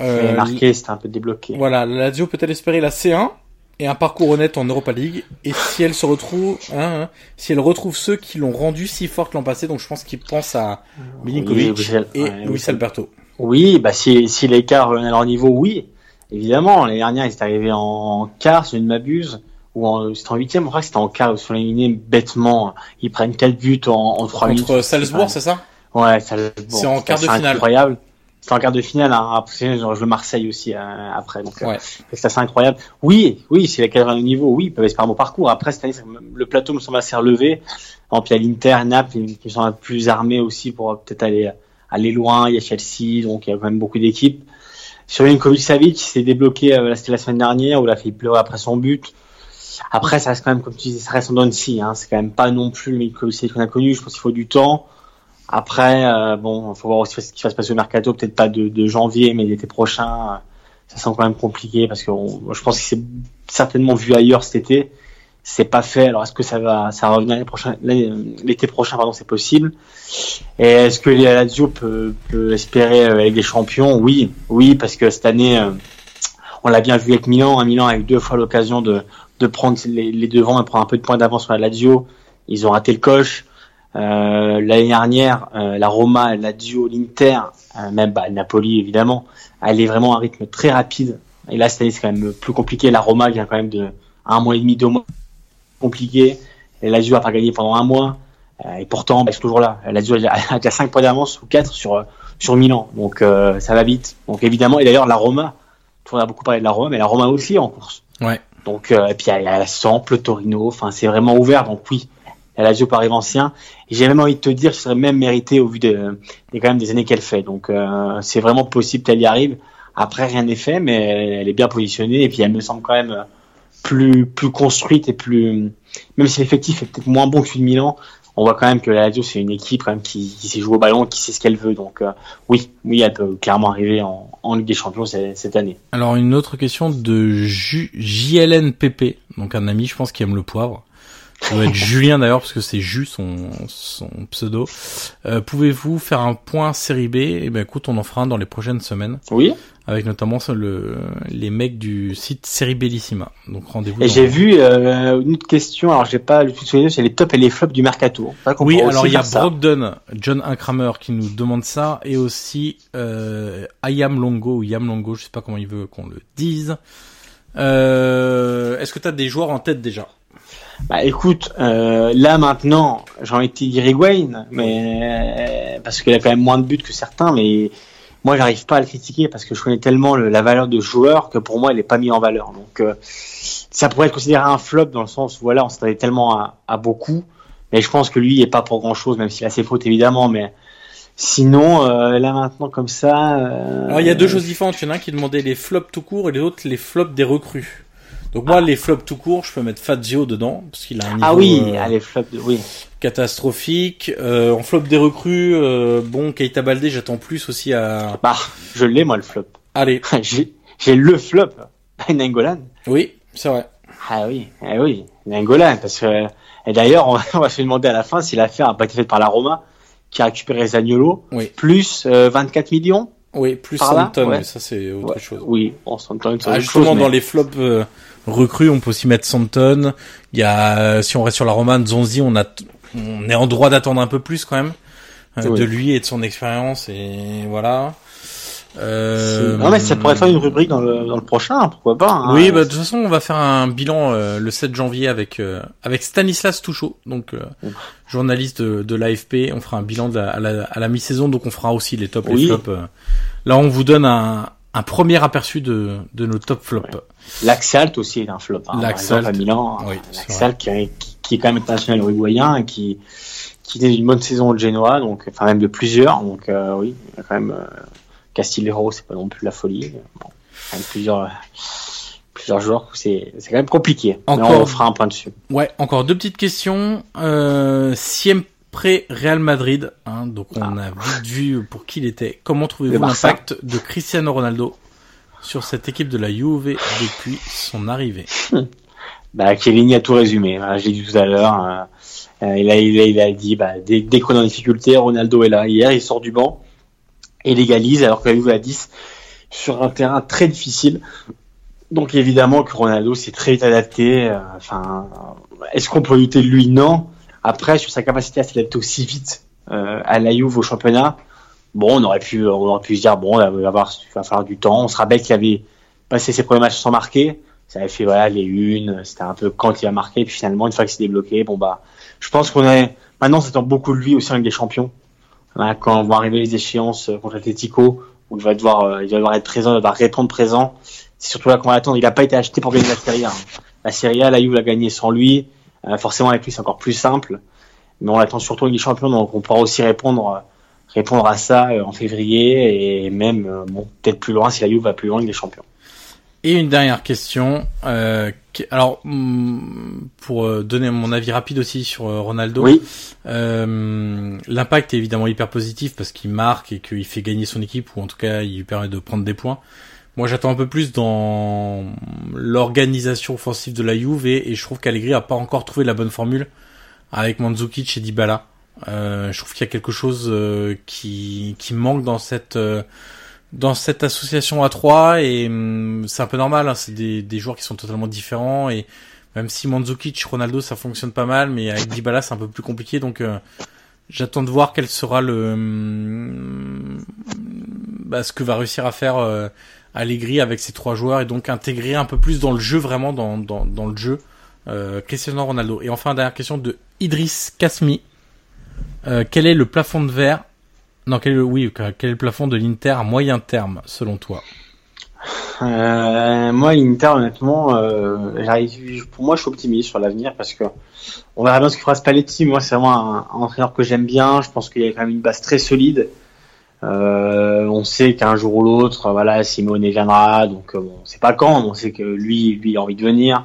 Euh, marqué, c'était un peu débloqué. Voilà, la Lazio peut-elle espérer la C1 et un parcours honnête en Europa League? Et si elle se retrouve, hein, hein, si elle retrouve ceux qui l'ont rendu si forte l'an passé, donc je pense qu'il pense à Milinkovic oui, et ouais, Luis Alberto. Oui, bah si, si l'écart à leur niveau, oui. Évidemment, l'année dernière, ils étaient arrivés en quart, si je ne m'abuse, ou en, c'était en huitième, je crois que c'était en quart, ils sont éliminés bêtement. Ils prennent quatre buts en, en trois minutes. Contre Salzbourg, c'est ça? Ouais, Salzbourg. C'est en quart de finale. incroyable. C'est en quart de finale, hein. après, genre, je le Marseille aussi, euh, après, donc, ouais. euh, c'est assez incroyable. Oui, oui, c'est la au niveau, oui, ils peuvent espérer un bon parcours. Après, cette année, le plateau me semble assez relevé. En puis, a l'Inter, Naples, qui sont plus armés aussi pour peut-être aller, aller loin. Il y a Chelsea, donc il y a quand même beaucoup d'équipes. Sur Milinkovic Savic, s'est débloqué, euh, la semaine dernière, où il a fait pleurer après son but. Après, ça reste quand même, comme tu disais, ça reste en Donsi, hein. C'est quand même pas non plus le Milinkovic Savic qu'on a connu. Je pense qu'il faut du temps. Après, euh, bon, faut voir aussi ce qui va se passer au mercato, peut-être pas de, de, janvier, mais l'été prochain. Ça semble quand même compliqué parce que on, je pense qu'il s'est certainement vu ailleurs cet été. C'est pas fait. Alors est-ce que ça va, ça va revenir l'été prochain, pardon, c'est possible. Et est-ce que la Lazio peut, peut espérer avec des champions? Oui, oui, parce que cette année, on l'a bien vu avec Milan. Hein, Milan a eu deux fois l'occasion de, de prendre les, les devants et prendre un peu de points d'avance sur la Lazio. Ils ont raté le coche. Euh, L'année dernière, euh, la Roma, la Lazio, l'Inter, euh, même bah, Napoli évidemment, allait vraiment à un rythme très rapide. Et là, cette année, c'est quand même plus compliqué. La Roma vient quand même de un mois et demi, deux mois compliqué. Lazio a pas gagné pendant un mois. Euh, et pourtant, bah, c'est toujours là. La Lazio a déjà 5 points d'avance ou 4 sur, sur Milan. Donc, euh, ça va vite. Donc, évidemment, et d'ailleurs, la Roma, on a beaucoup parlé de la Roma, mais la Roma aussi en course. Ouais. Donc, euh, et puis il y a la Sample, Torino, enfin c'est vraiment ouvert. Donc oui, la Lazio par ancien. Et j'ai même envie de te dire que ce serait même mérité au vu des, des quand même des années qu'elle fait. Donc euh, c'est vraiment possible qu'elle y arrive. Après rien n'est fait, mais elle est bien positionnée et puis elle me semble quand même plus plus construite et plus même si l'effectif est peut-être moins bon que celui de Milan, on voit quand même que la Lazio c'est une équipe quand même qui, qui sait jouer au ballon, qui sait ce qu'elle veut. Donc euh, oui, oui, elle peut clairement arriver en, en Ligue des Champions cette, année. Alors une autre question de JLNPP, donc un ami, je pense, qui aime le poivre. Ça doit être Julien d'ailleurs parce que c'est Jus son, son pseudo. Euh, Pouvez-vous faire un point série B? Eh ben écoute, on en fera un dans les prochaines semaines. Oui avec notamment le, les mecs du site Série Bellissima. Donc rendez-vous. Et j'ai vu euh, une autre question, alors j'ai pas le tout souvenir, c'est les tops et les flops du mercato. Oui, alors il y a Brogdon, John Inkramer qui nous demande ça, et aussi euh, Ayam Longo ou Yam Longo, je sais pas comment il veut qu'on le dise. Euh, Est-ce que tu as des joueurs en tête déjà? Bah écoute, euh, là maintenant, j'ai envie de dire Higuain, mais parce qu'il a quand même moins de buts que certains, mais moi j'arrive pas à le critiquer parce que je connais tellement la valeur de joueur que pour moi il est pas mis en valeur. Donc euh, ça pourrait être considéré un flop dans le sens où voilà on s'attendait tellement à, beaucoup, mais je pense que lui il est pas pour grand chose même s'il a ses fautes évidemment, mais sinon euh, là maintenant comme ça. Euh, Alors il y a deux choses différentes. Il y en a un qui demandait les flops tout court et les autres les flops des recrues. Donc moi, les flops tout court, je peux mettre Fazio dedans parce qu'il a un ah niveau ah oui, ah, les flops, oui. Catastrophique. Euh, en flop des recrues, euh, bon, Keita Baldé, j'attends plus aussi à. Bah, je l'ai moi le flop. Allez, j'ai le flop, Nangolan. Oui, c'est vrai. Ah oui, ah oui, Nangolan, parce que et d'ailleurs, on va se demander à la fin si l'affaire a pas été faite par la Roma qui a récupéré Zagnolo, oui. plus 24 euh, millions. Oui, plus Santon, mais ça c'est autre chose. Oui, bon, Santon, c'est ah, Justement, dans les flops euh, recrues, on peut aussi mettre Santon. Il y a, si on reste sur la romane, Zonzi, on a, on est en droit d'attendre un peu plus quand même euh, de lui et de son expérience et voilà. Euh... Non mais ça pourrait faire une rubrique dans le, dans le prochain, pourquoi pas. Hein. Oui, bah, de toute façon on va faire un bilan euh, le 7 janvier avec euh, avec Stanislas Touchot, donc euh, journaliste de, de l'AFP. On fera un bilan de la, à la, à la mi-saison, donc on fera aussi les tops et les flops. Là on vous donne un, un premier aperçu de, de nos top flops. Ouais. L'Axalt aussi est un flop. Hein, L'Axalt, à Milan, oui, L'Axalt qui, qui, qui, est quand même international uruguayen et qui qui est une bonne saison au Genoa, donc enfin même de plusieurs, donc oui, y a quand même Castillero, c'est pas non plus la folie. Bon, quand même plusieurs, plusieurs joueurs, c'est, quand même compliqué. Encore, Mais on fera un point dessus. Ouais, encore deux petites questions. Euh, Real Madrid, hein, donc on ah. a vite vu pour qui il était. Comment trouvez-vous l'impact de Cristiano Ronaldo sur cette équipe de la Juve depuis son arrivée? Bah, Kevin a tout résumé. Voilà, j'ai dit tout à l'heure. Euh, il, a, il, a, il a dit, bah, dès, dès qu'on est en difficulté, Ronaldo est là. Hier, il sort du banc et légalise alors que la Juve à 10 sur un terrain très difficile. Donc évidemment que Ronaldo s'est très vite adapté. Euh, enfin, est-ce qu'on peut lutter? De lui Non. Après, sur sa capacité à s'adapter aussi vite euh, à la Juve au championnat, bon, on aurait pu, on aurait pu se dire bon, il va, falloir du temps. On se rappelle qu'il avait passé ses premiers matchs sans marquer. Ça avait fait voilà les unes. C'était un peu quand il a marqué. Et puis finalement, une fois qu'il s'est débloqué, bon bah, je pense qu'on est maintenant, attend beaucoup de lui aussi Ligue des Champions quand vont arriver les échéances euh, contre Atletico, où il va devoir, euh, il va devoir être présent, il va répondre présent. C'est surtout là qu'on va attendre. Il n'a pas été acheté pour gagner la Serie A. Hein. La Serie A, la Juve l'a gagné sans lui. Euh, forcément, avec lui, c'est encore plus simple. Mais on l'attend surtout des Champions, donc on pourra aussi répondre, répondre à ça en février et même, bon, peut-être plus loin si la Juve va plus loin Ligue des Champions. Et une dernière question. Euh, alors, mm, pour euh, donner mon avis rapide aussi sur euh, Ronaldo, oui. euh, l'impact est évidemment hyper positif parce qu'il marque et qu'il fait gagner son équipe ou en tout cas il lui permet de prendre des points. Moi, j'attends un peu plus dans l'organisation offensive de la Juve et, je trouve qu'Allegri a pas encore trouvé la bonne formule avec Mandzukic et Dybala. Euh, je trouve qu'il y a quelque chose euh, qui, qui manque dans cette euh, dans cette association à 3 et hum, c'est un peu normal. Hein, c'est des, des joueurs qui sont totalement différents et même si Mandzukic, Ronaldo, ça fonctionne pas mal, mais avec Dybala, c'est un peu plus compliqué. Donc euh, j'attends de voir quel sera le hum, bah, ce que va réussir à faire Allegri avec ces trois joueurs et donc intégrer un peu plus dans le jeu, vraiment dans, dans, le jeu, euh, Cristiano Ronaldo. Et enfin, dernière question de Idriss Kasmi. Euh, quel est le plafond de verre? Non, quel est le, oui, quel est le plafond de l'Inter à moyen terme, selon toi? Euh, Moi, l'Inter, honnêtement, euh, pour moi, je suis optimiste sur l'avenir parce que on verra bien ce qu'il fera Spalletti. Moi, c'est vraiment un, un entraîneur que j'aime bien. Je pense qu'il y a quand même une base très solide. Euh, on sait qu'un jour ou l'autre, voilà, Simone viendra, donc euh, bon, c'est pas quand, mais on sait que lui, lui a envie de venir.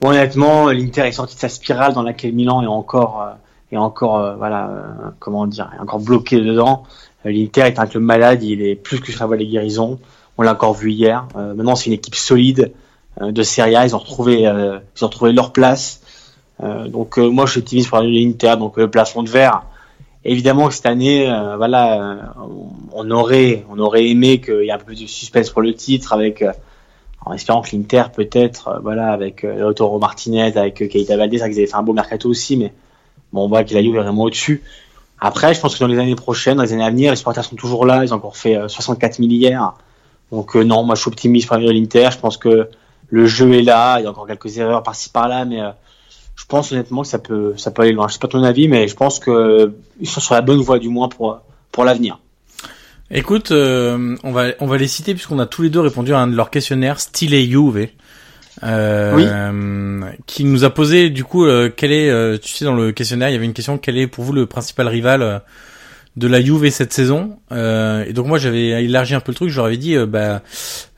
Bon, honnêtement, l'Inter est sorti de sa spirale dans laquelle Milan est encore, euh, est encore, voilà, comment dire, est encore bloqué dedans. L'Inter est un club malade, il est plus que sur la les guérisons. On l'a encore vu hier. maintenant, c'est une équipe solide de Serie A. Ils ont retrouvé, ils ont retrouvé leur place. donc, moi, je suis optimiste pour l'Inter. Donc, le plafond de verre Évidemment que cette année, euh, voilà, euh, on aurait, on aurait aimé qu'il y ait un peu plus de suspense pour le titre, avec, euh, en espérant que l'Inter peut-être, voilà, avec Lautaro Martinez, avec Keita Valdez, ça qu'ils avaient fait un beau mercato aussi, mais bon, on voit qu'il a eu vraiment au-dessus. Après, je pense que dans les années prochaines, dans les années à venir, les supporters sont toujours là. Ils ont encore fait 64 000 hier. Donc non, moi je suis optimiste pour l'Inter. Je pense que le jeu est là. Il y a encore quelques erreurs par-ci par-là, mais je pense honnêtement que ça peut, ça peut aller loin. Je sais pas ton avis, mais je pense que ils sont sur la bonne voie du moins pour pour l'avenir. Écoute, euh, on va on va les citer puisqu'on a tous les deux répondu à un de leurs questionnaires, stylé Juve, euh, qui nous a posé du coup euh, quel est, euh, tu sais dans le questionnaire il y avait une question, quel est pour vous le principal rival de la Juve cette saison? Et donc moi j'avais élargi un peu le truc, je leur avais dit bah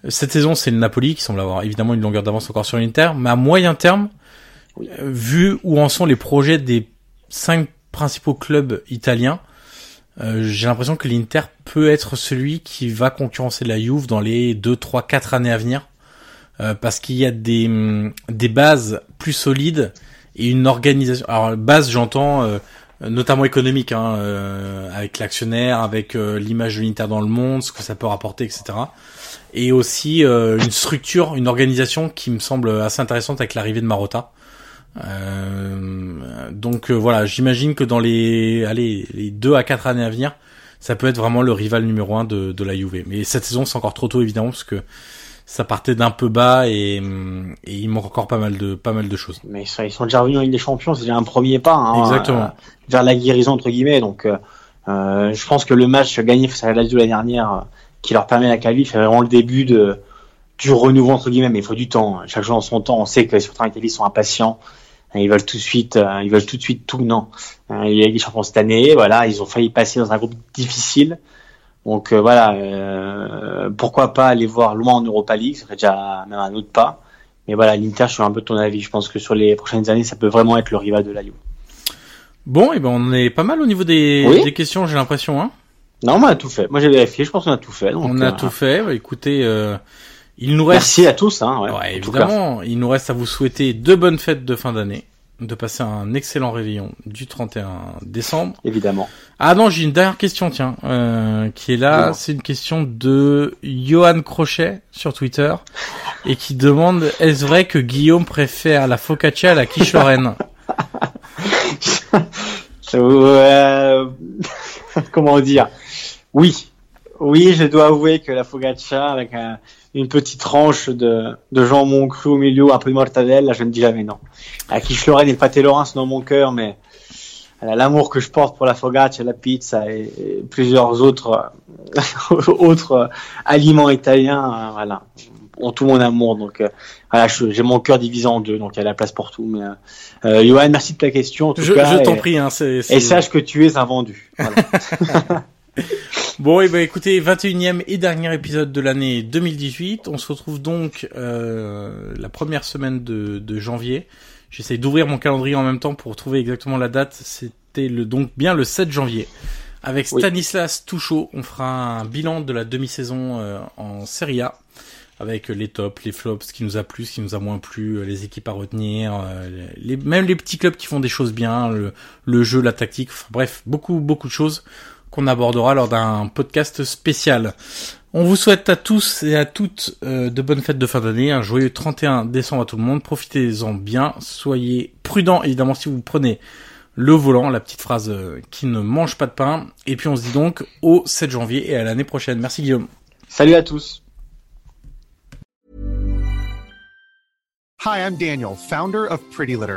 cette saison c'est le Napoli qui semble avoir évidemment une longueur d'avance encore sur l'Inter, mais à moyen terme vu où en sont les projets des cinq principaux clubs italiens, euh, j'ai l'impression que l'Inter peut être celui qui va concurrencer la Juve dans les 2, 3, 4 années à venir. Euh, parce qu'il y a des, mm, des bases plus solides et une organisation. Alors base, j'entends euh, notamment économique, hein, avec l'actionnaire, avec l'image de l'Inter dans le monde, ce que ça peut rapporter, etc. Et aussi une structure, une organisation qui me semble assez intéressante avec l'arrivée de Marotta. Euh, donc euh, voilà, j'imagine que dans les allez les deux à quatre années à venir, ça peut être vraiment le rival numéro un de, de la Juve. Mais cette saison, c'est encore trop tôt évidemment parce que ça partait d'un peu bas et, et, il manque encore pas mal de pas mal de choses. Mais ils sont déjà revenus en Ligue des Champions, c'est déjà un premier pas hein, Exactement. Euh, vers la guérison entre guillemets. Donc je pense que le match gagné face à la Lazio l'année dernière, qui leur permet la qualif, c'est vraiment le début de du renouveau entre guillemets. Mais il faut du temps. Chaque jour en son temps. On sait que les supporters italiens sont impatients. Ils veulent tout de suite, euh, ils veulent tout de suite tout, non. Euh, il y a des champions cette année, voilà, ils ont failli passer dans un groupe difficile. Donc euh, voilà, pourquoi pas aller voir loin en Europa League, ce serait déjà même un autre pas. Mais voilà, l'Inter, je suis un peu de ton avis. Je pense que sur les prochaines années, ça peut vraiment être le rival de la Juve. Bon, et ben on est pas mal au niveau des, des questions, j'ai l'impression. Hein non, on a tout fait. Moi, j'ai vérifié. Je pense qu'on a tout fait. on a tout fait. Bah, écoutez, il nous reste... Merci à tous. Hein, ouais, évidemment, il nous reste à vous souhaiter de bonnes fêtes de fin d'année, de passer un excellent réveillon du 31 décembre. Évidemment. Ah non, j'ai une dernière question, tiens, euh, qui est là. C'est une question de Johan Crochet sur Twitter et qui demande est-ce vrai que Guillaume préfère la focaccia à la quiche lorraine euh... Comment dire? Oui, oui, je dois avouer que la focaccia avec un, une petite tranche de, de jambon cru au milieu, un peu de mortadelle, là, je ne dis jamais non. La quiche Lorraine et le pâté lorrain sont dans mon cœur, mais l'amour que je porte pour la focaccia, la pizza et, plusieurs autres autres aliments italiens, euh, voilà, ont tout mon amour. Donc euh, voilà, j'ai mon cœur divisé en deux, donc il y a la place pour tout. Mais euh, Johan, merci de ta question. En tout je, je t'en prie. Hein, Et sache que tu es un vendu. Voilà. bon, et eh ben écoutez, 21e et dernier épisode de l'année 2018. On se retrouve donc euh, la première semaine de, de janvier. J'essaie d'ouvrir mon calendrier en même temps pour trouver exactement la date. C'était le donc bien le 7 janvier. Avec Stanislas Touchot, on fera un bilan de la demi-saison euh, en Serie A. avec les tops, les flops, ce qui nous a plu, ce qui nous a moins plu, les équipes à retenir, les, même les petits clubs qui font des choses bien, le, le jeu, la tactique, bref, beaucoup beaucoup de choses qu'on abordera lors d'un podcast spécial. On vous souhaite à tous et à toutes euh, de bonnes fêtes de fin d'année, un joyeux 31 décembre à tout le monde, profitez-en bien, soyez prudents évidemment si vous prenez le volant, la petite phrase euh, qui ne mange pas de pain, et puis on se dit donc au 7 janvier et à l'année prochaine. Merci Guillaume. Salut à tous. Hi, I'm Daniel, founder of Pretty Litter.